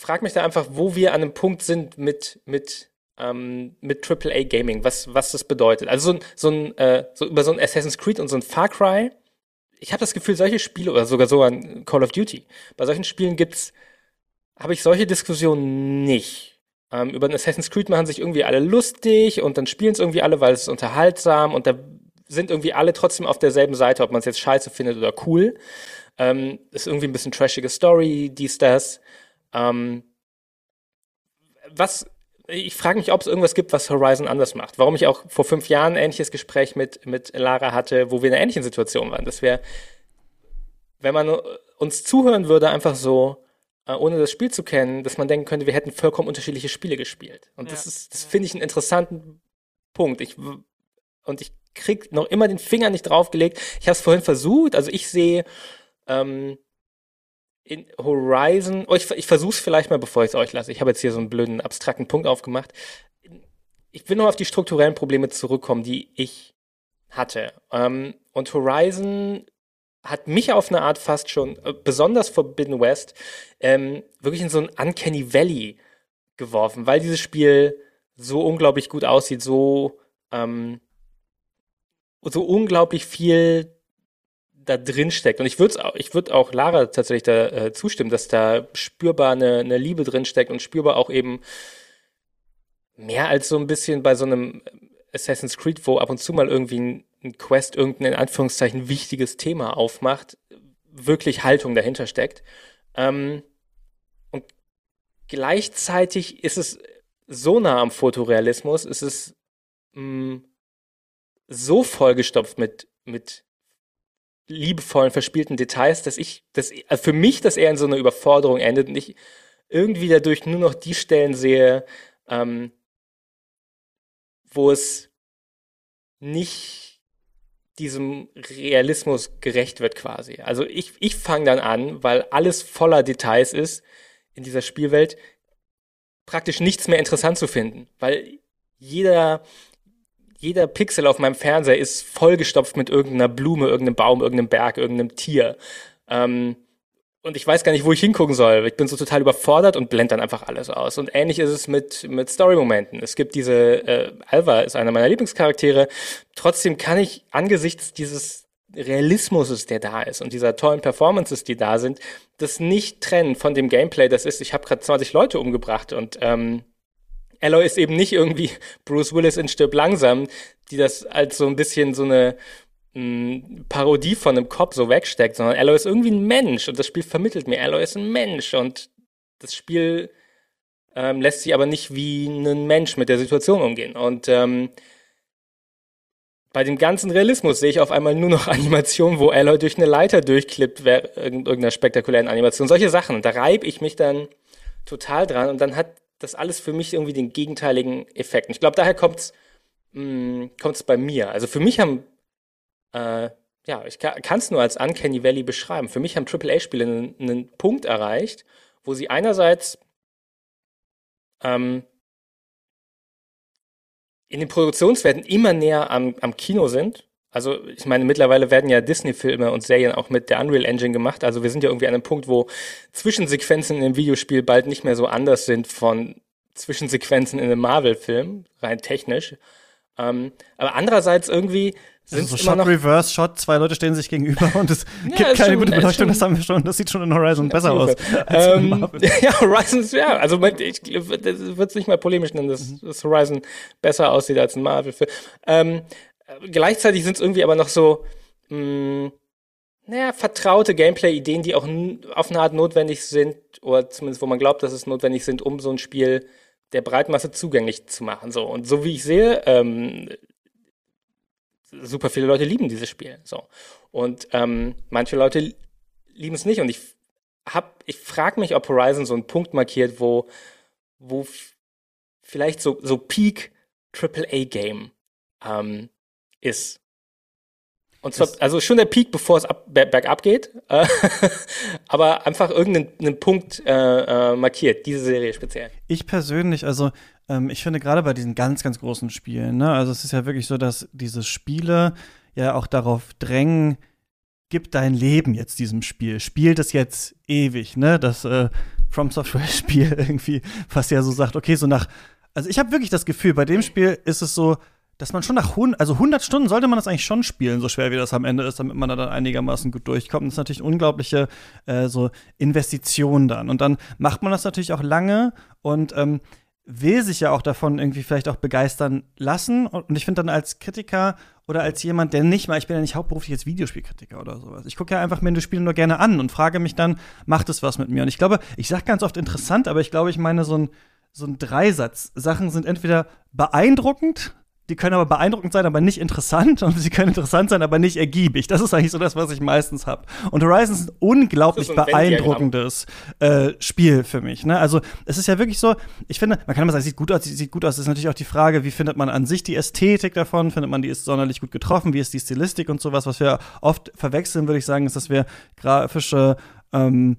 frage mich da einfach, wo wir an einem Punkt sind mit, mit, ähm, mit AAA Gaming, was, was das bedeutet. Also so, so ein, äh, so über so ein Assassin's Creed und so ein Far Cry, ich habe das Gefühl, solche Spiele, oder sogar so ein Call of Duty, bei solchen Spielen gibt's, habe ich solche Diskussionen nicht. Ähm, über ein Assassin's Creed machen sich irgendwie alle lustig und dann spielen es irgendwie alle, weil es ist unterhaltsam und da sind irgendwie alle trotzdem auf derselben Seite, ob man es jetzt scheiße findet oder cool. Ähm, ist irgendwie ein bisschen trashige Story, dies, das. Ähm, was, ich frage mich, ob es irgendwas gibt, was Horizon anders macht. Warum ich auch vor fünf Jahren ein ähnliches Gespräch mit, mit Lara hatte, wo wir in einer ähnlichen Situation waren. Dass wir, wenn man uns zuhören würde, einfach so, äh, ohne das Spiel zu kennen, dass man denken könnte, wir hätten vollkommen unterschiedliche Spiele gespielt. Und ja. das ist, das finde ich einen interessanten Punkt. Ich, und ich krieg noch immer den Finger nicht draufgelegt. Ich habe es vorhin versucht. Also ich sehe ähm, in Horizon, oh, ich, ich versuche es vielleicht mal, bevor ich es euch lasse. Ich habe jetzt hier so einen blöden, abstrakten Punkt aufgemacht. Ich will nur auf die strukturellen Probleme zurückkommen, die ich hatte. Ähm, und Horizon hat mich auf eine Art fast schon, äh, besonders Forbidden West, ähm, wirklich in so ein Uncanny Valley geworfen, weil dieses Spiel so unglaublich gut aussieht, so, ähm, so unglaublich viel da drin steckt. Und ich würde ich würd auch Lara tatsächlich da äh, zustimmen, dass da spürbar eine, eine Liebe drin steckt und spürbar auch eben mehr als so ein bisschen bei so einem Assassin's Creed, wo ab und zu mal irgendwie ein, ein Quest irgendein in Anführungszeichen wichtiges Thema aufmacht, wirklich Haltung dahinter steckt. Ähm, und gleichzeitig ist es so nah am Fotorealismus, ist es mh, mm, so vollgestopft mit, mit liebevollen, verspielten Details, dass ich, dass also für mich das eher in so einer Überforderung endet und ich irgendwie dadurch nur noch die Stellen sehe, ähm, wo es nicht diesem Realismus gerecht wird quasi. Also ich, ich fange dann an, weil alles voller Details ist in dieser Spielwelt, praktisch nichts mehr interessant zu finden, weil jeder, jeder Pixel auf meinem Fernseher ist vollgestopft mit irgendeiner Blume, irgendeinem Baum, irgendeinem Berg, irgendeinem Tier. Ähm, und ich weiß gar nicht, wo ich hingucken soll. Ich bin so total überfordert und blende dann einfach alles aus. Und ähnlich ist es mit, mit Story-Momenten. Es gibt diese, äh, Alva ist einer meiner Lieblingscharaktere. Trotzdem kann ich angesichts dieses Realismus, der da ist und dieser tollen Performances, die da sind, das nicht trennen von dem Gameplay. Das ist, ich habe gerade 20 Leute umgebracht und ähm, Alloy ist eben nicht irgendwie Bruce Willis in Stirb langsam, die das als so ein bisschen so eine mh, Parodie von einem Kopf so wegsteckt, sondern Alloy ist irgendwie ein Mensch und das Spiel vermittelt mir, Alloy ist ein Mensch und das Spiel ähm, lässt sich aber nicht wie ein Mensch mit der Situation umgehen. Und ähm, bei dem ganzen Realismus sehe ich auf einmal nur noch Animationen, wo Alloy durch eine Leiter durchklippt, irgendeiner spektakulären Animation. Solche Sachen. Und da reibe ich mich dann total dran und dann hat das alles für mich irgendwie den gegenteiligen Effekt. Und ich glaube, daher kommt's mh, kommt's bei mir. Also für mich haben äh, ja, ich kann es nur als Uncanny Valley beschreiben. Für mich haben AAA-Spiele einen, einen, Punkt erreicht, wo sie einerseits ähm, in den Produktionswerten immer näher am, am Kino sind. Also ich meine, mittlerweile werden ja Disney-Filme und Serien auch mit der Unreal Engine gemacht. Also wir sind ja irgendwie an einem Punkt, wo Zwischensequenzen in einem Videospiel bald nicht mehr so anders sind von Zwischensequenzen in einem Marvel-Film, rein technisch. Ähm, aber andererseits irgendwie sind also so Shot, Reverse, Shot, zwei Leute stehen sich gegenüber und es ja, gibt keine schon, gute Beleuchtung, das haben wir schon, das sieht schon in Horizon besser aus. Ähm, ja, Horizon, ja, also ich, würde es nicht mal polemisch nennen, dass, mhm. dass Horizon besser aussieht als ein Marvel-Film. Ähm, gleichzeitig sind es irgendwie aber noch so, mh, mm, naja, vertraute Gameplay-Ideen, die auch auf eine Art notwendig sind, oder zumindest wo man glaubt, dass es notwendig sind, um so ein Spiel der Breitmasse zugänglich zu machen. So und so wie ich sehe, ähm, super viele Leute lieben dieses Spiel. So. Und ähm, manche Leute lieben es nicht. Und ich hab, ich frage mich, ob Horizon so einen Punkt markiert, wo, wo vielleicht so, so Peak AAA-Game ähm, ist. Und zwar, also schon der Peak, bevor es ab, bergab geht, äh, aber einfach irgendeinen Punkt äh, äh, markiert, diese Serie speziell. Ich persönlich, also ähm, ich finde gerade bei diesen ganz, ganz großen Spielen, ne, also es ist ja wirklich so, dass diese Spiele ja auch darauf drängen, gib dein Leben jetzt diesem Spiel, spielt es jetzt ewig, ne, das äh, From Software Spiel irgendwie fast ja so sagt, okay, so nach, also ich habe wirklich das Gefühl, bei dem Spiel ist es so, dass man schon nach 100, also 100 Stunden sollte man das eigentlich schon spielen, so schwer wie das am Ende ist, damit man da dann einigermaßen gut durchkommt. Das ist natürlich unglaubliche äh, so Investition dann. Und dann macht man das natürlich auch lange und ähm, will sich ja auch davon irgendwie vielleicht auch begeistern lassen. Und ich finde dann als Kritiker oder als jemand, der nicht mal, ich bin ja nicht hauptberuflich jetzt Videospielkritiker oder sowas. Ich gucke ja einfach mir das Spiel nur gerne an und frage mich dann, macht es was mit mir? Und ich glaube, ich sage ganz oft interessant, aber ich glaube, ich meine so ein, so ein Dreisatz. Sachen sind entweder beeindruckend, die können aber beeindruckend sein, aber nicht interessant und sie können interessant sein, aber nicht ergiebig. Das ist eigentlich so das, was ich meistens habe. Und Horizon ist ein unglaublich ist ein beeindruckendes äh, Spiel für mich. Ne? Also es ist ja wirklich so, ich finde, man kann immer sagen, sieht gut aus, sieht gut aus. Das ist natürlich auch die Frage, wie findet man an sich die Ästhetik davon? Findet man, die ist sonderlich gut getroffen? Wie ist die Stilistik und sowas? Was wir oft verwechseln, würde ich sagen, ist, dass wir grafische ähm,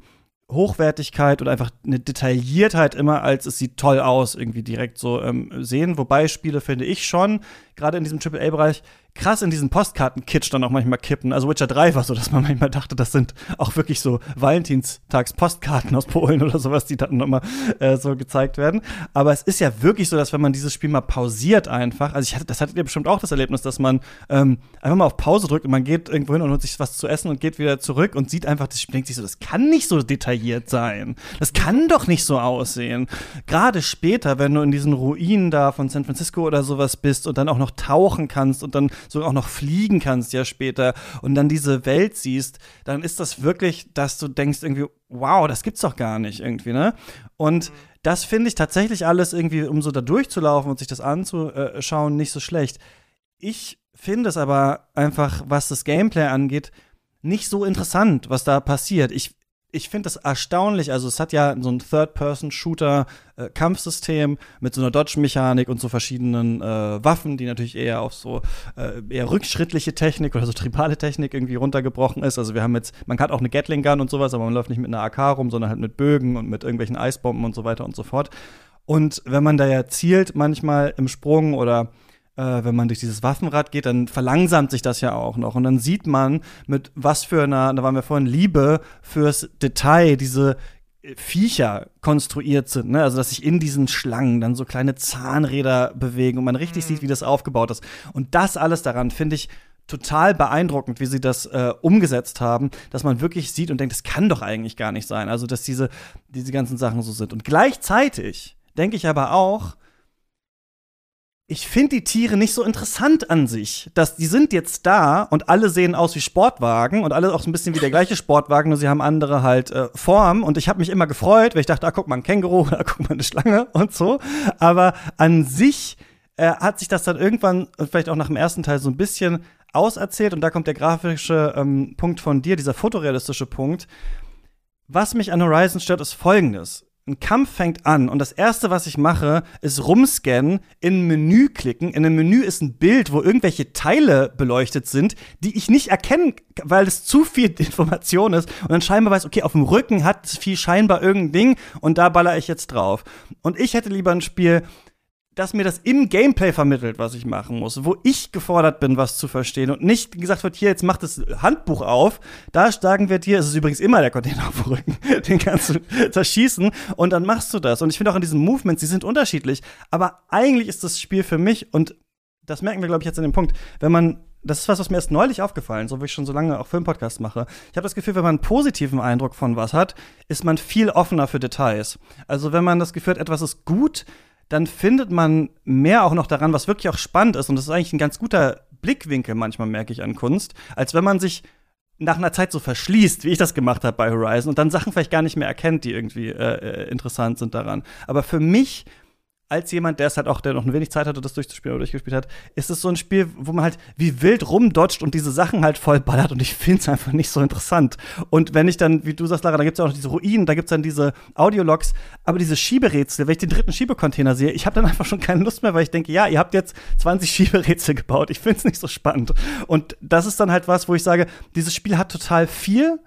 Hochwertigkeit und einfach eine Detailliertheit immer als es sieht toll aus irgendwie direkt so ähm, sehen. Wobei Spiele finde ich schon, gerade in diesem AAA-Bereich, krass in diesen Postkarten-Kitsch dann auch manchmal kippen. Also Witcher 3 war so, dass man manchmal dachte, das sind auch wirklich so Valentinstags-Postkarten aus Polen oder sowas, die dann nochmal äh, so gezeigt werden. Aber es ist ja wirklich so, dass wenn man dieses Spiel mal pausiert einfach, also ich hatte, das hattet ihr bestimmt auch das Erlebnis, dass man ähm, einfach mal auf Pause drückt und man geht irgendwo hin und holt sich was zu essen und geht wieder zurück und sieht einfach, das Spiel denkt sich so, das kann nicht so detailliert sein. Das kann doch nicht so aussehen. Gerade später, wenn du in diesen Ruinen da von San Francisco oder sowas bist und dann auch noch tauchen kannst und dann so auch noch fliegen kannst ja später und dann diese Welt siehst, dann ist das wirklich, dass du denkst irgendwie, wow, das gibt's doch gar nicht irgendwie, ne? Und mhm. das finde ich tatsächlich alles irgendwie, um so da durchzulaufen und sich das anzuschauen, nicht so schlecht. Ich finde es aber einfach, was das Gameplay angeht, nicht so interessant, was da passiert. Ich ich finde das erstaunlich. Also es hat ja so ein Third-Person-Shooter-Kampfsystem äh, mit so einer Dodge-Mechanik und so verschiedenen äh, Waffen, die natürlich eher auf so äh, eher rückschrittliche Technik oder so tribale Technik irgendwie runtergebrochen ist. Also wir haben jetzt, man hat auch eine Gatling-Gun und sowas, aber man läuft nicht mit einer AK rum, sondern halt mit Bögen und mit irgendwelchen Eisbomben und so weiter und so fort. Und wenn man da ja zielt, manchmal im Sprung oder äh, wenn man durch dieses Waffenrad geht, dann verlangsamt sich das ja auch noch. Und dann sieht man, mit was für einer, da waren wir vorhin, Liebe fürs Detail, diese Viecher konstruiert sind, ne? Also dass sich in diesen Schlangen dann so kleine Zahnräder bewegen und man richtig mhm. sieht, wie das aufgebaut ist. Und das alles daran finde ich total beeindruckend, wie sie das äh, umgesetzt haben, dass man wirklich sieht und denkt, das kann doch eigentlich gar nicht sein. Also dass diese diese ganzen Sachen so sind. Und gleichzeitig denke ich aber auch, ich finde die Tiere nicht so interessant an sich. Dass die sind jetzt da und alle sehen aus wie Sportwagen und alle auch so ein bisschen wie der gleiche Sportwagen, nur sie haben andere halt äh, Form. Und ich habe mich immer gefreut, weil ich dachte, ah, guck mal ein Känguru, da guck mal eine Schlange und so. Aber an sich äh, hat sich das dann irgendwann, vielleicht auch nach dem ersten Teil, so ein bisschen auserzählt. Und da kommt der grafische ähm, Punkt von dir, dieser fotorealistische Punkt. Was mich an Horizon stört, ist folgendes ein Kampf fängt an und das erste, was ich mache, ist rumscannen, in ein Menü klicken. In einem Menü ist ein Bild, wo irgendwelche Teile beleuchtet sind, die ich nicht erkennen, weil es zu viel Information ist. Und dann scheinbar weiß, okay, auf dem Rücken hat viel scheinbar irgendein Ding und da baller ich jetzt drauf. Und ich hätte lieber ein Spiel, dass mir das im Gameplay vermittelt, was ich machen muss, wo ich gefordert bin, was zu verstehen und nicht gesagt wird, hier, jetzt mach das Handbuch auf, da sagen wir dir, es ist übrigens immer der Container auf dem Rücken, den kannst du zerschießen und dann machst du das. Und ich finde auch in diesen Movements, die sind unterschiedlich, aber eigentlich ist das Spiel für mich und das merken wir, glaube ich, jetzt an dem Punkt, wenn man das ist was, was mir erst neulich aufgefallen, so wie ich schon so lange auch Filmpodcasts mache. Ich habe das Gefühl, wenn man einen positiven Eindruck von was hat, ist man viel offener für Details. Also wenn man das Gefühl hat, etwas ist gut, dann findet man mehr auch noch daran, was wirklich auch spannend ist. Und das ist eigentlich ein ganz guter Blickwinkel manchmal, merke ich an Kunst, als wenn man sich nach einer Zeit so verschließt, wie ich das gemacht habe bei Horizon und dann Sachen vielleicht gar nicht mehr erkennt, die irgendwie äh, äh interessant sind daran. Aber für mich als jemand, der es halt auch, der noch ein wenig Zeit hatte, das durchzuspielen oder durchgespielt hat, ist es so ein Spiel, wo man halt wie wild rumdodgt und diese Sachen halt voll ballert und ich finde es einfach nicht so interessant. Und wenn ich dann, wie du sagst, Lara, da gibt es ja auch noch diese Ruinen, da gibt es dann diese Audiologs, aber diese Schieberätsel, wenn ich den dritten Schiebecontainer sehe, ich habe dann einfach schon keine Lust mehr, weil ich denke, ja, ihr habt jetzt 20 Schieberätsel gebaut, ich finde es nicht so spannend. Und das ist dann halt was, wo ich sage, dieses Spiel hat total viel,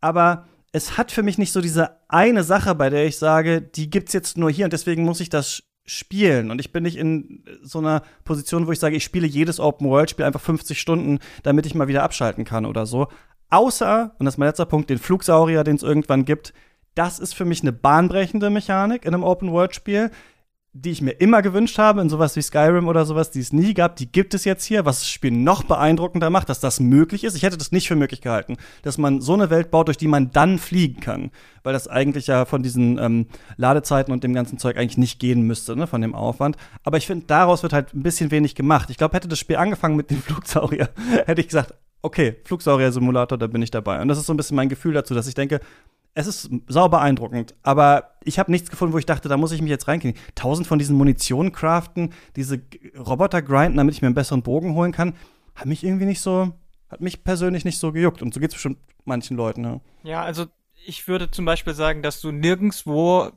aber es hat für mich nicht so diese eine Sache, bei der ich sage, die gibt's jetzt nur hier und deswegen muss ich das spielen. Und ich bin nicht in so einer Position, wo ich sage, ich spiele jedes Open-World-Spiel einfach 50 Stunden, damit ich mal wieder abschalten kann oder so. Außer, und das ist mein letzter Punkt, den Flugsaurier, den es irgendwann gibt. Das ist für mich eine bahnbrechende Mechanik in einem Open-World-Spiel die ich mir immer gewünscht habe, in sowas wie Skyrim oder sowas, die es nie gab, die gibt es jetzt hier, was das Spiel noch beeindruckender macht, dass das möglich ist. Ich hätte das nicht für möglich gehalten, dass man so eine Welt baut, durch die man dann fliegen kann, weil das eigentlich ja von diesen ähm, Ladezeiten und dem ganzen Zeug eigentlich nicht gehen müsste, ne, von dem Aufwand. Aber ich finde, daraus wird halt ein bisschen wenig gemacht. Ich glaube, hätte das Spiel angefangen mit dem Flugsaurier, hätte ich gesagt, okay, Flugsaurier-Simulator, da bin ich dabei. Und das ist so ein bisschen mein Gefühl dazu, dass ich denke, es ist sauber beeindruckend, aber ich habe nichts gefunden, wo ich dachte, da muss ich mich jetzt reinkriegen. Tausend von diesen Munitionen craften, diese Roboter grinden, damit ich mir einen besseren Bogen holen kann, hat mich irgendwie nicht so, hat mich persönlich nicht so gejuckt. Und so geht es bestimmt manchen Leuten. Ja. ja, also ich würde zum Beispiel sagen, dass du nirgendwo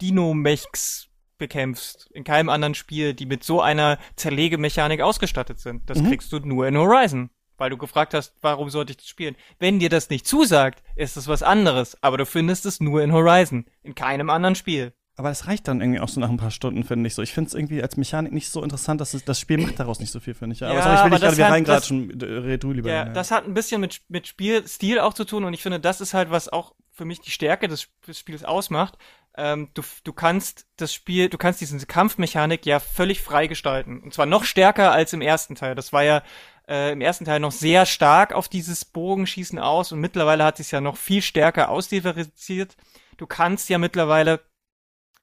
Dino-Mechs bekämpfst. In keinem anderen Spiel, die mit so einer Zerlegemechanik ausgestattet sind. Das mhm. kriegst du nur in Horizon. Weil du gefragt hast, warum sollte ich das spielen? Wenn dir das nicht zusagt, ist es was anderes. Aber du findest es nur in Horizon. In keinem anderen Spiel. Aber es reicht dann irgendwie auch so nach ein paar Stunden, finde ich so. Ich finde es irgendwie als Mechanik nicht so interessant, dass es, das Spiel macht daraus nicht so viel, finde ich. Ja, aber, sorry, ich will nicht gerade wieder reingratschen, red du lieber. Ja, ja, das hat ein bisschen mit, mit Spielstil auch zu tun und ich finde, das ist halt, was auch für mich die Stärke des, des Spiels ausmacht. Ähm, du, du kannst das Spiel, du kannst diese Kampfmechanik ja völlig frei gestalten. Und zwar noch stärker als im ersten Teil. Das war ja äh, im ersten Teil noch sehr stark auf dieses Bogenschießen aus und mittlerweile hat sich ja noch viel stärker ausdifferenziert. Du kannst ja mittlerweile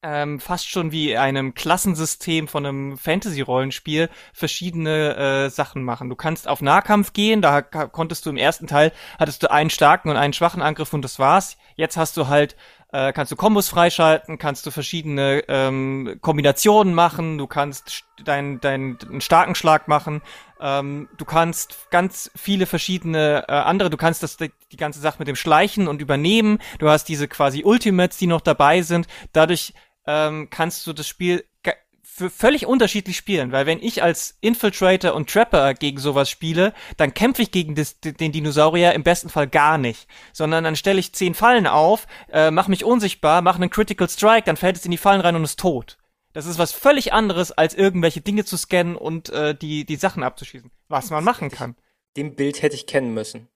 ähm, fast schon wie einem Klassensystem von einem Fantasy-Rollenspiel verschiedene äh, Sachen machen. Du kannst auf Nahkampf gehen, da konntest du im ersten Teil, hattest du einen starken und einen schwachen Angriff und das war's. Jetzt hast du halt äh, kannst du Kombos freischalten, kannst du verschiedene ähm, Kombinationen machen, du kannst deinen dein, deinen starken Schlag machen, ähm, du kannst ganz viele verschiedene äh, andere, du kannst das die ganze Sache mit dem Schleichen und übernehmen, du hast diese quasi Ultimates, die noch dabei sind, dadurch ähm, kannst du das Spiel für völlig unterschiedlich spielen, weil wenn ich als Infiltrator und Trapper gegen sowas spiele, dann kämpfe ich gegen das, den Dinosaurier im besten Fall gar nicht, sondern dann stelle ich zehn Fallen auf, äh, mache mich unsichtbar, mache einen Critical Strike, dann fällt es in die Fallen rein und ist tot. Das ist was völlig anderes, als irgendwelche Dinge zu scannen und äh, die, die Sachen abzuschießen, was man machen kann. Dem Bild hätte ich kennen müssen.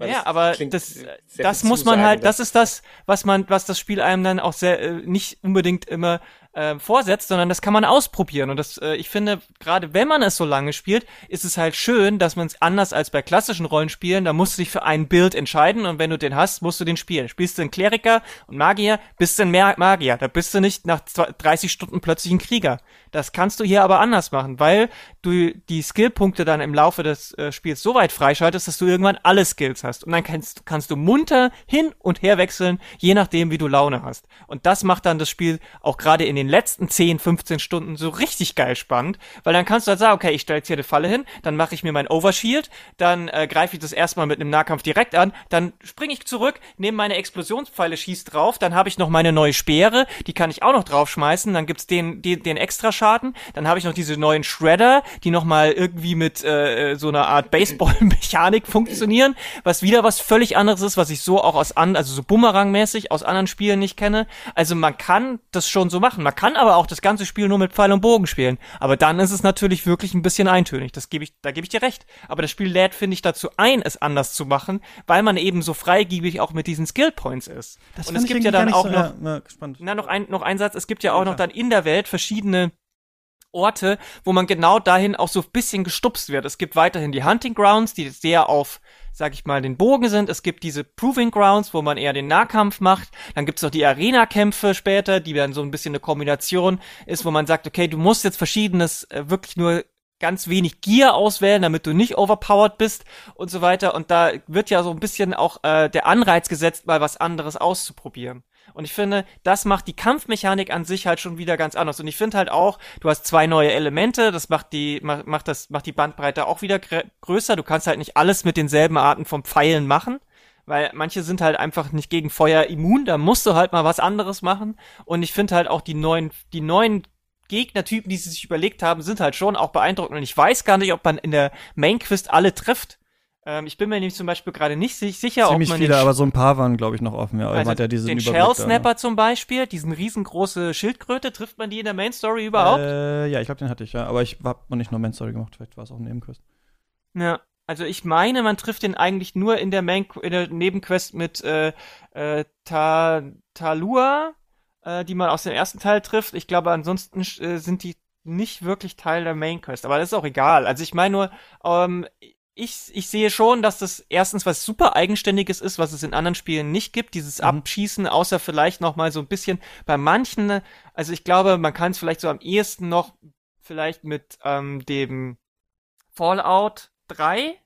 ja, aber das, das muss man halt, das ist das, was man, was das Spiel einem dann auch sehr, äh, nicht unbedingt immer äh, vorsetzt, sondern das kann man ausprobieren. Und das, äh, ich finde, gerade wenn man es so lange spielt, ist es halt schön, dass man es anders als bei klassischen Rollenspielen, da musst du dich für ein Bild entscheiden und wenn du den hast, musst du den spielen. Spielst du einen Kleriker und Magier, bist du ein Magier. Da bist du nicht nach 30 Stunden plötzlich ein Krieger. Das kannst du hier aber anders machen, weil du die Skillpunkte dann im Laufe des äh, Spiels so weit freischaltest, dass du irgendwann alle Skills hast. Und dann kannst, kannst du munter hin und her wechseln, je nachdem, wie du Laune hast. Und das macht dann das Spiel auch gerade in den letzten 10, 15 Stunden so richtig geil spannend, weil dann kannst du halt sagen, okay, ich stelle jetzt hier eine Falle hin, dann mache ich mir mein Overshield, dann äh, greife ich das erstmal mit einem Nahkampf direkt an, dann springe ich zurück, nehme meine Explosionspfeile, schieß drauf, dann habe ich noch meine neue Speere, die kann ich auch noch draufschmeißen, dann gibt's den, den, den extra Schaden. Dann habe ich noch diese neuen Shredder, die nochmal irgendwie mit äh, so einer Art Baseball-Mechanik funktionieren, was wieder was völlig anderes ist, was ich so auch aus an, also so Bumerang-mäßig aus anderen Spielen nicht kenne. Also man kann das schon so machen. Man kann aber auch das ganze Spiel nur mit Pfeil und Bogen spielen. Aber dann ist es natürlich wirklich ein bisschen eintönig. Das gebe ich, da gebe ich dir recht. Aber das Spiel lädt, finde ich, dazu ein, es anders zu machen, weil man eben so freigiebig auch mit diesen Skill Points ist. Das und es gibt ja dann auch so, noch, ja, na, noch ein, noch ein Satz. Es gibt ja auch ja, noch dann in der Welt verschiedene Orte, wo man genau dahin auch so ein bisschen gestupst wird. Es gibt weiterhin die Hunting Grounds, die sehr auf, sag ich mal, den Bogen sind. Es gibt diese Proving Grounds, wo man eher den Nahkampf macht. Dann gibt's noch die Arena-Kämpfe später, die dann so ein bisschen eine Kombination ist, wo man sagt, okay, du musst jetzt verschiedenes, äh, wirklich nur ganz wenig Gear auswählen, damit du nicht overpowered bist und so weiter. Und da wird ja so ein bisschen auch äh, der Anreiz gesetzt, mal was anderes auszuprobieren. Und ich finde, das macht die Kampfmechanik an sich halt schon wieder ganz anders. Und ich finde halt auch, du hast zwei neue Elemente, das macht die, macht das, macht die Bandbreite auch wieder größer. Du kannst halt nicht alles mit denselben Arten von Pfeilen machen weil manche sind halt einfach nicht gegen Feuer immun, da musst du halt mal was anderes machen. Und ich finde halt auch die neuen, die neuen Gegnertypen, die sie sich überlegt haben, sind halt schon auch beeindruckend. Und ich weiß gar nicht, ob man in der Main Quest alle trifft. Ähm, ich bin mir nämlich zum Beispiel gerade nicht sicher, Ziemlich ob man viele, aber so ein paar waren, glaube ich, noch offen. Ja, also ja diesen den Shell Snapper zum Beispiel, diesen riesengroße Schildkröte, trifft man die in der Main Story überhaupt? Äh, ja, ich glaube, den hatte ich ja, aber ich habe noch nicht nur Main Story gemacht, vielleicht war es auch ein Nebenquest. Ja, also ich meine, man trifft den eigentlich nur in der Main, in der Nebenquest mit äh, äh, Ta Talua, äh, die man aus dem ersten Teil trifft. Ich glaube, ansonsten äh, sind die nicht wirklich Teil der Main Quest, aber das ist auch egal. Also ich meine nur, ähm, ich, ich sehe schon, dass das erstens was super eigenständiges ist, was es in anderen Spielen nicht gibt, dieses mhm. Abschießen, außer vielleicht noch mal so ein bisschen bei manchen, also ich glaube, man kann es vielleicht so am ehesten noch vielleicht mit ähm, dem Fallout 3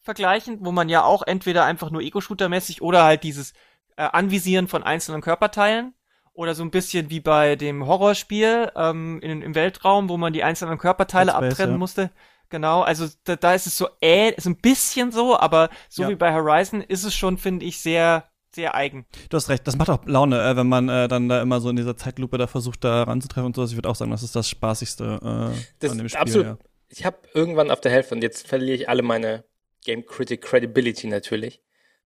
vergleichen, wo man ja auch entweder einfach nur Ego-Shooter-mäßig oder halt dieses äh, Anvisieren von einzelnen Körperteilen oder so ein bisschen wie bei dem Horrorspiel ähm, in, im Weltraum, wo man die einzelnen Körperteile Space, abtrennen ja. musste. Genau, also da, da ist es so äh, so ein bisschen so, aber so ja. wie bei Horizon ist es schon, finde ich, sehr sehr eigen. Du hast recht, das macht auch Laune, äh, wenn man äh, dann da immer so in dieser Zeitlupe da versucht, da ranzutreffen und so. Ich würde auch sagen, das ist das Spaßigste äh, das an dem Spiel. Absolut. Ja. Ich habe irgendwann auf der Hälfte, und jetzt verliere ich alle meine Game Critic Credibility natürlich.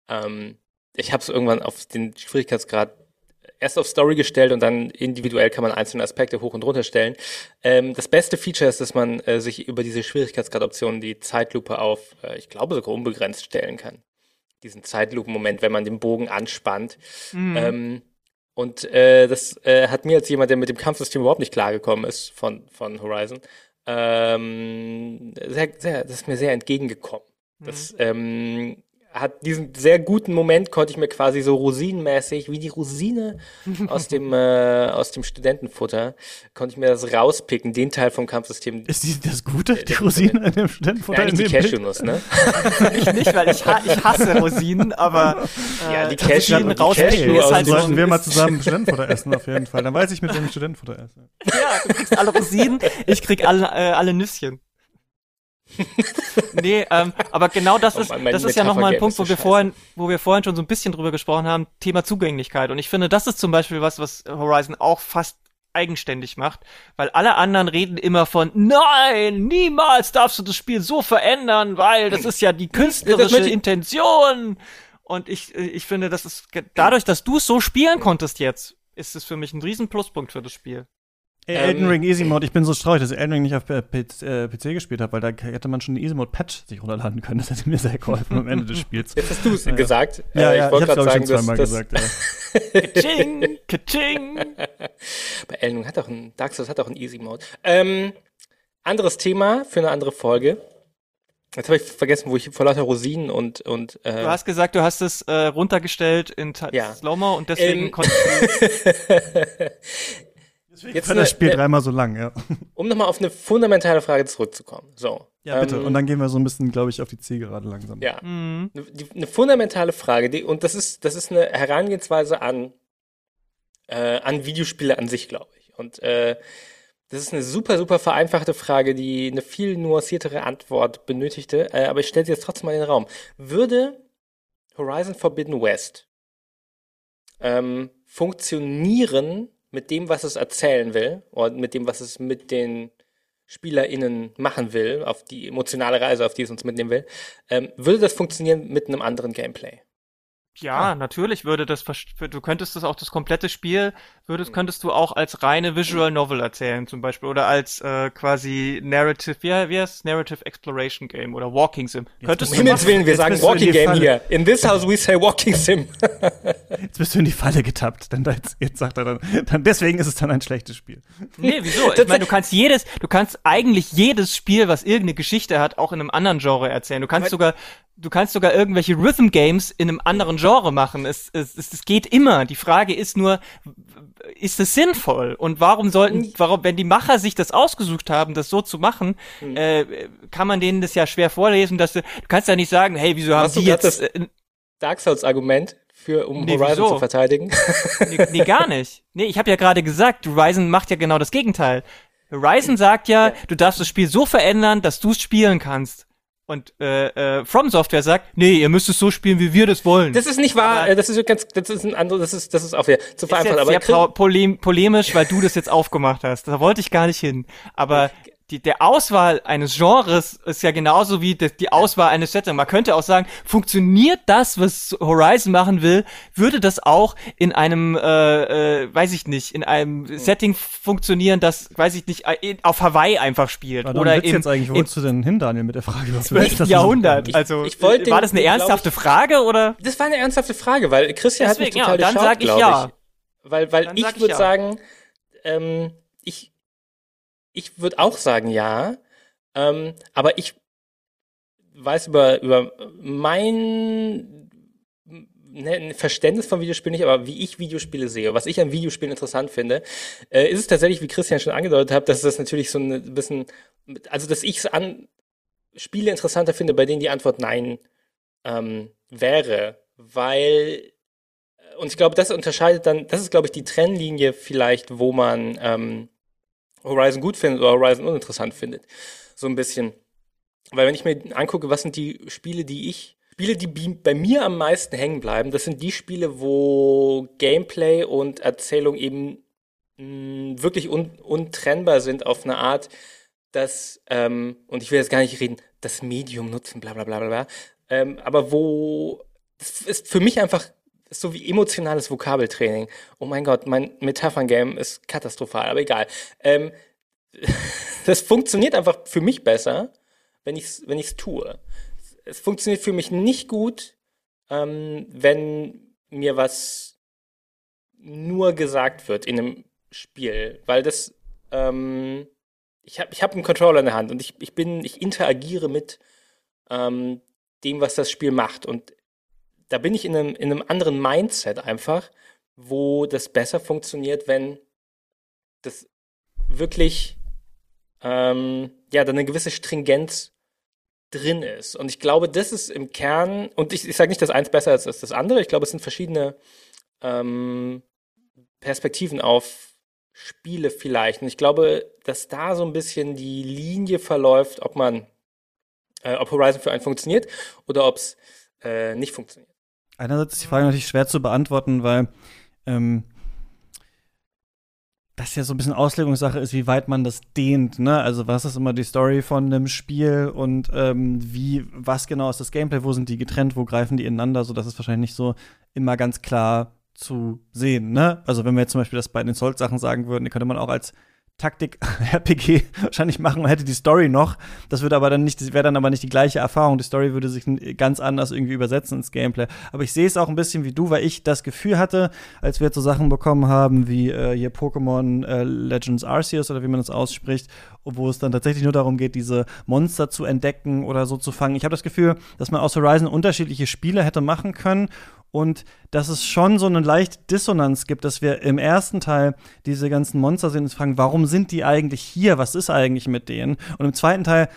Ähm, ich habe es irgendwann auf den Schwierigkeitsgrad erst auf Story gestellt und dann individuell kann man einzelne Aspekte hoch und runter stellen. Ähm, das beste Feature ist, dass man äh, sich über diese Schwierigkeitsgradoption die Zeitlupe auf, äh, ich glaube sogar unbegrenzt stellen kann. Diesen Zeitlupen-Moment, wenn man den Bogen anspannt. Mhm. Ähm, und äh, das äh, hat mir als jemand, der mit dem Kampfsystem überhaupt nicht klargekommen ist von, von Horizon, ähm, sehr, sehr, das ist mir sehr entgegengekommen. Mhm. Das ähm, hat diesen sehr guten Moment, konnte ich mir quasi so rosinenmäßig, wie die Rosine aus dem, äh, aus dem Studentenfutter, konnte ich mir das rauspicken, den Teil vom Kampfsystem. Ist die, das Gute, die Rosine in dem Studentenfutter? Nein, die Cashewnuss, ne? ich nicht, weil ich, ha ich hasse Rosinen, aber äh, ja, die Cashew, rauspicken ist halt sollten wir mal zusammen Studentenfutter essen, auf jeden Fall. Dann weiß ich, mit wem ich Studentenfutter esse. Ja, du kriegst alle Rosinen, ich krieg alle, äh, alle Nüsschen. nee, ähm, aber genau das oh ist, das ist ja nochmal ein Punkt, wo wir vorhin, wo wir vorhin schon so ein bisschen drüber gesprochen haben, Thema Zugänglichkeit. Und ich finde, das ist zum Beispiel was, was Horizon auch fast eigenständig macht, weil alle anderen reden immer von, nein, niemals darfst du das Spiel so verändern, weil das ist ja die künstlerische Intention. Und ich, ich finde, das ist, dadurch, dass du es so spielen konntest jetzt, ist es für mich ein riesen Pluspunkt für das Spiel. Ey, Elden ähm, Ring Easy Mode, ich bin so traurig, dass ich Elden Ring nicht auf PC, äh, PC gespielt habe, weil da hätte man schon einen Easy Mode Patch sich runterladen können. Das hätte mir sehr geholfen am Ende des Spiels. Jetzt hast du es ja, gesagt. Ja, äh, ja, ich wollte gerade sagen, schon zweimal das, gesagt. Ja. Kaching, Kaching. Bei Elden Ring hat auch ein Dark Souls hat auch einen Easy Mode. Ähm, anderes Thema für eine andere Folge. Jetzt habe ich vergessen, wo ich vor lauter Rosinen und und äh, Du hast gesagt, du hast es äh, runtergestellt in ja. Slow-Mo und deswegen ähm, konntest du Deswegen Jetzt war das Spiel eine, dreimal so lang, ja. Um nochmal auf eine fundamentale Frage zurückzukommen. So. Ja, bitte. Ähm, und dann gehen wir so ein bisschen, glaube ich, auf die Zielgerade langsam. Ja. Mhm. Eine, eine, fundamentale Frage, die, und das ist, das ist eine Herangehensweise an, äh, an Videospiele an sich, glaube ich. Und äh, das ist eine super, super vereinfachte Frage, die eine viel nuanciertere Antwort benötigte. Äh, aber ich stelle sie jetzt trotzdem mal in den Raum. Würde Horizon Forbidden West ähm, funktionieren mit dem, was es erzählen will, oder mit dem, was es mit den SpielerInnen machen will, auf die emotionale Reise, auf die es uns mitnehmen will, ähm, würde das funktionieren mit einem anderen Gameplay? Ja, ah. natürlich würde das, du könntest das auch das komplette Spiel, würdest, könntest du auch als reine Visual Novel erzählen, zum Beispiel, oder als äh, quasi Narrative, wie, wie heißt Narrative Exploration Game oder Walking Sim. Jetzt könntest du Himmels Willen, wir sagen Walking Game hier. In this house we say Walking Sim. jetzt bist du in die Falle getappt, denn jetzt, jetzt sagt er dann, dann, deswegen ist es dann ein schlechtes Spiel. Nee, wieso? Ich meine, du kannst jedes, du kannst eigentlich jedes Spiel, was irgendeine Geschichte hat, auch in einem anderen Genre erzählen. Du kannst sogar du kannst sogar irgendwelche Rhythm Games in einem anderen Genre machen. Es, es, es, es geht immer. Die Frage ist nur, ist es sinnvoll? Und warum sollten, warum, wenn die Macher sich das ausgesucht haben, das so zu machen, hm. äh, kann man denen das ja schwer vorlesen, dass du, du kannst ja nicht sagen, hey, wieso haben die jetzt das äh, Dark Souls Argument für um nee, Horizon wieso? zu verteidigen? Nee, nee, gar nicht. Nee, ich habe ja gerade gesagt, Horizon macht ja genau das Gegenteil. Horizon sagt ja, ja, du darfst das Spiel so verändern, dass du es spielen kannst. Und äh, äh, From Software sagt, nee, ihr müsst es so spielen, wie wir das wollen. Das ist nicht wahr. Aber das ist ganz, das ist ein anderes, das ist, das ist auch wieder zu vereinfacht. Aber sehr polem polemisch, weil du das jetzt aufgemacht hast. Da wollte ich gar nicht hin. Aber die, der Auswahl eines Genres ist ja genauso wie die, die Auswahl eines Settings. Man könnte auch sagen, funktioniert das, was Horizon machen will, würde das auch in einem, äh, äh, weiß ich nicht, in einem hm. Setting funktionieren, das, weiß ich nicht, äh, auf Hawaii einfach spielt. Ja, oder im, jetzt eigentlich, wo willst du denn hin, Daniel, mit der Frage? Was welches Jahrhundert? also, ich, ich war das eine ernsthafte ich, Frage, oder? Das war eine ernsthafte Frage, weil Christian Deswegen, hat mich total ja, dann sag ich ja. Ich. Weil, weil ich würde ja. sagen, ähm, ich, ich würde auch sagen ja, ähm, aber ich weiß über, über mein ne, Verständnis von Videospielen nicht, aber wie ich Videospiele sehe, was ich an Videospielen interessant finde, äh, ist es tatsächlich, wie Christian schon angedeutet hat, dass das natürlich so ein bisschen, also dass ich es an Spiele interessanter finde, bei denen die Antwort nein ähm, wäre, weil und ich glaube, das unterscheidet dann, das ist, glaube ich, die Trennlinie vielleicht, wo man ähm, Horizon gut findet oder Horizon uninteressant findet. So ein bisschen. Weil wenn ich mir angucke, was sind die Spiele, die ich, Spiele, die bei mir am meisten hängen bleiben, das sind die Spiele, wo Gameplay und Erzählung eben mh, mm, wirklich un untrennbar sind auf eine Art, dass, ähm, und ich will jetzt gar nicht reden, das Medium nutzen, bla bla bla bla, ähm, aber wo, ist für mich einfach ist so wie emotionales Vokabeltraining. Oh mein Gott, mein Metaphern-Game ist katastrophal, aber egal. Ähm, das funktioniert einfach für mich besser, wenn ich es wenn ich's tue. Es funktioniert für mich nicht gut, ähm, wenn mir was nur gesagt wird in einem Spiel, weil das ähm, ich habe ich hab einen Controller in der Hand und ich, ich bin ich interagiere mit ähm, dem, was das Spiel macht und da bin ich in einem, in einem anderen Mindset einfach, wo das besser funktioniert, wenn das wirklich ähm, ja dann eine gewisse Stringenz drin ist. Und ich glaube, das ist im Kern, und ich, ich sage nicht, dass eins besser ist als das andere, ich glaube, es sind verschiedene ähm, Perspektiven auf Spiele vielleicht. Und ich glaube, dass da so ein bisschen die Linie verläuft, ob man, äh, ob Horizon für einen funktioniert oder ob es äh, nicht funktioniert. Einerseits ist die Frage natürlich schwer zu beantworten, weil ähm, das ja so ein bisschen Auslegungssache ist, wie weit man das dehnt, ne? Also was ist immer die Story von einem Spiel und ähm, wie, was genau ist das Gameplay, wo sind die getrennt, wo greifen die ineinander, so das ist wahrscheinlich nicht so immer ganz klar zu sehen, ne? Also wenn wir jetzt zum Beispiel das bei den Salt-Sachen sagen würden, die könnte man auch als Taktik-RPG wahrscheinlich machen und hätte die Story noch. Das würde aber dann nicht, wäre dann aber nicht die gleiche Erfahrung. Die Story würde sich ganz anders irgendwie übersetzen ins Gameplay. Aber ich sehe es auch ein bisschen wie du, weil ich das Gefühl hatte, als wir jetzt so Sachen bekommen haben wie äh, hier Pokémon äh, Legends Arceus oder wie man das ausspricht, wo es dann tatsächlich nur darum geht, diese Monster zu entdecken oder so zu fangen. Ich habe das Gefühl, dass man aus Horizon unterschiedliche Spiele hätte machen können und dass es schon so eine leichte Dissonanz gibt, dass wir im ersten Teil diese ganzen Monster sehen und fragen, warum sind die eigentlich hier? Was ist eigentlich mit denen? Und im zweiten Teil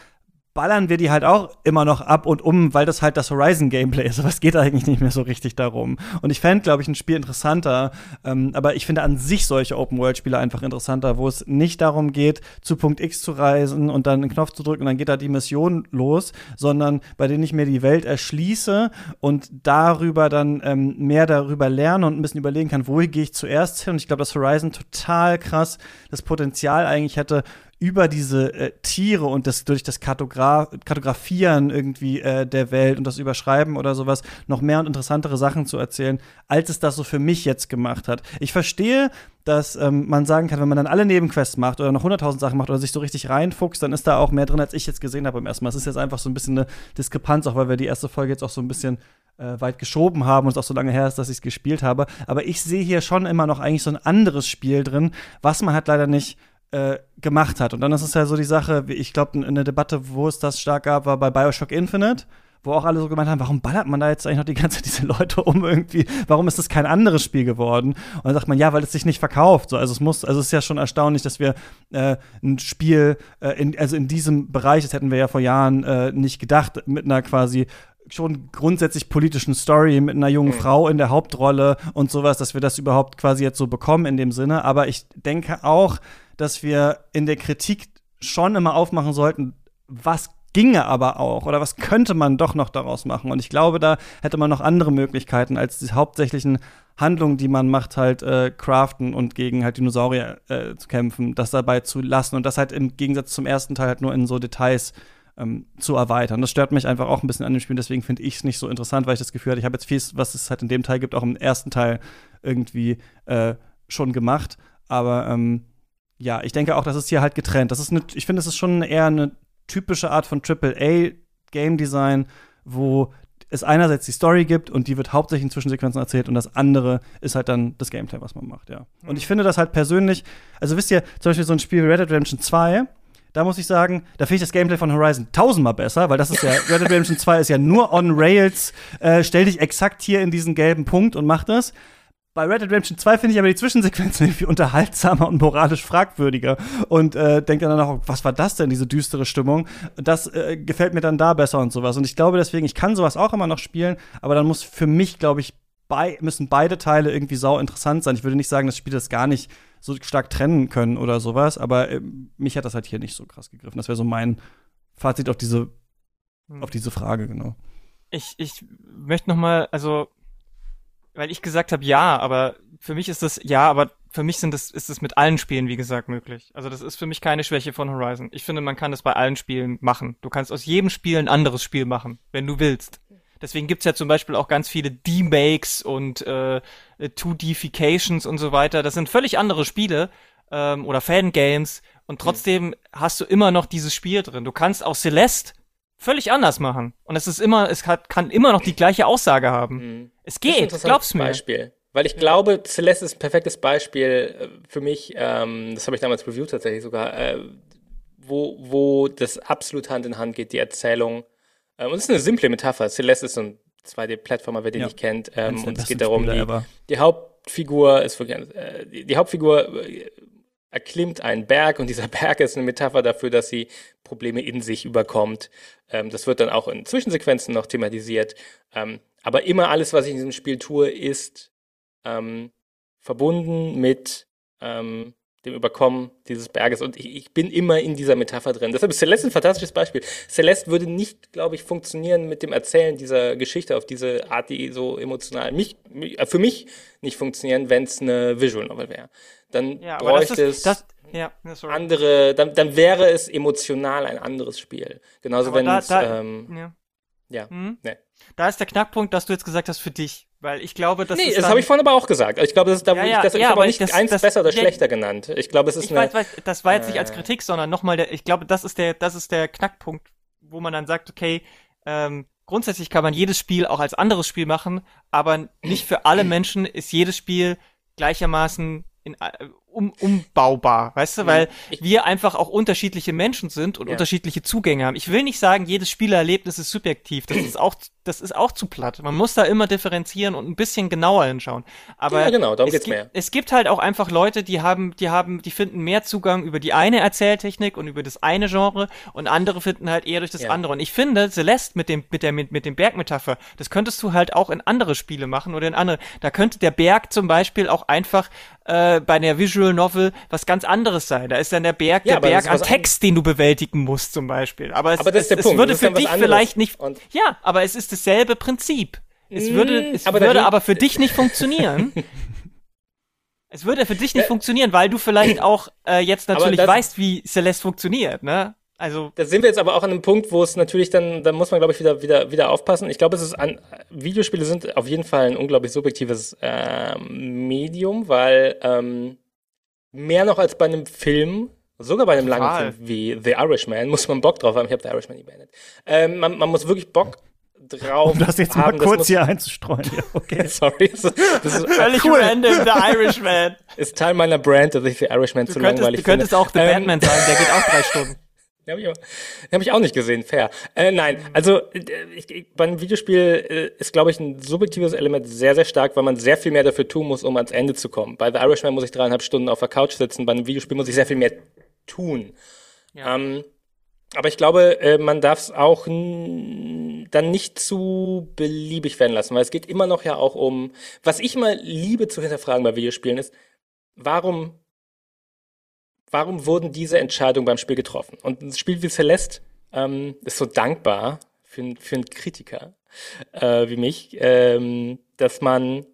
ballern wir die halt auch immer noch ab und um, weil das halt das Horizon-Gameplay ist. Aber es geht eigentlich nicht mehr so richtig darum. Und ich fände, glaube ich, ein Spiel interessanter. Ähm, aber ich finde an sich solche Open-World-Spiele einfach interessanter, wo es nicht darum geht, zu Punkt X zu reisen und dann einen Knopf zu drücken und dann geht da die Mission los, sondern bei denen ich mir die Welt erschließe und darüber dann ähm, mehr darüber lerne und ein bisschen überlegen kann, wo gehe ich zuerst hin. Und ich glaube, dass Horizon total krass das Potenzial eigentlich hätte, über diese äh, Tiere und das durch das Kartogra Kartografieren irgendwie äh, der Welt und das Überschreiben oder sowas noch mehr und interessantere Sachen zu erzählen, als es das so für mich jetzt gemacht hat. Ich verstehe, dass ähm, man sagen kann, wenn man dann alle Nebenquests macht oder noch 100.000 Sachen macht oder sich so richtig reinfuchst, dann ist da auch mehr drin, als ich jetzt gesehen habe beim ersten Mal. Es ist jetzt einfach so ein bisschen eine Diskrepanz, auch weil wir die erste Folge jetzt auch so ein bisschen äh, weit geschoben haben und es auch so lange her ist, dass ich es gespielt habe. Aber ich sehe hier schon immer noch eigentlich so ein anderes Spiel drin, was man halt leider nicht äh, gemacht hat. Und dann ist es ja so die Sache, ich glaube, eine Debatte, wo es das stark gab, war bei Bioshock Infinite wo auch alle so gemeint haben, warum ballert man da jetzt eigentlich noch die ganze Zeit diese Leute um irgendwie? Warum ist das kein anderes Spiel geworden? Und dann sagt man, ja, weil es sich nicht verkauft. So, also es muss, also es ist ja schon erstaunlich, dass wir äh, ein Spiel, äh, in, also in diesem Bereich, das hätten wir ja vor Jahren äh, nicht gedacht, mit einer quasi schon grundsätzlich politischen Story mit einer jungen mhm. Frau in der Hauptrolle und sowas, dass wir das überhaupt quasi jetzt so bekommen in dem Sinne. Aber ich denke auch, dass wir in der Kritik schon immer aufmachen sollten, was ginge aber auch oder was könnte man doch noch daraus machen. Und ich glaube, da hätte man noch andere Möglichkeiten als die hauptsächlichen Handlungen, die man macht, halt äh, craften und gegen halt Dinosaurier äh, zu kämpfen, das dabei zu lassen und das halt im Gegensatz zum ersten Teil halt nur in so Details ähm, zu erweitern. Das stört mich einfach auch ein bisschen an dem Spiel, deswegen finde ich es nicht so interessant, weil ich das Gefühl hatte, ich habe jetzt viel, was es halt in dem Teil gibt, auch im ersten Teil irgendwie äh, schon gemacht. Aber ähm, ja, ich denke auch, das ist hier halt getrennt. Das ist eine, ich finde, es ist schon eher eine typische Art von AAA Game Design, wo es einerseits die Story gibt und die wird hauptsächlich in Zwischensequenzen erzählt und das andere ist halt dann das Gameplay, was man macht, ja. Und ich finde das halt persönlich, also wisst ihr, zum Beispiel so ein Spiel wie Red Dead Redemption 2, da muss ich sagen, da finde ich das Gameplay von Horizon tausendmal besser, weil das ist ja, Red Dead Redemption 2 ist ja nur on Rails, äh, stell dich exakt hier in diesen gelben Punkt und mach das. Bei Red Dead Redemption 2 finde ich aber die Zwischensequenzen irgendwie unterhaltsamer und moralisch fragwürdiger und äh, denke dann auch, was war das denn, diese düstere Stimmung? Das äh, gefällt mir dann da besser und sowas. Und ich glaube deswegen, ich kann sowas auch immer noch spielen, aber dann muss für mich, glaube ich, bei, müssen beide Teile irgendwie sau interessant sein. Ich würde nicht sagen, dass Spiele das gar nicht so stark trennen können oder sowas, aber äh, mich hat das halt hier nicht so krass gegriffen. Das wäre so mein Fazit auf diese, hm. auf diese Frage, genau. Ich, ich möchte noch mal, also, weil ich gesagt habe, ja, aber für mich ist das, ja, aber für mich sind das, ist es mit allen Spielen, wie gesagt, möglich. Also das ist für mich keine Schwäche von Horizon. Ich finde, man kann das bei allen Spielen machen. Du kannst aus jedem Spiel ein anderes Spiel machen, wenn du willst. Deswegen gibt's ja zum Beispiel auch ganz viele D-Makes und äh, 2D-Fications und so weiter. Das sind völlig andere Spiele ähm, oder Fangames und trotzdem mhm. hast du immer noch dieses Spiel drin. Du kannst auch Celeste völlig anders machen und es ist immer, es hat, kann immer noch die gleiche Aussage haben. Mhm. Es geht, glaub's mir. Beispiel. Weil ich glaube, Celeste ist ein perfektes Beispiel äh, für mich, ähm, das habe ich damals reviewed tatsächlich sogar, äh, wo, wo das absolut Hand in Hand geht, die Erzählung ähm, und es ist eine simple Metapher. Celeste ist so ein 2D-Plattformer, wer den ja. nicht kennt. Ähm, und es geht darum, die, die, Hauptfigur ist wirklich, äh, die, die, Hauptfigur äh, erklimmt einen Berg und dieser Berg ist eine Metapher dafür, dass sie Probleme in sich überkommt. Ähm, das wird dann auch in Zwischensequenzen noch thematisiert. Ähm, aber immer alles, was ich in diesem Spiel tue, ist ähm, verbunden mit ähm, dem Überkommen dieses Berges. Und ich, ich bin immer in dieser Metapher drin. Deshalb ist Celeste ein fantastisches Beispiel. Celeste würde nicht, glaube ich, funktionieren mit dem Erzählen dieser Geschichte auf diese Art, die so emotional mich, äh, für mich nicht funktionieren, wenn es eine Visual Novel wäre. Dann ja, bräuchte ist, es das, ja, andere, dann, dann wäre es emotional ein anderes Spiel. Genauso wenn es, ähm, ja. Ja, mhm. nee. Da ist der Knackpunkt, dass du jetzt gesagt hast für dich. Weil ich glaube, das nee, ist. Das habe ich vorhin aber auch gesagt. Ich glaube, das ist da, ja, ja, ich, das, ja, ich habe aber nicht das, eins das, besser oder schlechter genannt. Ich glaube, es ist ich eine. Weiß, weiß, das war jetzt äh, nicht als Kritik, sondern nochmal der, ich glaube, das ist der, das ist der Knackpunkt, wo man dann sagt, okay, ähm, grundsätzlich kann man jedes Spiel auch als anderes Spiel machen, aber nicht für alle Menschen ist jedes Spiel gleichermaßen in, äh, um, umbaubar, weißt du, weil wir einfach auch unterschiedliche Menschen sind und ja. unterschiedliche Zugänge haben. Ich will nicht sagen, jedes Spielerlebnis ist subjektiv, das ist auch, das ist auch zu platt. Man muss da immer differenzieren und ein bisschen genauer hinschauen. Aber ja, genau, darum es geht's gibt, mehr. Es gibt halt auch einfach Leute, die haben, die haben, die finden mehr Zugang über die eine Erzähltechnik und über das eine Genre und andere finden halt eher durch das ja. andere. Und ich finde, Celeste mit dem, mit der, mit, mit dem Bergmetapher, das könntest du halt auch in andere Spiele machen oder in andere. Da könnte der Berg zum Beispiel auch einfach äh, bei der Visual Novel was ganz anderes sein. Da ist dann der Berg, ja, der Berg an Text, den du bewältigen musst zum Beispiel. Aber es, aber es, es würde für dich vielleicht nicht, ja, aber es ist dasselbe Prinzip. Es würde, mm, es aber würde aber für dich nicht funktionieren. es würde für dich nicht funktionieren, weil du vielleicht auch äh, jetzt natürlich weißt, wie Celeste funktioniert, ne? Also. Da sind wir jetzt aber auch an einem Punkt, wo es natürlich dann, da muss man, glaube ich, wieder, wieder, wieder aufpassen. Ich glaube, es ist an, Videospiele sind auf jeden Fall ein unglaublich subjektives äh, Medium, weil ähm, mehr noch als bei einem Film, sogar bei einem Total. langen Film wie The Irishman, muss man Bock drauf haben. Ich habe The Irishman nie beendet. Ähm, man, man muss wirklich Bock drauf. Um das jetzt haben, mal kurz hier einzustreuen. Ja, okay. Sorry. Das ist, das ist Völlig cool. random, The Irishman. Ist Teil meiner Brand, dass ich The Irishman du zu könntest, langweilig Du könntest finde. auch The ähm, Batman sein, der geht auch drei Stunden. Den habe ich, hab ich auch nicht gesehen, fair. Äh, nein, also äh, ich, ich, beim Videospiel äh, ist, glaube ich, ein subjektives Element sehr, sehr stark, weil man sehr viel mehr dafür tun muss, um ans Ende zu kommen. Bei The Irishman muss ich dreieinhalb Stunden auf der Couch sitzen, bei einem Videospiel muss ich sehr viel mehr tun. Ja. Ähm, aber ich glaube, äh, man darf es auch dann nicht zu beliebig werden lassen, weil es geht immer noch ja auch um, was ich mal liebe zu hinterfragen bei Videospielen ist, warum warum wurden diese Entscheidungen beim Spiel getroffen? Und ein Spiel wie Celeste ähm, ist so dankbar für, für einen Kritiker äh, wie mich, ähm, dass man,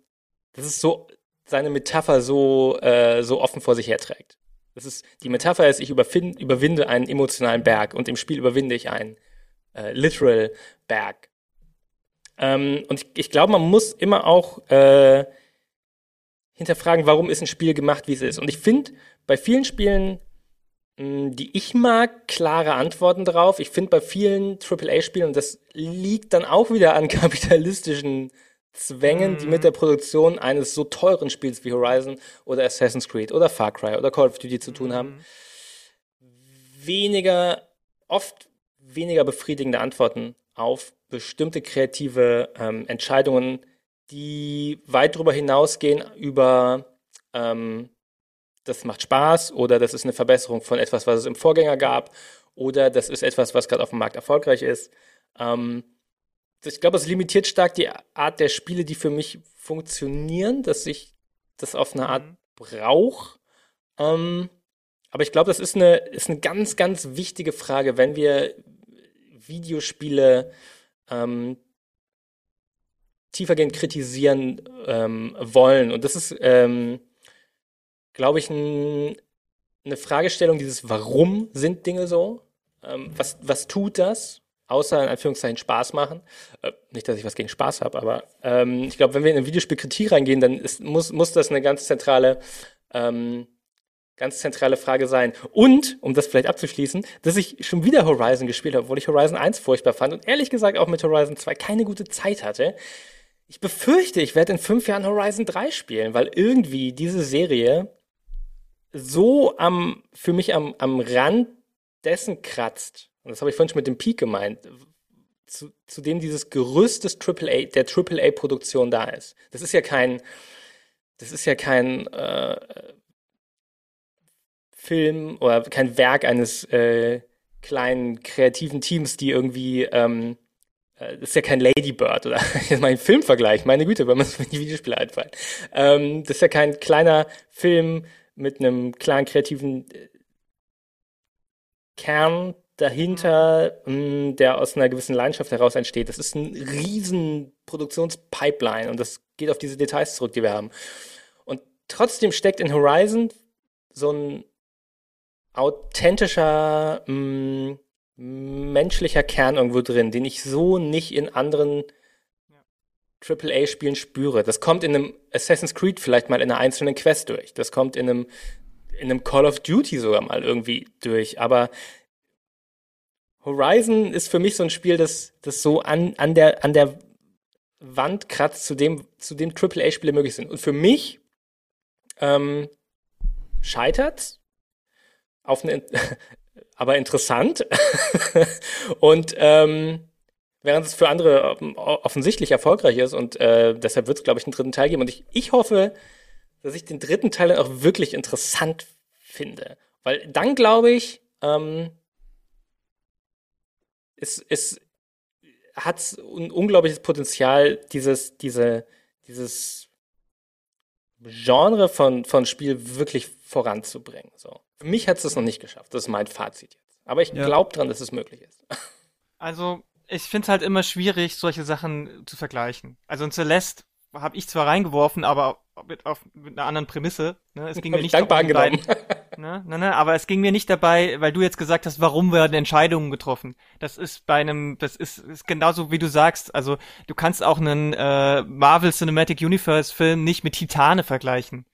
das ist so, seine Metapher so, äh, so offen vor sich herträgt. Das ist, die Metapher ist, ich überfind, überwinde einen emotionalen Berg und im Spiel überwinde ich einen äh, literal Berg. Ähm, und ich, ich glaube, man muss immer auch äh, hinterfragen, warum ist ein Spiel gemacht, wie es ist. Und ich finde, bei vielen Spielen, hm, die ich mag, klare Antworten drauf. Ich finde bei vielen AAA-Spielen, und das liegt dann auch wieder an kapitalistischen Zwängen, mhm. die mit der Produktion eines so teuren Spiels wie Horizon oder Assassin's Creed oder Far Cry oder Call of Duty zu tun haben, weniger, oft weniger befriedigende Antworten auf bestimmte kreative ähm, Entscheidungen, die weit darüber hinausgehen über ähm, das macht Spaß oder das ist eine Verbesserung von etwas, was es im Vorgänger gab oder das ist etwas, was gerade auf dem Markt erfolgreich ist. Ähm, ich glaube, es limitiert stark die Art der Spiele, die für mich funktionieren, dass ich das auf eine Art mhm. brauche. Ähm, aber ich glaube, das ist eine, ist eine ganz, ganz wichtige Frage, wenn wir Videospiele ähm, tiefergehend kritisieren ähm, wollen. Und das ist, ähm, glaube ich, ein, eine Fragestellung dieses Warum sind Dinge so? Ähm, was, was tut das? Außer in Anführungszeichen Spaß machen. Äh, nicht, dass ich was gegen Spaß habe, aber ähm, ich glaube, wenn wir in eine Videospielkritik reingehen, dann ist, muss, muss das eine ganz zentrale ähm, ganz zentrale Frage sein. Und, um das vielleicht abzuschließen, dass ich schon wieder Horizon gespielt habe, obwohl ich Horizon 1 furchtbar fand und ehrlich gesagt auch mit Horizon 2 keine gute Zeit hatte. Ich befürchte, ich werde in fünf Jahren Horizon 3 spielen, weil irgendwie diese Serie so am, für mich am, am Rand dessen kratzt. Und das habe ich vorhin schon mit dem Peak gemeint. Zu, zu dem dieses Gerüst des AAA, der AAA-Produktion da ist. Das ist ja kein, das ist ja kein äh, Film oder kein Werk eines äh, kleinen kreativen Teams, die irgendwie ähm, äh, das ist ja kein Ladybird oder jetzt mal ein Filmvergleich, meine Güte, wenn man es mit die Videospiele einfallen. Ähm, das ist ja kein kleiner Film mit einem klaren kreativen äh, Kern dahinter, mh, mm, der aus einer gewissen Leidenschaft heraus entsteht. Das ist ein riesen Produktionspipeline und das geht auf diese Details zurück, die wir haben. Und trotzdem steckt in Horizon so ein authentischer, mh, mm, menschlicher Kern irgendwo drin, den ich so nicht in anderen AAA-Spielen spüre. Das kommt in einem Assassin's Creed vielleicht mal in einer einzelnen Quest durch. Das kommt in einem, in einem Call of Duty sogar mal irgendwie durch. Aber Horizon ist für mich so ein Spiel, das, das so an, an, der, an der Wand kratzt, zu dem, zu dem AAA-Spiele möglich sind. Und für mich ähm, scheitert auf eine, aber interessant. und ähm, während es für andere offensichtlich erfolgreich ist und äh, deshalb wird es, glaube ich, einen dritten Teil geben. Und ich, ich hoffe, dass ich den dritten Teil auch wirklich interessant finde. Weil dann, glaube ich, ähm, es, es hat ein unglaubliches Potenzial, dieses, diese, dieses Genre von, von Spiel wirklich voranzubringen. So. Für mich hat es das noch nicht geschafft. Das ist mein Fazit jetzt. Aber ich ja. glaube dran, dass es möglich ist. Also, ich finde es halt immer schwierig, solche Sachen zu vergleichen. Also in Celeste habe ich zwar reingeworfen, aber mit, auf, mit einer anderen Prämisse. Ne? Es ging mir nicht dankbar angenommen. Ne? Ne, ne? Aber es ging mir nicht dabei, weil du jetzt gesagt hast, warum werden Entscheidungen getroffen. Das ist bei einem, das ist, ist genauso wie du sagst. Also du kannst auch einen äh, Marvel Cinematic Universe Film nicht mit Titane vergleichen.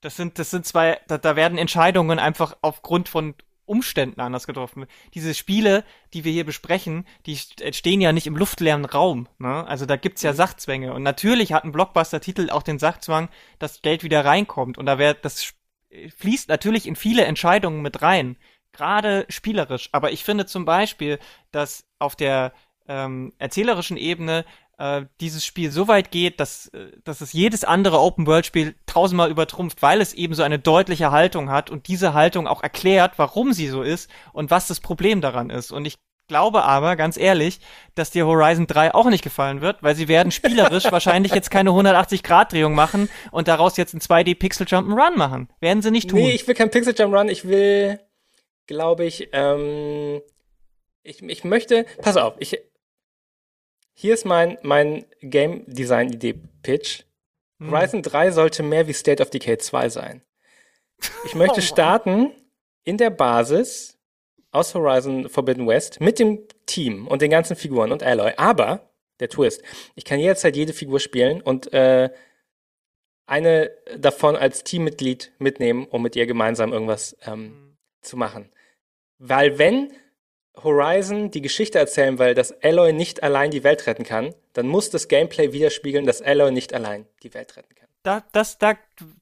Das sind, das sind zwei, da, da werden Entscheidungen einfach aufgrund von Umständen anders getroffen. Diese Spiele, die wir hier besprechen, die stehen ja nicht im luftleeren Raum. Ne? Also da gibt's ja mhm. Sachzwänge. Und natürlich hat ein Blockbuster-Titel auch den Sachzwang, dass Geld wieder reinkommt. Und da wird das fließt natürlich in viele Entscheidungen mit rein. Gerade spielerisch. Aber ich finde zum Beispiel, dass auf der ähm, erzählerischen Ebene äh, dieses Spiel so weit geht, dass, äh, dass es jedes andere Open-World-Spiel tausendmal übertrumpft, weil es eben so eine deutliche Haltung hat und diese Haltung auch erklärt, warum sie so ist und was das Problem daran ist. Und ich glaube aber, ganz ehrlich, dass dir Horizon 3 auch nicht gefallen wird, weil sie werden spielerisch wahrscheinlich jetzt keine 180-Grad-Drehung machen und daraus jetzt ein 2D-Pixel-Jump'n'Run machen. Werden sie nicht tun. Nee, ich will kein Pixel-Jump'n'Run, ich will, glaube ich, ähm, ich, ich möchte, pass auf, ich, hier ist mein, mein Game Design Idee Pitch. Hm. Horizon 3 sollte mehr wie State of Decay 2 sein. Ich möchte oh, starten in der Basis aus Horizon Forbidden West mit dem Team und den ganzen Figuren und Alloy. Aber der Twist, ich kann jederzeit jede Figur spielen und äh, eine davon als Teammitglied mitnehmen, um mit ihr gemeinsam irgendwas ähm, mhm. zu machen. Weil wenn Horizon die Geschichte erzählen will, dass Alloy nicht allein die Welt retten kann, dann muss das Gameplay widerspiegeln, dass Alloy nicht allein die Welt retten kann. Da, das, da,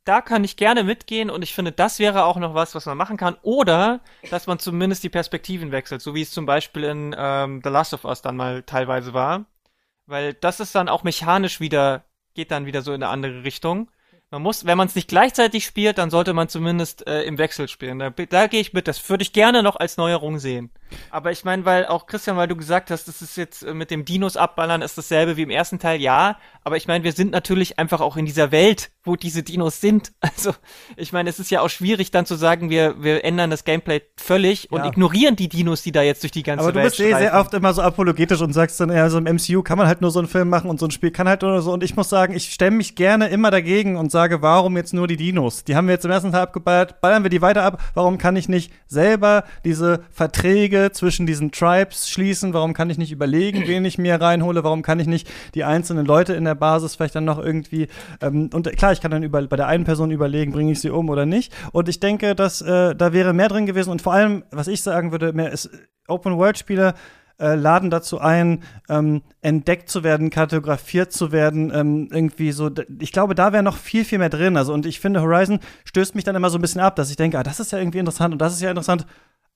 da kann ich gerne mitgehen und ich finde, das wäre auch noch was, was man machen kann. Oder, dass man zumindest die Perspektiven wechselt, so wie es zum Beispiel in ähm, The Last of Us dann mal teilweise war. Weil das ist dann auch mechanisch wieder, geht dann wieder so in eine andere Richtung. Man muss, wenn man es nicht gleichzeitig spielt, dann sollte man zumindest äh, im Wechsel spielen. Da, da gehe ich mit. Das würde ich gerne noch als Neuerung sehen. Aber ich meine, weil auch Christian, weil du gesagt hast, das ist jetzt äh, mit dem Dinos abballern ist dasselbe wie im ersten Teil, ja. Aber ich meine, wir sind natürlich einfach auch in dieser Welt, wo diese Dinos sind. Also ich meine, es ist ja auch schwierig dann zu sagen, wir wir ändern das Gameplay völlig und Ja. ignorieren die Dinos, die da jetzt durch die ganze Aber du Welt bist eh sehr oft immer so apologetisch und sagst dann, ja, so im MCU kann man halt nur so einen Film machen und so ein Spiel kann halt nur so. Und ich muss sagen, ich stemme mich gerne immer dagegen und sage, warum jetzt nur die Dinos? Die haben wir jetzt im ersten Teil abgeballert, ballern wir die weiter ab. Warum kann ich nicht selber diese Verträge zwischen diesen Tribes schließen? Warum kann ich nicht überlegen, wen ich mir reinhole? Warum kann ich nicht die einzelnen Leute in der Basis vielleicht dann noch irgendwie ähm, und klar, ich kann dann über, bei der einen Person überlegen, bringe ich sie um oder nicht. Und ich denke, dass äh, da wäre mehr drin gewesen. Und vor allem, was ich sagen würde, mehr ist Open-World-Spiele äh, laden dazu ein, ähm, entdeckt zu werden, kartografiert zu werden, ähm, irgendwie so. Ich glaube, da wäre noch viel, viel mehr drin. Also, und ich finde, Horizon stößt mich dann immer so ein bisschen ab, dass ich denke, ah, das ist ja irgendwie interessant und das ist ja interessant.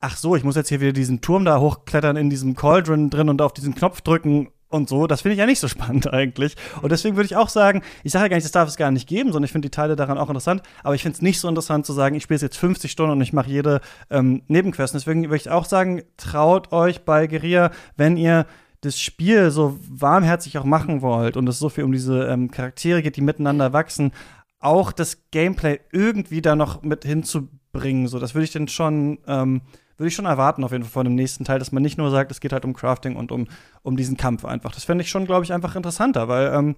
Ach so, ich muss jetzt hier wieder diesen Turm da hochklettern in diesem Cauldron drin und auf diesen Knopf drücken und so. Das finde ich ja nicht so spannend eigentlich. Und deswegen würde ich auch sagen, ich sage ja gar nicht, das darf es gar nicht geben, sondern ich finde die Teile daran auch interessant. Aber ich finde es nicht so interessant zu sagen, ich spiele jetzt 50 Stunden und ich mache jede ähm, Nebenquest. Und Deswegen würde ich auch sagen, traut euch bei Guerilla, wenn ihr das Spiel so warmherzig auch machen wollt und es so viel um diese ähm, Charaktere geht, die miteinander wachsen, auch das Gameplay irgendwie da noch mit hinzubringen. So, das würde ich denn schon, ähm, würde ich schon erwarten auf jeden Fall von dem nächsten Teil, dass man nicht nur sagt, es geht halt um Crafting und um, um diesen Kampf einfach. Das fände ich schon, glaube ich, einfach interessanter, weil, ähm,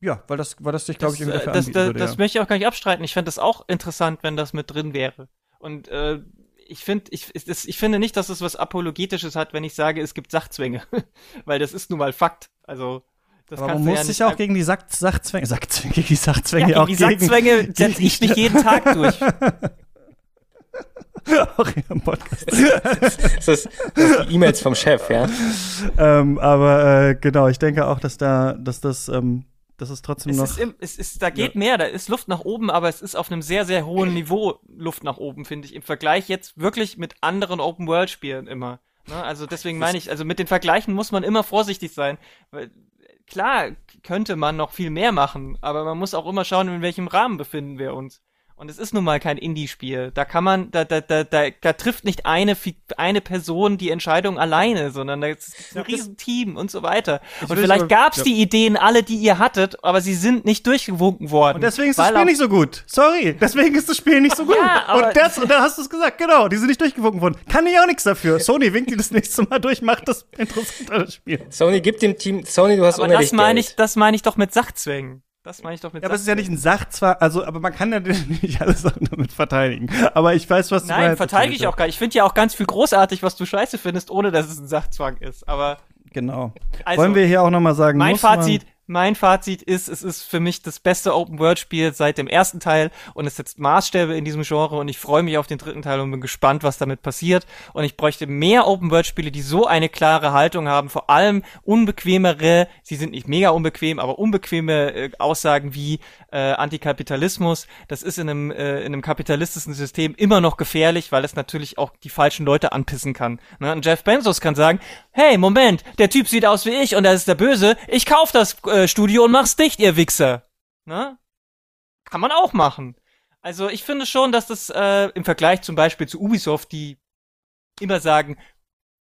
ja, weil das, weil das sich, glaube ich, irgendwie das, dafür äh, das, das, würde, das ja. möchte ich auch gar nicht abstreiten. Ich fände das auch interessant, wenn das mit drin wäre. Und äh, ich finde, ich, das- ich finde nicht, dass es was Apologetisches hat, wenn ich sage, es gibt Sachzwänge. Weil das ist nun mal Fakt. Also, das Aber man muss ja sich auch gegen die Sach Sachzwänge, Sachzwänge, gegen die Sachzwänge ja, auch gegen die gegen, Sachzwänge setze ich mich jeden Tag durch. auch hier im Podcast. Das ist, das ist die E-Mails vom Chef, ja. ähm, aber äh, genau, ich denke auch, dass da, dass das, ähm, dass es trotzdem Es noch. ist, im, es ist, da geht mehr, da ist Luft nach oben, aber es ist auf einem sehr, sehr hohen Niveau Luft nach oben, finde ich, im Vergleich jetzt wirklich mit anderen Open-World-Spielen immer. Ne? Also deswegen meine ich, also mit den Vergleichen muss man immer vorsichtig sein. Weil, klar könnte man noch viel mehr machen, aber man muss auch immer schauen, in welchem Rahmen befinden wir uns. Und es ist nun mal kein Indie-Spiel. Da kann man, da, da, da, da, da trifft nicht eine, eine Person die Entscheidung alleine, sondern da ist ein Riesenteam und so weiter. Und will vielleicht so- gab's ja. die Ideen alle, die ihr hattet, aber sie sind nicht durchgewunken worden. Und deswegen ist das Spiel nicht so gut. Sorry, deswegen ist das Spiel nicht so gut. Ja, und, das, und da hast du es gesagt, genau, die sind nicht durchgewunken worden. Kann ich auch nichts dafür. Sony winkt die das nächste Mal durch, macht das interessanter, das Spiel. Sony gibt dem Team, Sony, du hast Aber das meine ich, das meine ich doch mit Sachzwängen. Das meine ich doch mit Ja, aber es ist ja nicht ein Sachzwang, also, aber man kann ja nicht alles damit verteidigen. Aber ich weiß, was du Nein, meinst. verteidige ich auch gar nicht. Ich finde ja auch ganz viel großartig, was du scheiße findest, ohne dass es ein Sachzwang ist. Aber Genau. Also, Wollen wir hier auch nochmal sagen, mein muss man- Fazit, mein Fazit ist, es ist für mich das beste Open-World-Spiel seit dem ersten Teil und es setzt Maßstäbe in diesem Genre und ich freue mich auf den dritten Teil und bin gespannt, was damit passiert. Und ich bräuchte mehr Open-World-Spiele, die so eine klare Haltung haben, vor allem unbequemere, sie sind nicht mega unbequem, aber unbequeme äh, Aussagen wie äh, Antikapitalismus. Das ist in einem, äh, in einem kapitalistischen System immer noch gefährlich, weil es natürlich auch die falschen Leute anpissen kann. Ne? Und Jeff Bezos kann sagen, hey, Moment, der Typ sieht aus wie ich und er ist der Böse, ich kauf das äh, Studio und mach's dicht, ihr Wichser. Ne? Kann man auch machen. Also ich finde schon, dass das äh, im Vergleich zum Beispiel zu Ubisoft, die immer sagen,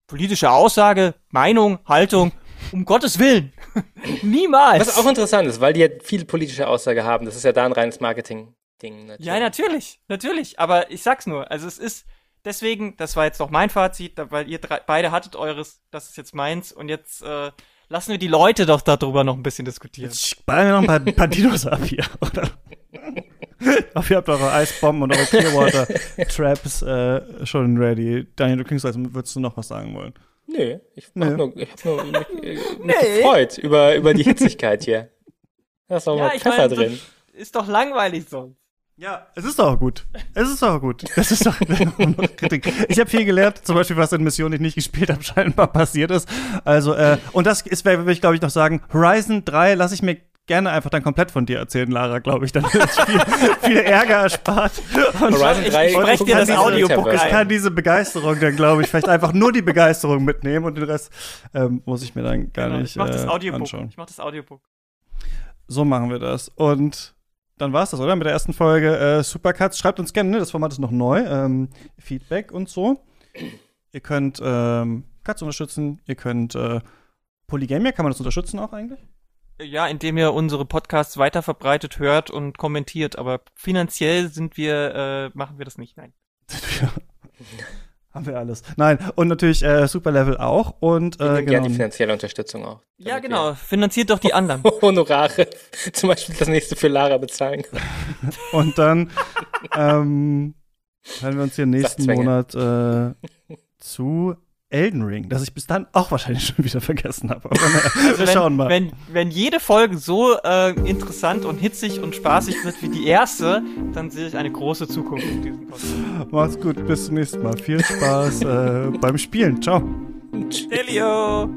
politische Aussage, Meinung, Haltung, um Gottes Willen. Niemals. Was auch interessant ist, weil die ja viel politische Aussage haben. Das ist ja da ein reines Marketing-Ding. natürlich. Ja, natürlich, natürlich. Aber ich sag's nur, also es ist deswegen, das war jetzt noch mein Fazit, weil ihr drei, beide hattet eures, das ist jetzt meins und jetzt äh, lassen wir die Leute doch darüber noch ein bisschen diskutieren. Jetzt ballern wir noch ein paar, paar Dinos ab hier, oder? Hoffe, ihr habt eure Eisbomben und eure Clearwater-Traps äh, schon ready. Daniel, du klingst, als würdest du noch was sagen wollen. Nö, ich Nö. nur, ich hab nur mich, äh, mich gefreut über, über die Hitzigkeit hier. Da ist noch mal ich Pfeffer mein, drin. Ist doch langweilig sonst. Ja, es ist doch gut. Es ist doch gut. Das ist doch Kritik. Ich habe viel gelernt, zum Beispiel, was in Mission, die ich nicht gespielt habe, scheinbar passiert ist. Also, äh, und das ist, will ich, glaube ich, noch sagen, Horizon 3 lasse ich mir gerne einfach dann komplett von dir erzählen, Lara, glaube ich. Dann ist viel, viel Ärger erspart. Und Horizon ich- 3 ich sprech guck dir das Audiobook ich kann diese Begeisterung dann, glaube ich, vielleicht einfach nur die Begeisterung mitnehmen und den Rest ähm, muss ich mir dann gar Genau, nicht ich mach das äh, Audiobook. anschauen. Ich mach das Audiobook. So machen wir das. Und dann war's das, oder? Mit der ersten Folge äh, Supercuts. Schreibt uns gerne, ne? das Format ist noch neu. Ähm, Feedback und so. Ihr könnt ähm, Cuts unterstützen, ihr könnt äh, Polygamia, kann man das unterstützen auch eigentlich? Ja, indem ihr unsere Podcasts weiter verbreitet hört und kommentiert, aber finanziell sind wir, äh, machen wir das nicht, nein. Haben wir alles. Nein, und natürlich äh, Superlevel auch. Und äh, genau. gerne die finanzielle Unterstützung auch. Ja, genau. Finanziert doch die anderen. Honorare. Zum Beispiel das nächste für Lara bezahlen und dann ähm, hören wir uns hier nächsten Monat äh, zu Elden Ring, das ich bis dann auch wahrscheinlich schon wieder vergessen habe. Aber naja, also wir schauen mal. Wenn, wenn jede Folge so äh, interessant und hitzig und spaßig wird wie die erste, dann sehe ich eine große Zukunft in diesem Podcast. Macht's gut, bis zum nächsten Mal. Viel Spaß äh, beim Spielen. Ciao. Stelio.